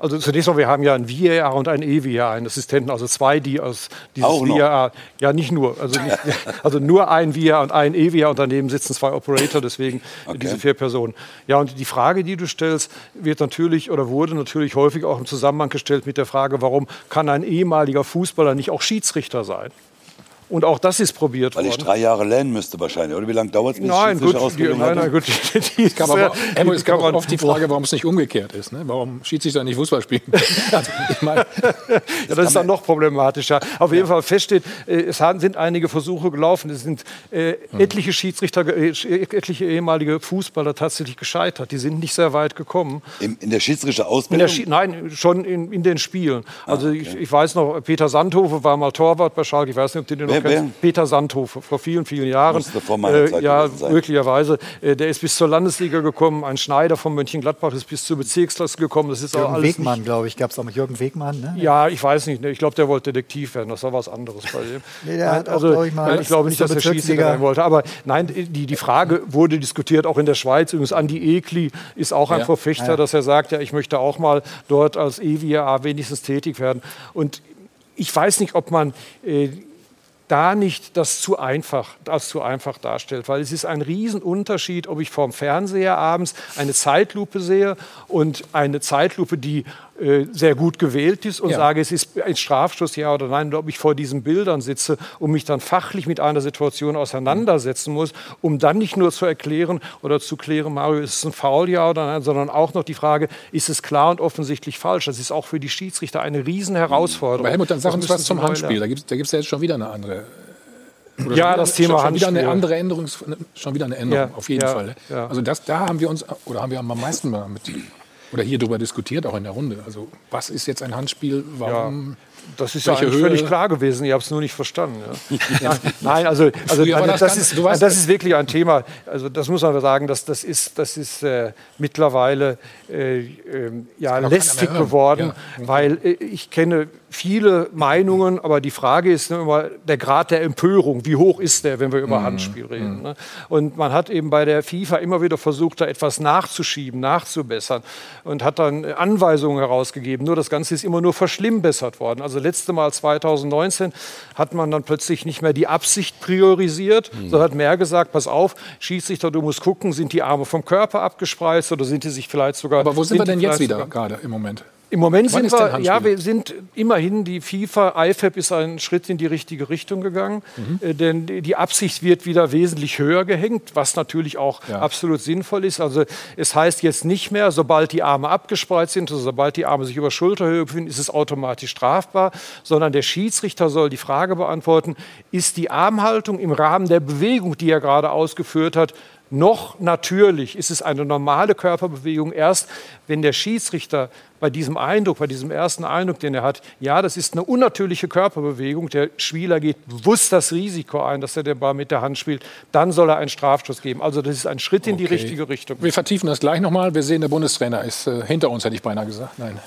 Speaker 3: Also zunächst mal, wir haben ja ein VAR und ein EVAR, einen Assistenten, also zwei, die aus dieses Auch VAR, ja nicht nur, also, nicht, [laughs] also nur ein VAR und ein EVAR und daneben sitzen zwei Operator, deswegen okay. diese vier Personen. Ja, und die Frage, die du stellst, wird natürlich oder wurde natürlich häufig auch im Zusammenhang gestellt mit der Frage, warum kann ein ehemaliger Fußballer nicht auch Schiedsrichter sein? Und auch das ist probiert
Speaker 8: Weil
Speaker 3: worden.
Speaker 8: Weil ich drei Jahre lernen müsste wahrscheinlich. Oder wie lange dauert es, bis
Speaker 3: nein, gut, die, nein, nein, gut,
Speaker 1: die, die es gab aber, Emmo, es gab oft die Frage, warum es nicht umgekehrt ist. Ne? Warum Schiedsrichter nicht Fußball spielen? [laughs] [laughs]
Speaker 3: also, ich mein, ja, das, ist dann noch problematischer. Auf jeden Fall feststeht, äh, es sind einige Versuche gelaufen. Es sind äh, hm. etliche Schiedsrichter, äh, etliche ehemalige Fußballer tatsächlich gescheitert. Die sind nicht sehr weit gekommen.
Speaker 8: In, in der Schiedsrichterausbildung?
Speaker 3: nein, schon in, in den Spielen. Also ah, okay. ich, ich, weiß noch, Peter Sandhofe war mal Torwart bei Schalke. Ich weiß nicht, ob du den noch kennst. Peter Sandhofe. Sandhof vor vielen, vielen Jahren. Äh, ja, möglicherweise. Äh, der ist bis zur Landesliga gekommen. Ein Schneider von Mönchengladbach ist bis zur Bezirksklasse gekommen. Das ist
Speaker 9: Jürgen alles Wegmann, glaube ich, gab es auch mit Jürgen Wegmann. Ne?
Speaker 3: Ja, ich weiß nicht. Ne? Ich glaube, der wollte Detektiv werden. Das war was anderes bei ihm. [laughs] nee, also, auch, ich, mal, ich glaube nicht, dass er Schiedsrichter werden wollte. Aber nein, die, die Frage wurde diskutiert, auch in der Schweiz. Übrigens, Andi Ekli ist auch ein ja. Verfechter, ja. dass er sagt, ja, ich möchte auch mal dort als EVA wenigstens tätig werden. Und ich weiß nicht, ob man äh, da nicht das zu einfach, das zu einfach darstellt, weil es ist ein Riesenunterschied, ob ich vorm Fernseher abends eine Zeitlupe sehe und eine Zeitlupe, die sehr gut gewählt ist und ja. sage, es ist ein Strafstoß, ja oder nein, oder ob ich vor diesen Bildern sitze und mich dann fachlich mit einer Situation auseinandersetzen muss, um dann nicht nur zu erklären oder zu klären, Mario, ist es ein Foul, ja oder nein, sondern auch noch die Frage, ist es klar und offensichtlich falsch? Das ist auch für die Schiedsrichter eine Riesenherausforderung.
Speaker 1: Aber Helmut, dann sag uns was zum Handspiel. Da gibt es ja jetzt schon wieder eine andere
Speaker 3: oder ja, das Thema
Speaker 1: schon, schon wieder eine andere Änderung, schon wieder eine Änderung, ja, auf jeden ja, Fall. Ja. Also das, da haben wir uns, oder haben wir am meisten mit oder hier darüber diskutiert, auch in der Runde. Also was ist jetzt ein Handspiel? Warum?
Speaker 3: Das ist ja völlig klar gewesen. Ich habe es nur nicht verstanden. Ja. [laughs] Nein, also, also, das, das, ist, das ist wirklich ein Thema. Also das muss man sagen, dass das ist, das ist äh, mittlerweile äh, äh, ja, lästig geworden, ja. weil äh, ich kenne viele Meinungen, aber die Frage ist ne, immer der Grad der Empörung. Wie hoch ist der, wenn wir über mhm. Handspiel reden? Mhm. Ne? Und man hat eben bei der FIFA immer wieder versucht, da etwas nachzuschieben, nachzubessern und hat dann Anweisungen herausgegeben. Nur das Ganze ist immer nur verschlimmbessert worden. Also letzte Mal 2019 hat man dann plötzlich nicht mehr die Absicht priorisiert, mhm. sondern hat mehr gesagt, pass auf, Schiedsrichter, du musst gucken, sind die Arme vom Körper abgespreizt oder sind die sich vielleicht sogar...
Speaker 1: Aber wo sind, sind wir denn jetzt wieder gerade im Moment?
Speaker 3: Im Moment Wann sind wir, ja, wir sind immerhin, die FIFA, IFAB ist einen Schritt in die richtige Richtung gegangen, mhm. äh, denn die Absicht wird wieder wesentlich höher gehängt, was natürlich auch ja. absolut sinnvoll ist. Also es heißt jetzt nicht mehr, sobald die Arme abgespreizt sind, also sobald die Arme sich über Schulterhöhe befinden, ist es automatisch strafbar, sondern der Schiedsrichter soll die Frage beantworten, ist die Armhaltung im Rahmen der Bewegung, die er gerade ausgeführt hat, noch natürlich ist es eine normale Körperbewegung erst, wenn der Schiedsrichter bei diesem Eindruck, bei diesem ersten Eindruck, den er hat, ja, das ist eine unnatürliche Körperbewegung, der Spieler geht bewusst das Risiko ein, dass er den Ball mit der Hand spielt, dann soll er einen Strafstoß geben. Also das ist ein Schritt in okay. die richtige Richtung.
Speaker 1: Wir vertiefen das gleich nochmal. Wir sehen, der Bundestrainer ist äh, hinter uns, hätte ich beinahe gesagt. Nein.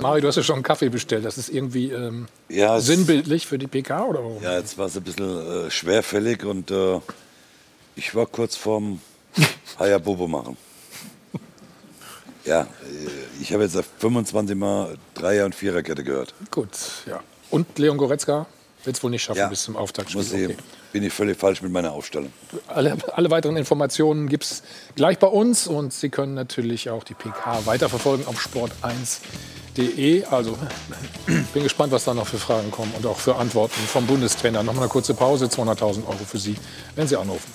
Speaker 1: Mario, du hast ja schon einen Kaffee bestellt. Das ist irgendwie ähm, ja, sinnbildlich für die PK oder warum?
Speaker 8: Ja, jetzt war es ein bisschen äh, schwerfällig und äh, ich war kurz vorm [laughs] Hayabubu machen. Ja, äh, ich habe jetzt 25 Mal Dreier- und Viererkette gehört.
Speaker 1: Gut, ja. Und Leon Goretzka wird es wohl nicht schaffen ja, bis zum Auftaktspiel.
Speaker 8: Muss ich, okay. Bin ich völlig falsch mit meiner Aufstellung.
Speaker 1: Alle, alle weiteren Informationen gibt es gleich bei uns und Sie können natürlich auch die PK weiterverfolgen auf sport1.de. Also bin gespannt, was da noch für Fragen kommen und auch für Antworten vom Bundestrainer. Nochmal eine kurze Pause, 200.000 Euro für Sie, wenn Sie anrufen.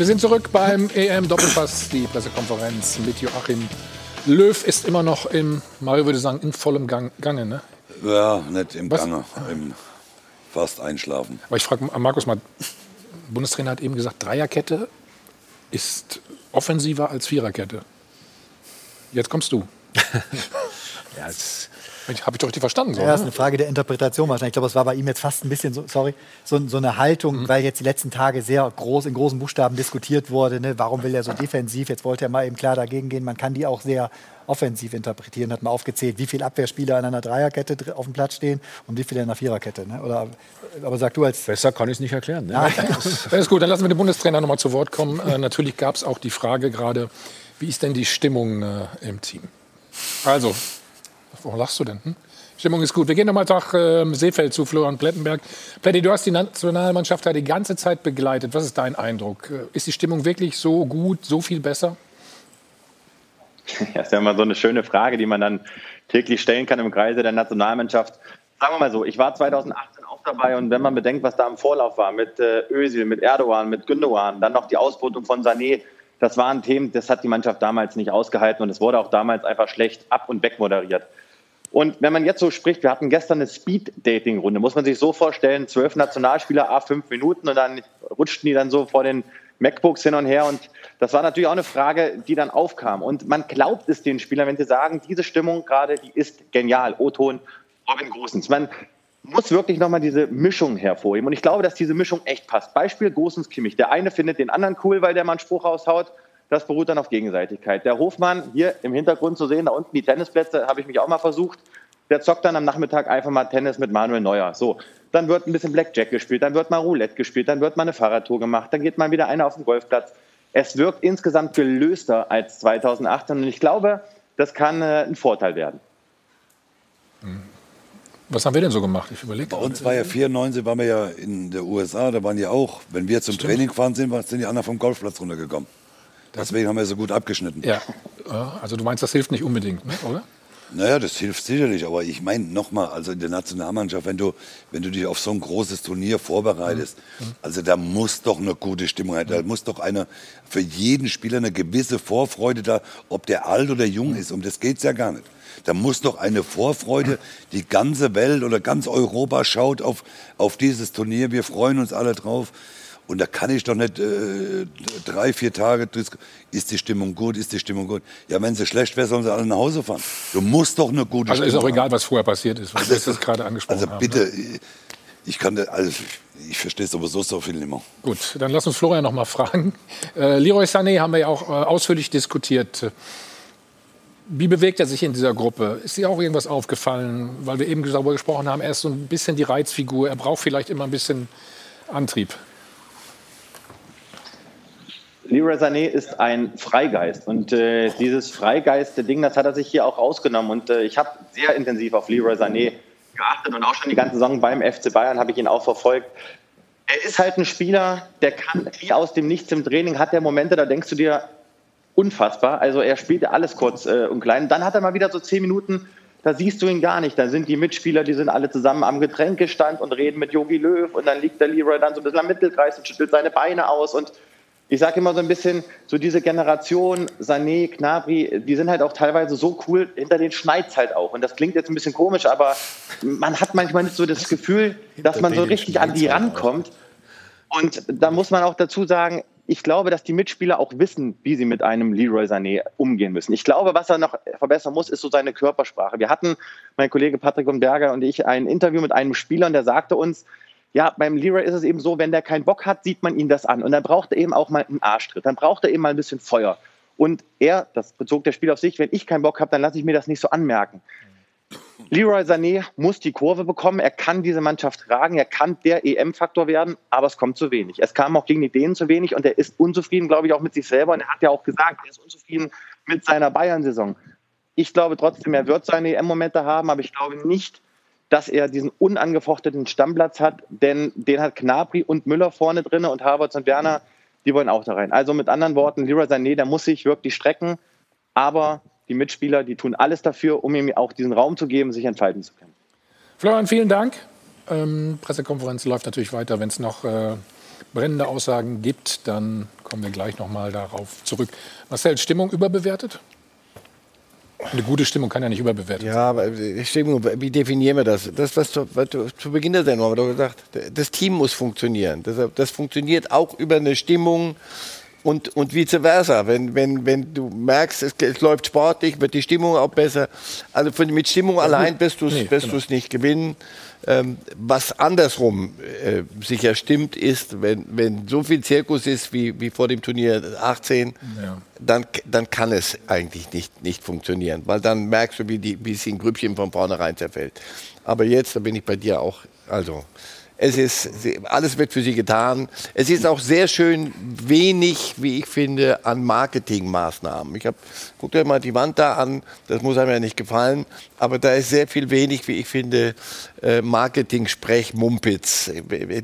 Speaker 1: Wir sind zurück beim EM-Doppelpass, die Pressekonferenz mit Joachim Löw ist immer noch im, Mario würde sagen, in vollem Gang, Gange, ne?
Speaker 8: Ja, nicht im Was? Gange, im fast einschlafen.
Speaker 1: Aber ich frage Markus mal, Bundestrainer hat eben gesagt, Dreierkette ist offensiver als Viererkette. Jetzt kommst du. [laughs] ja, es habe ich doch richtig verstanden.
Speaker 9: So, ja, das ist ne? eine Frage der Interpretation wahrscheinlich. Ich glaube, es war bei ihm jetzt fast ein bisschen, so, sorry, so, so eine Haltung, mhm. weil jetzt die letzten Tage sehr groß, in großen Buchstaben diskutiert wurde. Ne? Warum will er so defensiv? Jetzt wollte er mal eben klar dagegen gehen. Man kann die auch sehr offensiv interpretieren. Hat mal aufgezählt, wie viele Abwehrspieler in einer Dreierkette auf dem Platz stehen und wie viele in einer Viererkette. Ne? Oder, aber sag du als.
Speaker 2: Besser kann ich es nicht erklären. Ne?
Speaker 1: Ja, [laughs] das ist gut, dann lassen wir den Bundestrainer noch mal zu Wort kommen. Äh, natürlich gab es auch die Frage gerade, wie ist denn die Stimmung äh, im Team? Also, warum lachst du denn? Hm? Stimmung ist gut. Wir gehen nochmal nach äh, Seefeld zu Florian Plettenberg. Pletti, du hast die Nationalmannschaft ja die ganze Zeit begleitet. Was ist dein Eindruck? Äh, ist die Stimmung wirklich so gut, so viel besser? [laughs]
Speaker 14: Das ist ja immer so eine schöne Frage, die man dann täglich stellen kann im Kreise der Nationalmannschaft. Sagen wir mal so, ich war 2018 auch dabei und wenn man bedenkt, was da im Vorlauf war mit äh, Özil, mit Erdogan, mit Gündogan, dann noch die Ausbeutung von Sané, das waren Themen, das hat die Mannschaft damals nicht ausgehalten und es wurde auch damals einfach schlecht ab- und wegmoderiert. Und wenn man jetzt so spricht, wir hatten gestern eine Speed-Dating-Runde, muss man sich so vorstellen, zwölf Nationalspieler, a fünf Minuten und dann rutschten die dann so vor den MacBooks hin und her. Und das war natürlich auch eine Frage, die dann aufkam. Und man glaubt es den Spielern, wenn sie sagen, diese Stimmung gerade, die ist genial. O-Ton, Robin Gosens. Man muss wirklich nochmal diese Mischung hervorheben. Und ich glaube, dass diese Mischung echt passt. Beispiel Gosens Kimmich. Der eine findet den anderen cool, weil der mal einen Spruch raushaut. Das beruht dann auf Gegenseitigkeit. Der Hofmann, hier im Hintergrund zu sehen, da unten die Tennisplätze, habe ich mich auch mal versucht. Der zockt dann am Nachmittag einfach mal Tennis mit Manuel Neuer. So, dann wird ein bisschen Blackjack gespielt, dann wird mal Roulette gespielt, dann wird mal eine Fahrradtour gemacht, dann geht mal wieder einer auf den Golfplatz. Es wirkt insgesamt gelöster als 2018 und ich glaube, das kann äh, ein Vorteil werden.
Speaker 1: Was haben wir denn so gemacht? Ich überlege.
Speaker 8: Bei uns war ja 94, waren wir ja in der USA, da waren ja auch, wenn wir zum Stimmt. Training gefahren sind, sind die anderen vom Golfplatz runtergekommen. Deswegen haben wir so gut abgeschnitten.
Speaker 1: Ja, also du meinst, das hilft nicht unbedingt, ne? oder?
Speaker 8: Naja, das hilft sicherlich, aber ich meine nochmal, also in der Nationalmannschaft, wenn du, wenn du dich auf so ein großes Turnier vorbereitest, mhm. also da muss doch eine gute Stimmung sein, da muss doch eine, für jeden Spieler eine gewisse Vorfreude da, ob der alt oder jung ist, um das geht es ja gar nicht. Da muss doch eine Vorfreude, die ganze Welt oder ganz Europa schaut auf, auf dieses Turnier, wir freuen uns alle drauf. Und da kann ich doch nicht äh, drei, vier Tage, ist die Stimmung gut, ist die Stimmung gut. Ja, wenn sie schlecht wäre, sollen sie alle nach Hause fahren. Du musst doch eine gute
Speaker 1: also
Speaker 8: Stimmung
Speaker 1: Also ist auch egal, was vorher passiert ist, was also, das gerade angesprochen
Speaker 8: Also bitte, haben, ne? ich kann das, also ich verstehe sowieso so viel nicht mehr.
Speaker 1: Gut, dann lass uns Florian noch mal fragen. Äh, Leroy Sané haben wir ja auch äh, ausführlich diskutiert. Wie bewegt er sich in dieser Gruppe? Ist dir auch irgendwas aufgefallen? Weil wir eben darüber gesprochen haben, er ist so ein bisschen die Reizfigur. Er braucht vielleicht immer ein bisschen Antrieb.
Speaker 14: Leroy Sané ist ein Freigeist und äh, dieses Freigeist-Ding, das hat er sich hier auch rausgenommen und äh, ich habe sehr intensiv auf Leroy Sané geachtet und auch schon die ganze Saison beim FC Bayern habe ich ihn auch verfolgt. Er ist halt ein Spieler, der kann wie aus dem Nichts im Training, hat der Momente, da denkst du dir, unfassbar. Also er spielt alles kurz äh, und klein. Dann hat er mal wieder so zehn Minuten, da siehst du ihn gar nicht. Da sind die Mitspieler, die sind alle zusammen am Getränkestand und reden mit Yogi Löw und dann liegt der Leroy dann so ein bisschen am Mittelkreis und schüttelt seine Beine aus und ich sage immer so ein bisschen, so diese Generation, Sané, Knabri, die sind halt auch teilweise so cool, hinter den schneit's halt auch. Und das klingt jetzt ein bisschen komisch, aber man hat manchmal nicht so das Gefühl, dass man so richtig an die rankommt. Und da muss man auch dazu sagen, ich glaube, dass die Mitspieler auch wissen, wie sie mit einem Leroy Sané umgehen müssen. Ich glaube, was er noch verbessern muss, ist so seine Körpersprache. Wir hatten, mein Kollege Patrick und Berger und ich, ein Interview mit einem Spieler, und der sagte uns, ja, beim Leroy ist es eben so, wenn der keinen Bock hat, sieht man ihn das an. Und dann braucht er eben auch mal einen Arschtritt. Dann braucht er eben mal ein bisschen Feuer. Und er, das bezog der Spiel auf sich, wenn ich keinen Bock habe, dann lasse ich mir das nicht so anmerken. Leroy Sané muss die Kurve bekommen. Er kann diese Mannschaft tragen. Er kann der EM-Faktor werden, aber es kommt zu wenig. Es kam auch gegen die Dänen zu wenig und er ist unzufrieden, glaube ich, auch mit sich selber. Und er hat ja auch gesagt, er ist unzufrieden mit seiner Bayern-Saison. Ich glaube trotzdem, er wird seine EM-Momente haben, aber ich glaube nicht, dass er diesen unangefochteten Stammplatz hat, denn den hat Knapri und Müller vorne drin und Havertz und Werner, die wollen auch da rein. Also mit anderen Worten, Leroy Sané, der muss sich wirklich strecken, aber die Mitspieler, die tun alles dafür, um ihm auch diesen Raum zu geben, sich entfalten zu können.
Speaker 1: Florian, vielen Dank. Ähm, Pressekonferenz läuft natürlich weiter. Wenn es noch äh, brennende Aussagen gibt, dann kommen wir gleich noch mal darauf zurück. Marcel, Stimmung überbewertet? Eine gute Stimmung kann ja nicht überbewertet
Speaker 5: Ja, aber Stimmung, wie definieren wir das? Das, was du, was du zu Beginn der Sendung haben wir doch gesagt, das Team muss funktionieren. Das, das funktioniert auch über eine Stimmung und, und vice versa. Wenn, wenn, wenn du merkst, es, es läuft sportlich, wird die Stimmung auch besser. Also von, mit Stimmung ja, allein wirst du es nee, genau. nicht gewinnen. Ähm, was andersrum äh, sicher stimmt, ist, wenn, wenn so viel Zirkus ist wie, wie vor dem Turnier 18, ja. dann, dann kann es eigentlich nicht, nicht funktionieren, weil dann merkst du, wie, die, wie es in Grüppchen von vornherein zerfällt. Aber jetzt, da bin ich bei dir auch, also es ist, alles wird für sie getan. Es ist auch sehr schön wenig, wie ich finde, an Marketingmaßnahmen. Ich habe, guck dir mal die Wand da an, das muss einem ja nicht gefallen, aber da ist sehr viel wenig, wie ich finde, äh, Marketing-Sprech, Mumpitz,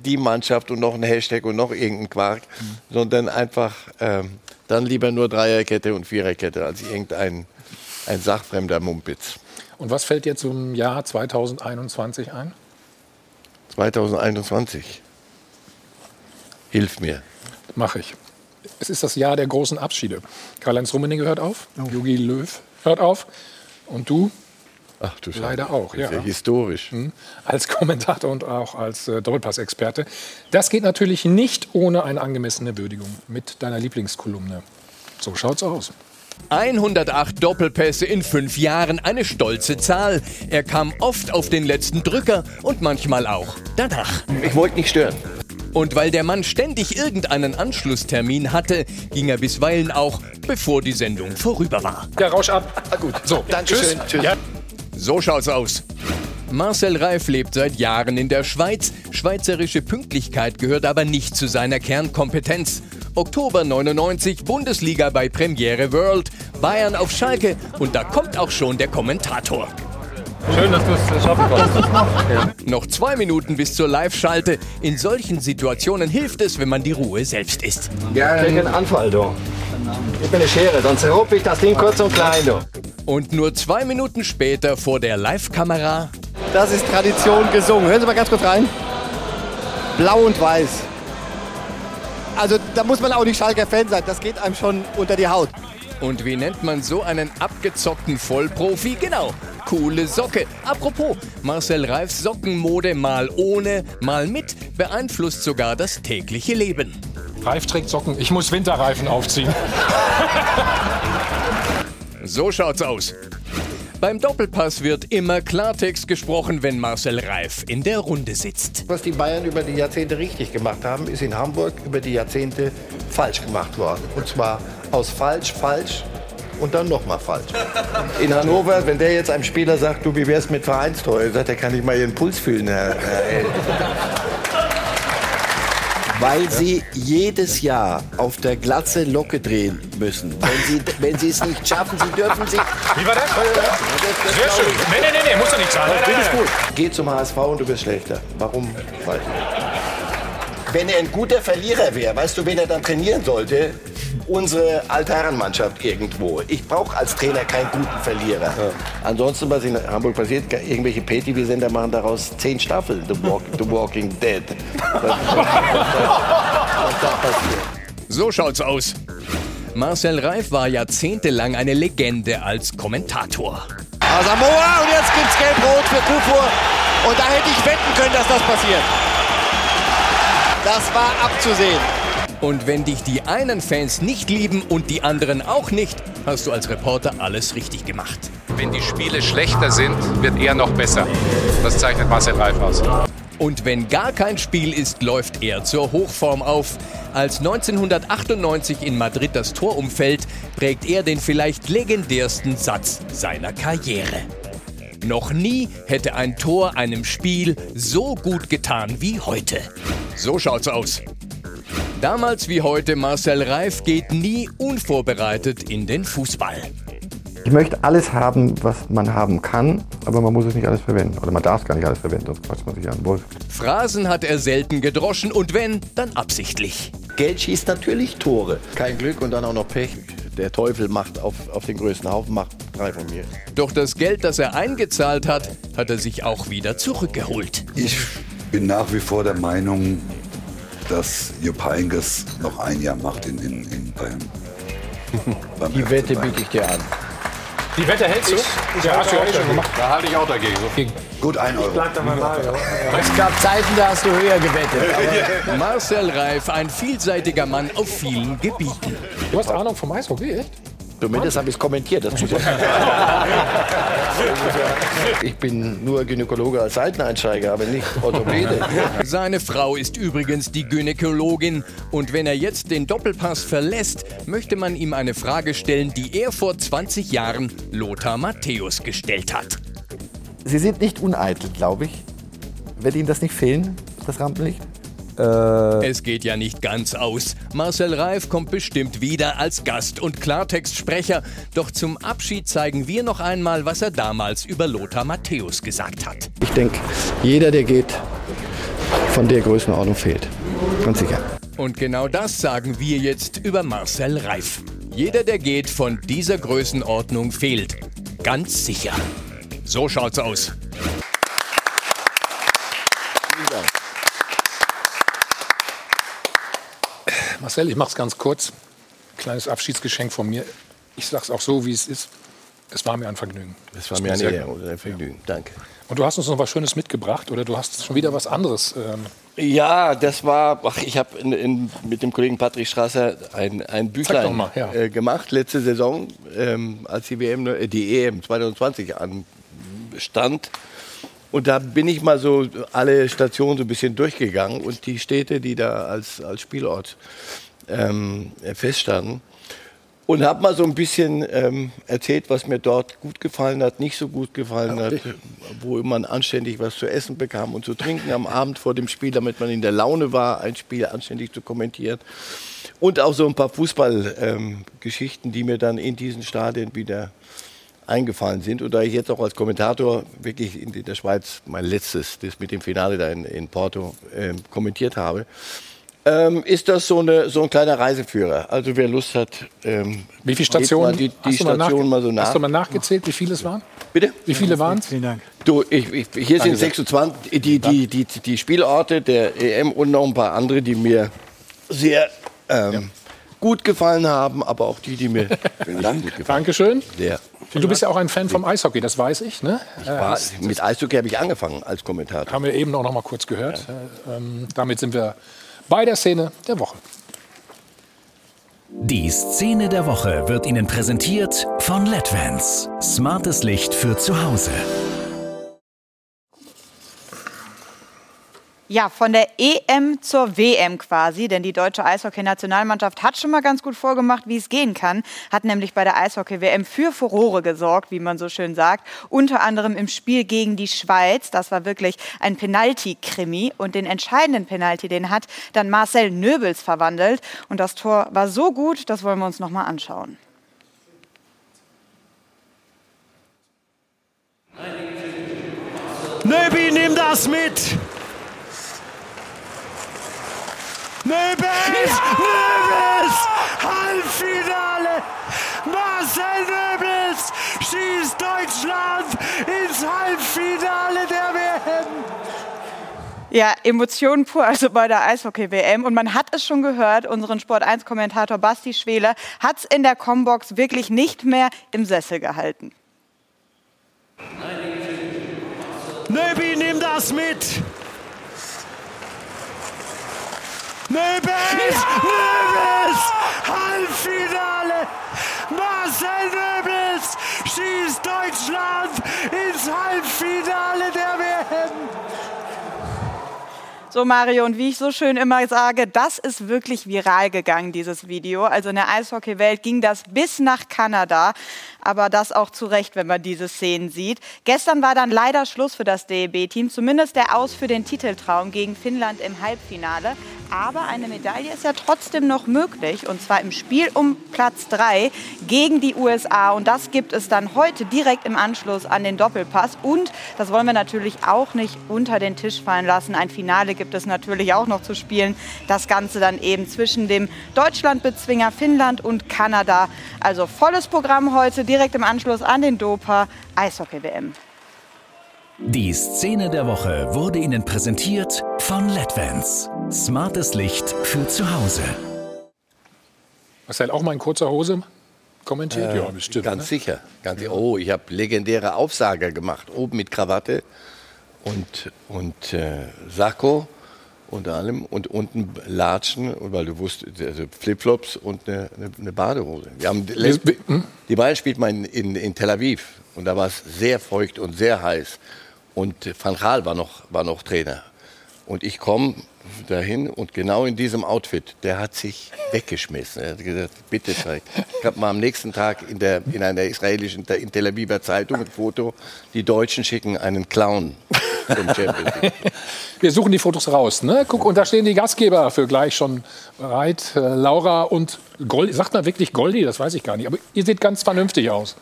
Speaker 5: die Mannschaft und noch ein Hashtag und noch irgendein Quark, mhm. sondern einfach ähm, dann lieber nur Dreierkette und Viererkette als irgendein ein sachfremder Mumpitz.
Speaker 1: Und was fällt dir zum Jahr 2021 ein?
Speaker 5: 2021. Hilf mir.
Speaker 1: Mache ich. Es ist das Jahr der großen Abschiede. Karl-Heinz Rummenigge hört auf, oh. Jogi Löw hört auf und du
Speaker 5: Ach, du
Speaker 1: Leider auch,
Speaker 5: ja. ja. historisch.
Speaker 1: Mhm. Als Kommentator und auch als äh, Doppelpass-Experte. Das geht natürlich nicht ohne eine angemessene Würdigung mit deiner Lieblingskolumne. So schaut's aus.
Speaker 12: 108 Doppelpässe in fünf Jahren, eine stolze Zahl. Er kam oft auf den letzten Drücker und manchmal auch danach.
Speaker 5: Ich wollte nicht stören.
Speaker 12: Und weil der Mann ständig irgendeinen Anschlusstermin hatte, ging er bisweilen auch, bevor die Sendung vorüber war.
Speaker 1: Ja, Rausch ab. Ah, gut. So,
Speaker 5: Dankeschön. Tschüss. Tschüss. Ja.
Speaker 12: So schaut's aus. Marcel Reif lebt seit Jahren in der Schweiz. Schweizerische Pünktlichkeit gehört aber nicht zu seiner Kernkompetenz. Oktober 99 Bundesliga bei Premiere World, Bayern auf Schalke und da kommt auch schon der Kommentator.
Speaker 18: Schön, dass du es schaffen konntest.
Speaker 12: Ja. Noch zwei Minuten bis zur Live-Schalte. In solchen Situationen hilft es, wenn man die Ruhe selbst ist.
Speaker 5: Ja, ich einen Anfall, du. Ich bin eine Schere, sonst ruppe ich das Ding kurz und klein, du.
Speaker 12: Und nur zwei Minuten später vor der Live-Kamera.
Speaker 5: Das ist Tradition gesungen. Hören Sie mal ganz kurz rein. Blau und weiß. Also da muss man auch nicht Schalker Fan sein. Das geht einem schon unter die Haut.
Speaker 12: Und wie nennt man so einen abgezockten Vollprofi? Genau, coole Socke. Apropos, Marcel Reifs Sockenmode mal ohne, mal mit beeinflusst sogar das tägliche Leben.
Speaker 1: Reif trägt Socken, ich muss Winterreifen aufziehen.
Speaker 12: so schaut's aus. Beim Doppelpass wird immer Klartext gesprochen, wenn Marcel Reif in der Runde sitzt.
Speaker 5: Was die Bayern über die Jahrzehnte richtig gemacht haben, ist in Hamburg über die Jahrzehnte falsch gemacht worden. Und zwar aus falsch, falsch und dann nochmal falsch. In Hannover, wenn der jetzt einem Spieler sagt, du, wie wär's mit Vereinstreu, sagt er, kann ich mal Ihren Puls fühlen, Herr, Herr Weil sie jedes Jahr auf der Glatze Locke drehen müssen. Wenn sie, wenn sie es nicht schaffen, sie dürfen sich.
Speaker 1: Wie war das? Sehr schön. Nee, nee, nee, nee, muss doch nicht sein.
Speaker 5: Das ist gut. Geh zum HSV und du wirst schlechter. Warum? Weiß ich nicht. Wenn er ein guter Verlierer wäre, weißt du, wen er dann trainieren sollte? Unsere Altherrenmannschaft irgendwo. Ich brauche als Trainer keinen guten Verlierer. Ansonsten, was in Hamburg passiert, irgendwelche Pay-TV-Sender machen daraus zehn Staffeln, The, Walk, The Walking Dead. Was, [laughs] was, was da passiert.
Speaker 12: So schaut's aus. Marcel Reif war jahrzehntelang eine Legende als Kommentator.
Speaker 19: Asamoah und jetzt gibt's Gelb-Rot für Kufur. Und da hätte ich wetten können, dass das passiert. Das war abzusehen.
Speaker 12: Und wenn dich die einen Fans nicht lieben und die anderen auch nicht, hast du als Reporter alles richtig gemacht.
Speaker 1: Wenn die Spiele schlechter sind, wird er noch besser. Das zeichnet Marcel Reif aus.
Speaker 12: Und wenn gar kein Spiel ist, läuft er zur Hochform auf. Als 1998 in Madrid das Tor umfällt, prägt er den vielleicht legendärsten Satz seiner Karriere. Noch nie hätte ein Tor einem Spiel so gut getan wie heute. So schaut's aus. Damals wie heute, Marcel Reif geht nie unvorbereitet in den Fußball.
Speaker 20: Ich möchte alles haben, was man haben kann, aber man muss es nicht alles verwenden. Oder man darf es gar nicht alles verwenden, sonst quatscht man sich an Wolf.
Speaker 12: Phrasen hat er selten gedroschen und wenn, dann absichtlich.
Speaker 5: Geld schießt natürlich Tore. Kein Glück und dann auch noch Pech. Der Teufel macht auf, auf den größten Haufen, macht drei von mir.
Speaker 12: Doch das Geld, das er eingezahlt hat, hat er sich auch wieder zurückgeholt.
Speaker 8: Ich bin nach wie vor der Meinung, dass Jupp Heynckes noch ein Jahr macht in, in, in Bayern. [laughs]
Speaker 5: Die Wette biete ich dir an.
Speaker 1: Die Wette hältst du? Ja, hast du ja eh schon gemacht.
Speaker 21: Da halte ich auch dagegen.
Speaker 8: Gut, ein Euro.
Speaker 1: Bleib da mal bei.
Speaker 5: Es gab Zeiten, da hast du höher gewettet. [laughs]
Speaker 12: Marcel Reif, ein vielseitiger Mann auf vielen Gebieten.
Speaker 1: Du hast Ahnung vom Eishockey, echt?
Speaker 5: Zumindest habe ich es kommentiert. Das ich bin nur Gynäkologe als Seiteneinsteiger, aber nicht Orthopäde. [laughs]
Speaker 12: Seine Frau ist übrigens die Gynäkologin. Und wenn er jetzt den Doppelpass verlässt, möchte man ihm eine Frage stellen, die er vor 20 Jahren Lothar Matthäus gestellt hat.
Speaker 20: Sie sind nicht uneitel, glaube ich. Wird Ihnen das nicht fehlen, das Rampenlicht? Äh,
Speaker 12: Es geht ja nicht ganz aus. Marcel Reif kommt bestimmt wieder als Gast und Klartextsprecher. Doch zum Abschied zeigen wir noch einmal, was er damals über Lothar Matthäus gesagt hat.
Speaker 20: ich denke, jeder, der geht, von der Größenordnung fehlt. Ganz sicher.
Speaker 12: Und genau das sagen wir jetzt über Marcel Reif. Jeder, der geht, von dieser Größenordnung fehlt. Ganz sicher. So schaut's aus.
Speaker 1: Marcel, ich mach's ganz kurz. Kleines Abschiedsgeschenk von mir. Ich sag's auch so, wie es ist. Es war mir ein Vergnügen.
Speaker 5: Es war mir eine Ehre und ein Vergnügen. Danke.
Speaker 1: Und du hast uns noch was Schönes mitgebracht oder du hast schon wieder was anderes. Ähm,
Speaker 5: Ja, das war, ach, ich habe in, in, mit dem Kollegen Patrick Strasser ein, ein Büchlein
Speaker 1: mal, ja.
Speaker 5: äh, gemacht letzte Saison, ähm, als die, WM, äh, die EM 2020 anstand. Und da bin ich mal so alle Stationen so ein bisschen durchgegangen und die Städte, die da als, als Spielort ähm, feststanden. Und habe mal so ein bisschen ähm, erzählt, was mir dort gut gefallen hat, nicht so gut gefallen hat, wo man anständig was zu essen bekam und zu trinken am Abend vor dem Spiel, damit man in der Laune war, ein Spiel anständig zu kommentieren. Und auch so ein paar Fußballgeschichten, die mir dann in diesen Stadien wieder eingefallen sind. Und da ich jetzt auch als Kommentator wirklich in der Schweiz mein letztes, das mit dem Finale da in, in Porto, ähm, kommentiert habe, ähm, ist das so, eine, so ein kleiner Reiseführer. Also wer Lust hat, ähm,
Speaker 1: wie viele Stationen?
Speaker 5: die, die
Speaker 1: hast, du mal
Speaker 5: mal so nach.
Speaker 1: hast du mal nachgezählt, wie viele es waren?
Speaker 5: Bitte?
Speaker 1: Wie viele waren es?
Speaker 9: Vielen Dank.
Speaker 5: Du, ich, ich, hier sind 26 die, die, die, die Spielorte der EM und noch ein paar andere, die mir sehr ähm, gut gefallen haben, aber auch die, die mir [laughs]
Speaker 8: Vielen Dank.
Speaker 5: gut gefallen
Speaker 1: Dankeschön.
Speaker 5: haben. Ja.
Speaker 1: Und du bist ja auch ein Fan vom Eishockey, das weiß ich. Ne?
Speaker 5: Ich war, mit Eishockey habe ich angefangen als Kommentator.
Speaker 1: Haben wir eben auch noch mal kurz gehört. Äh, Ähm, damit sind wir bei der Szene der Woche.
Speaker 22: Die Szene der Woche wird Ihnen präsentiert von LEDVANCE. Smartes Licht für zu Hause.
Speaker 6: Ja, von der EM zur WM quasi, denn die deutsche Eishockey-Nationalmannschaft hat schon mal ganz gut vorgemacht, wie es gehen kann, hat nämlich bei der Eishockey-WM für Furore gesorgt, wie man so schön sagt, unter anderem im Spiel gegen die Schweiz. Das war wirklich ein Penalty-Krimi und den entscheidenden Penalty, den hat dann Marcel Nöbels verwandelt und das Tor war so gut, das wollen wir uns noch mal anschauen.
Speaker 23: Nöbi, nimm das mit! Nöbels! Ja! Nöbels! Halbfinale! Marcel Nöbels schießt Deutschland ins Halbfinale der WM!
Speaker 6: Ja, Emotionen pur, also bei der Eishockey-WM. Und man hat es schon gehört, unseren Sport1-Kommentator Basti Schwele hat es in der Combox wirklich nicht mehr im Sessel gehalten.
Speaker 23: Nöbi, nimm das mit! Nöbels! Ja! Nöbels! Halbfinale! Marcel Nöbels schießt Deutschland ins Halbfinale der WM!
Speaker 6: So Mario, und wie ich so schön immer sage, das ist wirklich viral gegangen, dieses Video. Also in der Eishockeywelt ging das bis nach Kanada, aber das auch zu Recht, wenn man diese Szenen sieht. Gestern war dann leider Schluss für das DEB-Team, zumindest der Aus für den Titeltraum gegen Finnland im Halbfinale. Aber eine Medaille ist ja trotzdem noch möglich, und zwar im Spiel um Platz 3 gegen die USA. Und das gibt es dann heute direkt im Anschluss an den Doppelpass. Und das wollen wir natürlich auch nicht unter den Tisch fallen lassen. Ein Finale gibt es natürlich auch noch zu spielen. Das Ganze dann eben zwischen dem Deutschlandbezwinger Finnland und Kanada. Also volles Programm heute direkt im Anschluss an den Dopa Eishockey-WM.
Speaker 22: Die Szene der Woche wurde Ihnen präsentiert von LEDVANCE. Smartes Licht für zu Hause.
Speaker 1: Marcel, auch mal in kurzer Hose kommentiert?
Speaker 18: Äh,
Speaker 1: ja, bestimmt.
Speaker 18: Ganz
Speaker 1: ne?
Speaker 18: sicher. Ganz Oh, ich habe legendäre Aufsager gemacht. Oben mit Krawatte und, und äh, Sakko unter allem und unten Latschen, weil du wusstest, also Flipflops und eine, eine, Badehose. Wir haben,
Speaker 1: hm?
Speaker 18: die Bayern spielt man in, in Tel Aviv und da war es sehr feucht und sehr heiß. Und Van Gaal war noch, war noch Trainer. Und ich komme dahin und genau in diesem Outfit, der hat sich weggeschmissen. Er hat gesagt, bitte zeig. Ich habe mal am nächsten Tag in, der, in einer israelischen, in Tel Aviver Zeitung ein Foto, die Deutschen schicken einen Clown zum Champions League. [laughs]
Speaker 1: Wir suchen die Fotos raus. Ne? Guck, und da stehen die Gastgeber für gleich schon bereit. Äh, Laura und Goldi. Sagt man wirklich Goldi? Das weiß ich gar nicht. Aber ihr seht ganz vernünftig aus.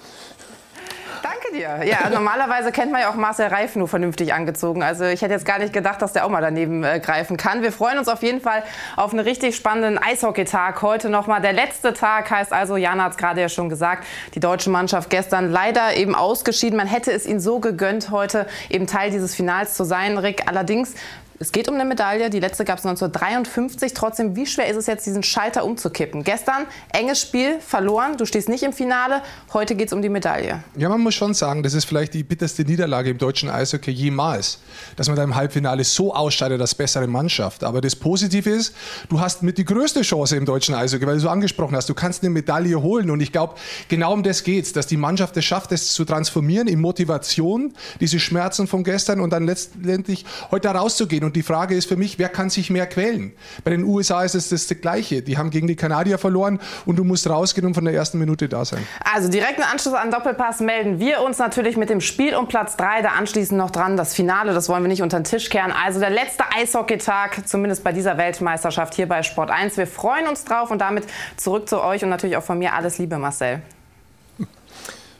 Speaker 24: Danke dir. Ja, normalerweise kennt man ja auch Marcel Reif nur vernünftig angezogen. Also ich hätte jetzt gar nicht gedacht, dass der auch mal daneben äh, greifen kann. Wir freuen uns auf jeden Fall auf einen richtig spannenden Eishockeytag heute nochmal. Der letzte Tag heißt also, Jana hat es gerade ja schon gesagt, die deutsche Mannschaft gestern leider eben ausgeschieden. Man hätte es ihnen so gegönnt, heute eben Teil dieses Finals zu sein, Rick. Allerdings es geht um eine Medaille. Die letzte gab es 1953. Trotzdem, wie schwer ist es jetzt, diesen Schalter umzukippen? Gestern enges Spiel, verloren. Du stehst nicht im Finale. Heute geht es um die Medaille.
Speaker 25: Ja, man muss schon sagen, das ist vielleicht die bitterste Niederlage im deutschen Eishockey jemals, dass man da im Halbfinale so ausscheidet als bessere Mannschaft. Aber das Positive ist, du hast mit die größte Chance im deutschen Eishockey, weil du so angesprochen hast, du kannst eine Medaille holen. Und ich glaube, genau um das geht es, dass die Mannschaft es schafft, das zu transformieren in Motivation, diese Schmerzen von gestern und dann letztendlich heute rauszugehen. Und die Frage ist für mich, wer kann sich mehr quälen? Bei den USA ist es das Gleiche. Die haben gegen die Kanadier verloren und du musst rausgehen und von der ersten Minute da sein.
Speaker 24: Also direkt im Anschluss an Doppelpass melden wir uns natürlich mit dem Spiel um Platz 3. Da anschließend noch dran das Finale. Das wollen wir nicht unter den Tisch kehren. Also der letzte Eishockeytag, zumindest bei dieser Weltmeisterschaft hier bei Sport 1. Wir freuen uns drauf und damit zurück zu euch und natürlich auch von mir alles Liebe, Marcel.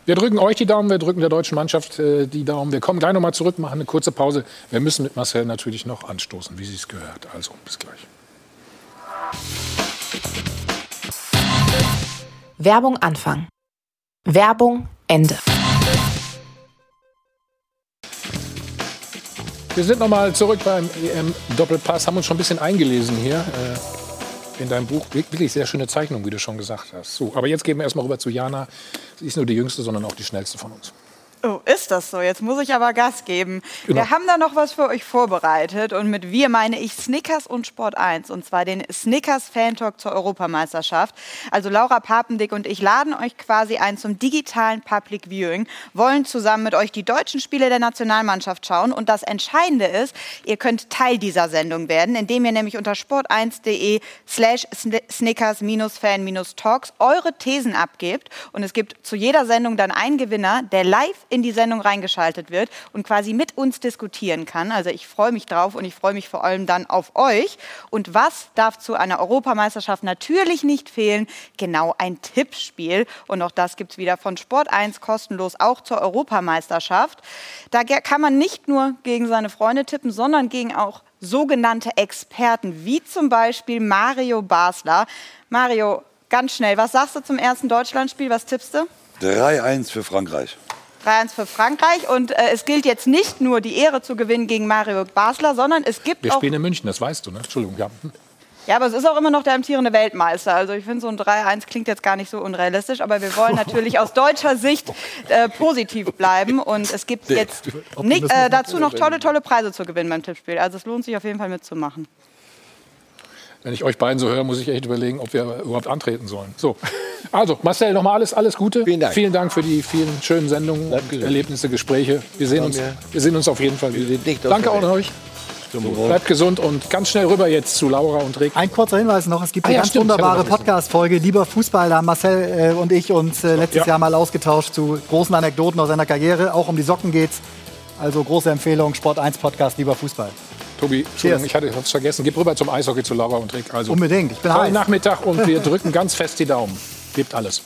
Speaker 1: Wir drücken euch die Daumen, wir drücken der deutschen Mannschaft äh, die Daumen. Wir kommen gleich nochmal zurück, machen eine kurze Pause. Wir müssen mit Marcel natürlich noch anstoßen, wie sie es gehört. Also bis gleich.
Speaker 10: Werbung Anfang. Werbung Ende.
Speaker 1: Wir sind nochmal zurück beim EM-Doppelpass, haben uns schon ein bisschen eingelesen hier äh, in deinem Buch. Wirklich sehr schöne Zeichnung, wie du schon gesagt hast. So, aber jetzt gehen wir erstmal rüber zu Jana. Sie ist nur die jüngste, sondern auch die schnellste von uns.
Speaker 6: Oh, ist das so? Jetzt muss ich aber Gas geben.
Speaker 1: Genau.
Speaker 6: Wir haben da noch was für euch vorbereitet und mit wir meine ich Snickers und Sport 1 und zwar den Snickers Fan Talk zur Europameisterschaft. Also Laura Papendick und ich laden euch quasi ein zum digitalen Public Viewing, wollen zusammen mit euch die deutschen Spiele der Nationalmannschaft schauen und das Entscheidende ist, ihr könnt Teil dieser Sendung werden, indem ihr nämlich unter sport1.de slash Snickers-Fan-Talks eure Thesen abgebt und es gibt zu jeder Sendung dann einen Gewinner, der live in die Sendung reingeschaltet wird und quasi mit uns diskutieren kann. Also ich freue mich drauf und ich freue mich vor allem dann auf euch. Und was darf zu einer Europameisterschaft natürlich nicht fehlen? Genau ein Tippspiel. Und auch das gibt es wieder von Sport 1 kostenlos auch zur Europameisterschaft. Da kann man nicht nur gegen seine Freunde tippen, sondern gegen auch sogenannte Experten, wie zum Beispiel Mario Basler. Mario, ganz schnell, was sagst du zum ersten Deutschlandspiel? Was tippst du?
Speaker 8: 3-1 für Frankreich.
Speaker 6: 3-1 für Frankreich. Und äh, es gilt jetzt nicht nur die Ehre zu gewinnen gegen Mario Basler, sondern es gibt
Speaker 1: Wir
Speaker 6: auch.
Speaker 1: spielen in München, das weißt du, ne? Entschuldigung, ja.
Speaker 6: Ja, aber es ist auch immer noch der amtierende Weltmeister. Also ich finde, so ein 3-1 klingt jetzt gar nicht so unrealistisch. Aber wir wollen natürlich aus deutscher Sicht äh, positiv bleiben. Und es gibt jetzt nicht, äh, dazu noch tolle, tolle Preise zu gewinnen beim Tippspiel. Also es lohnt sich auf jeden Fall mitzumachen.
Speaker 1: Wenn ich euch beiden so höre, muss ich echt überlegen, ob wir überhaupt antreten sollen. So, also Marcel, nochmal alles, alles Gute. Vielen Dank. Vielen Dank für die vielen schönen Sendungen, Erlebnisse, Gespräche. Wir sehen, uns, wir sehen uns auf jeden Fall wieder. Danke auch an euch. Bleibt gesund und ganz schnell rüber jetzt zu Laura und Rick.
Speaker 9: Ein kurzer Hinweis noch, es gibt
Speaker 1: Ah
Speaker 9: eine
Speaker 1: ja,
Speaker 9: ganz
Speaker 1: stimmt,
Speaker 9: wunderbare Podcast-Folge, Lieber Fußball, da haben Marcel äh, und ich uns äh, letztes
Speaker 1: Ja.
Speaker 9: Jahr mal ausgetauscht zu großen Anekdoten aus seiner Karriere, auch um die Socken geht's. Also große Empfehlung, Sport 1 Podcast, Lieber Fußball.
Speaker 1: Tobi, Entschuldigung, ich hatte es vergessen. Gib rüber zum Eishockey zu Laura und Rick. Also,
Speaker 9: Unbedingt, ich bin heiß.
Speaker 1: Nachmittag und wir [laughs] drücken ganz fest die Daumen. Gebt alles.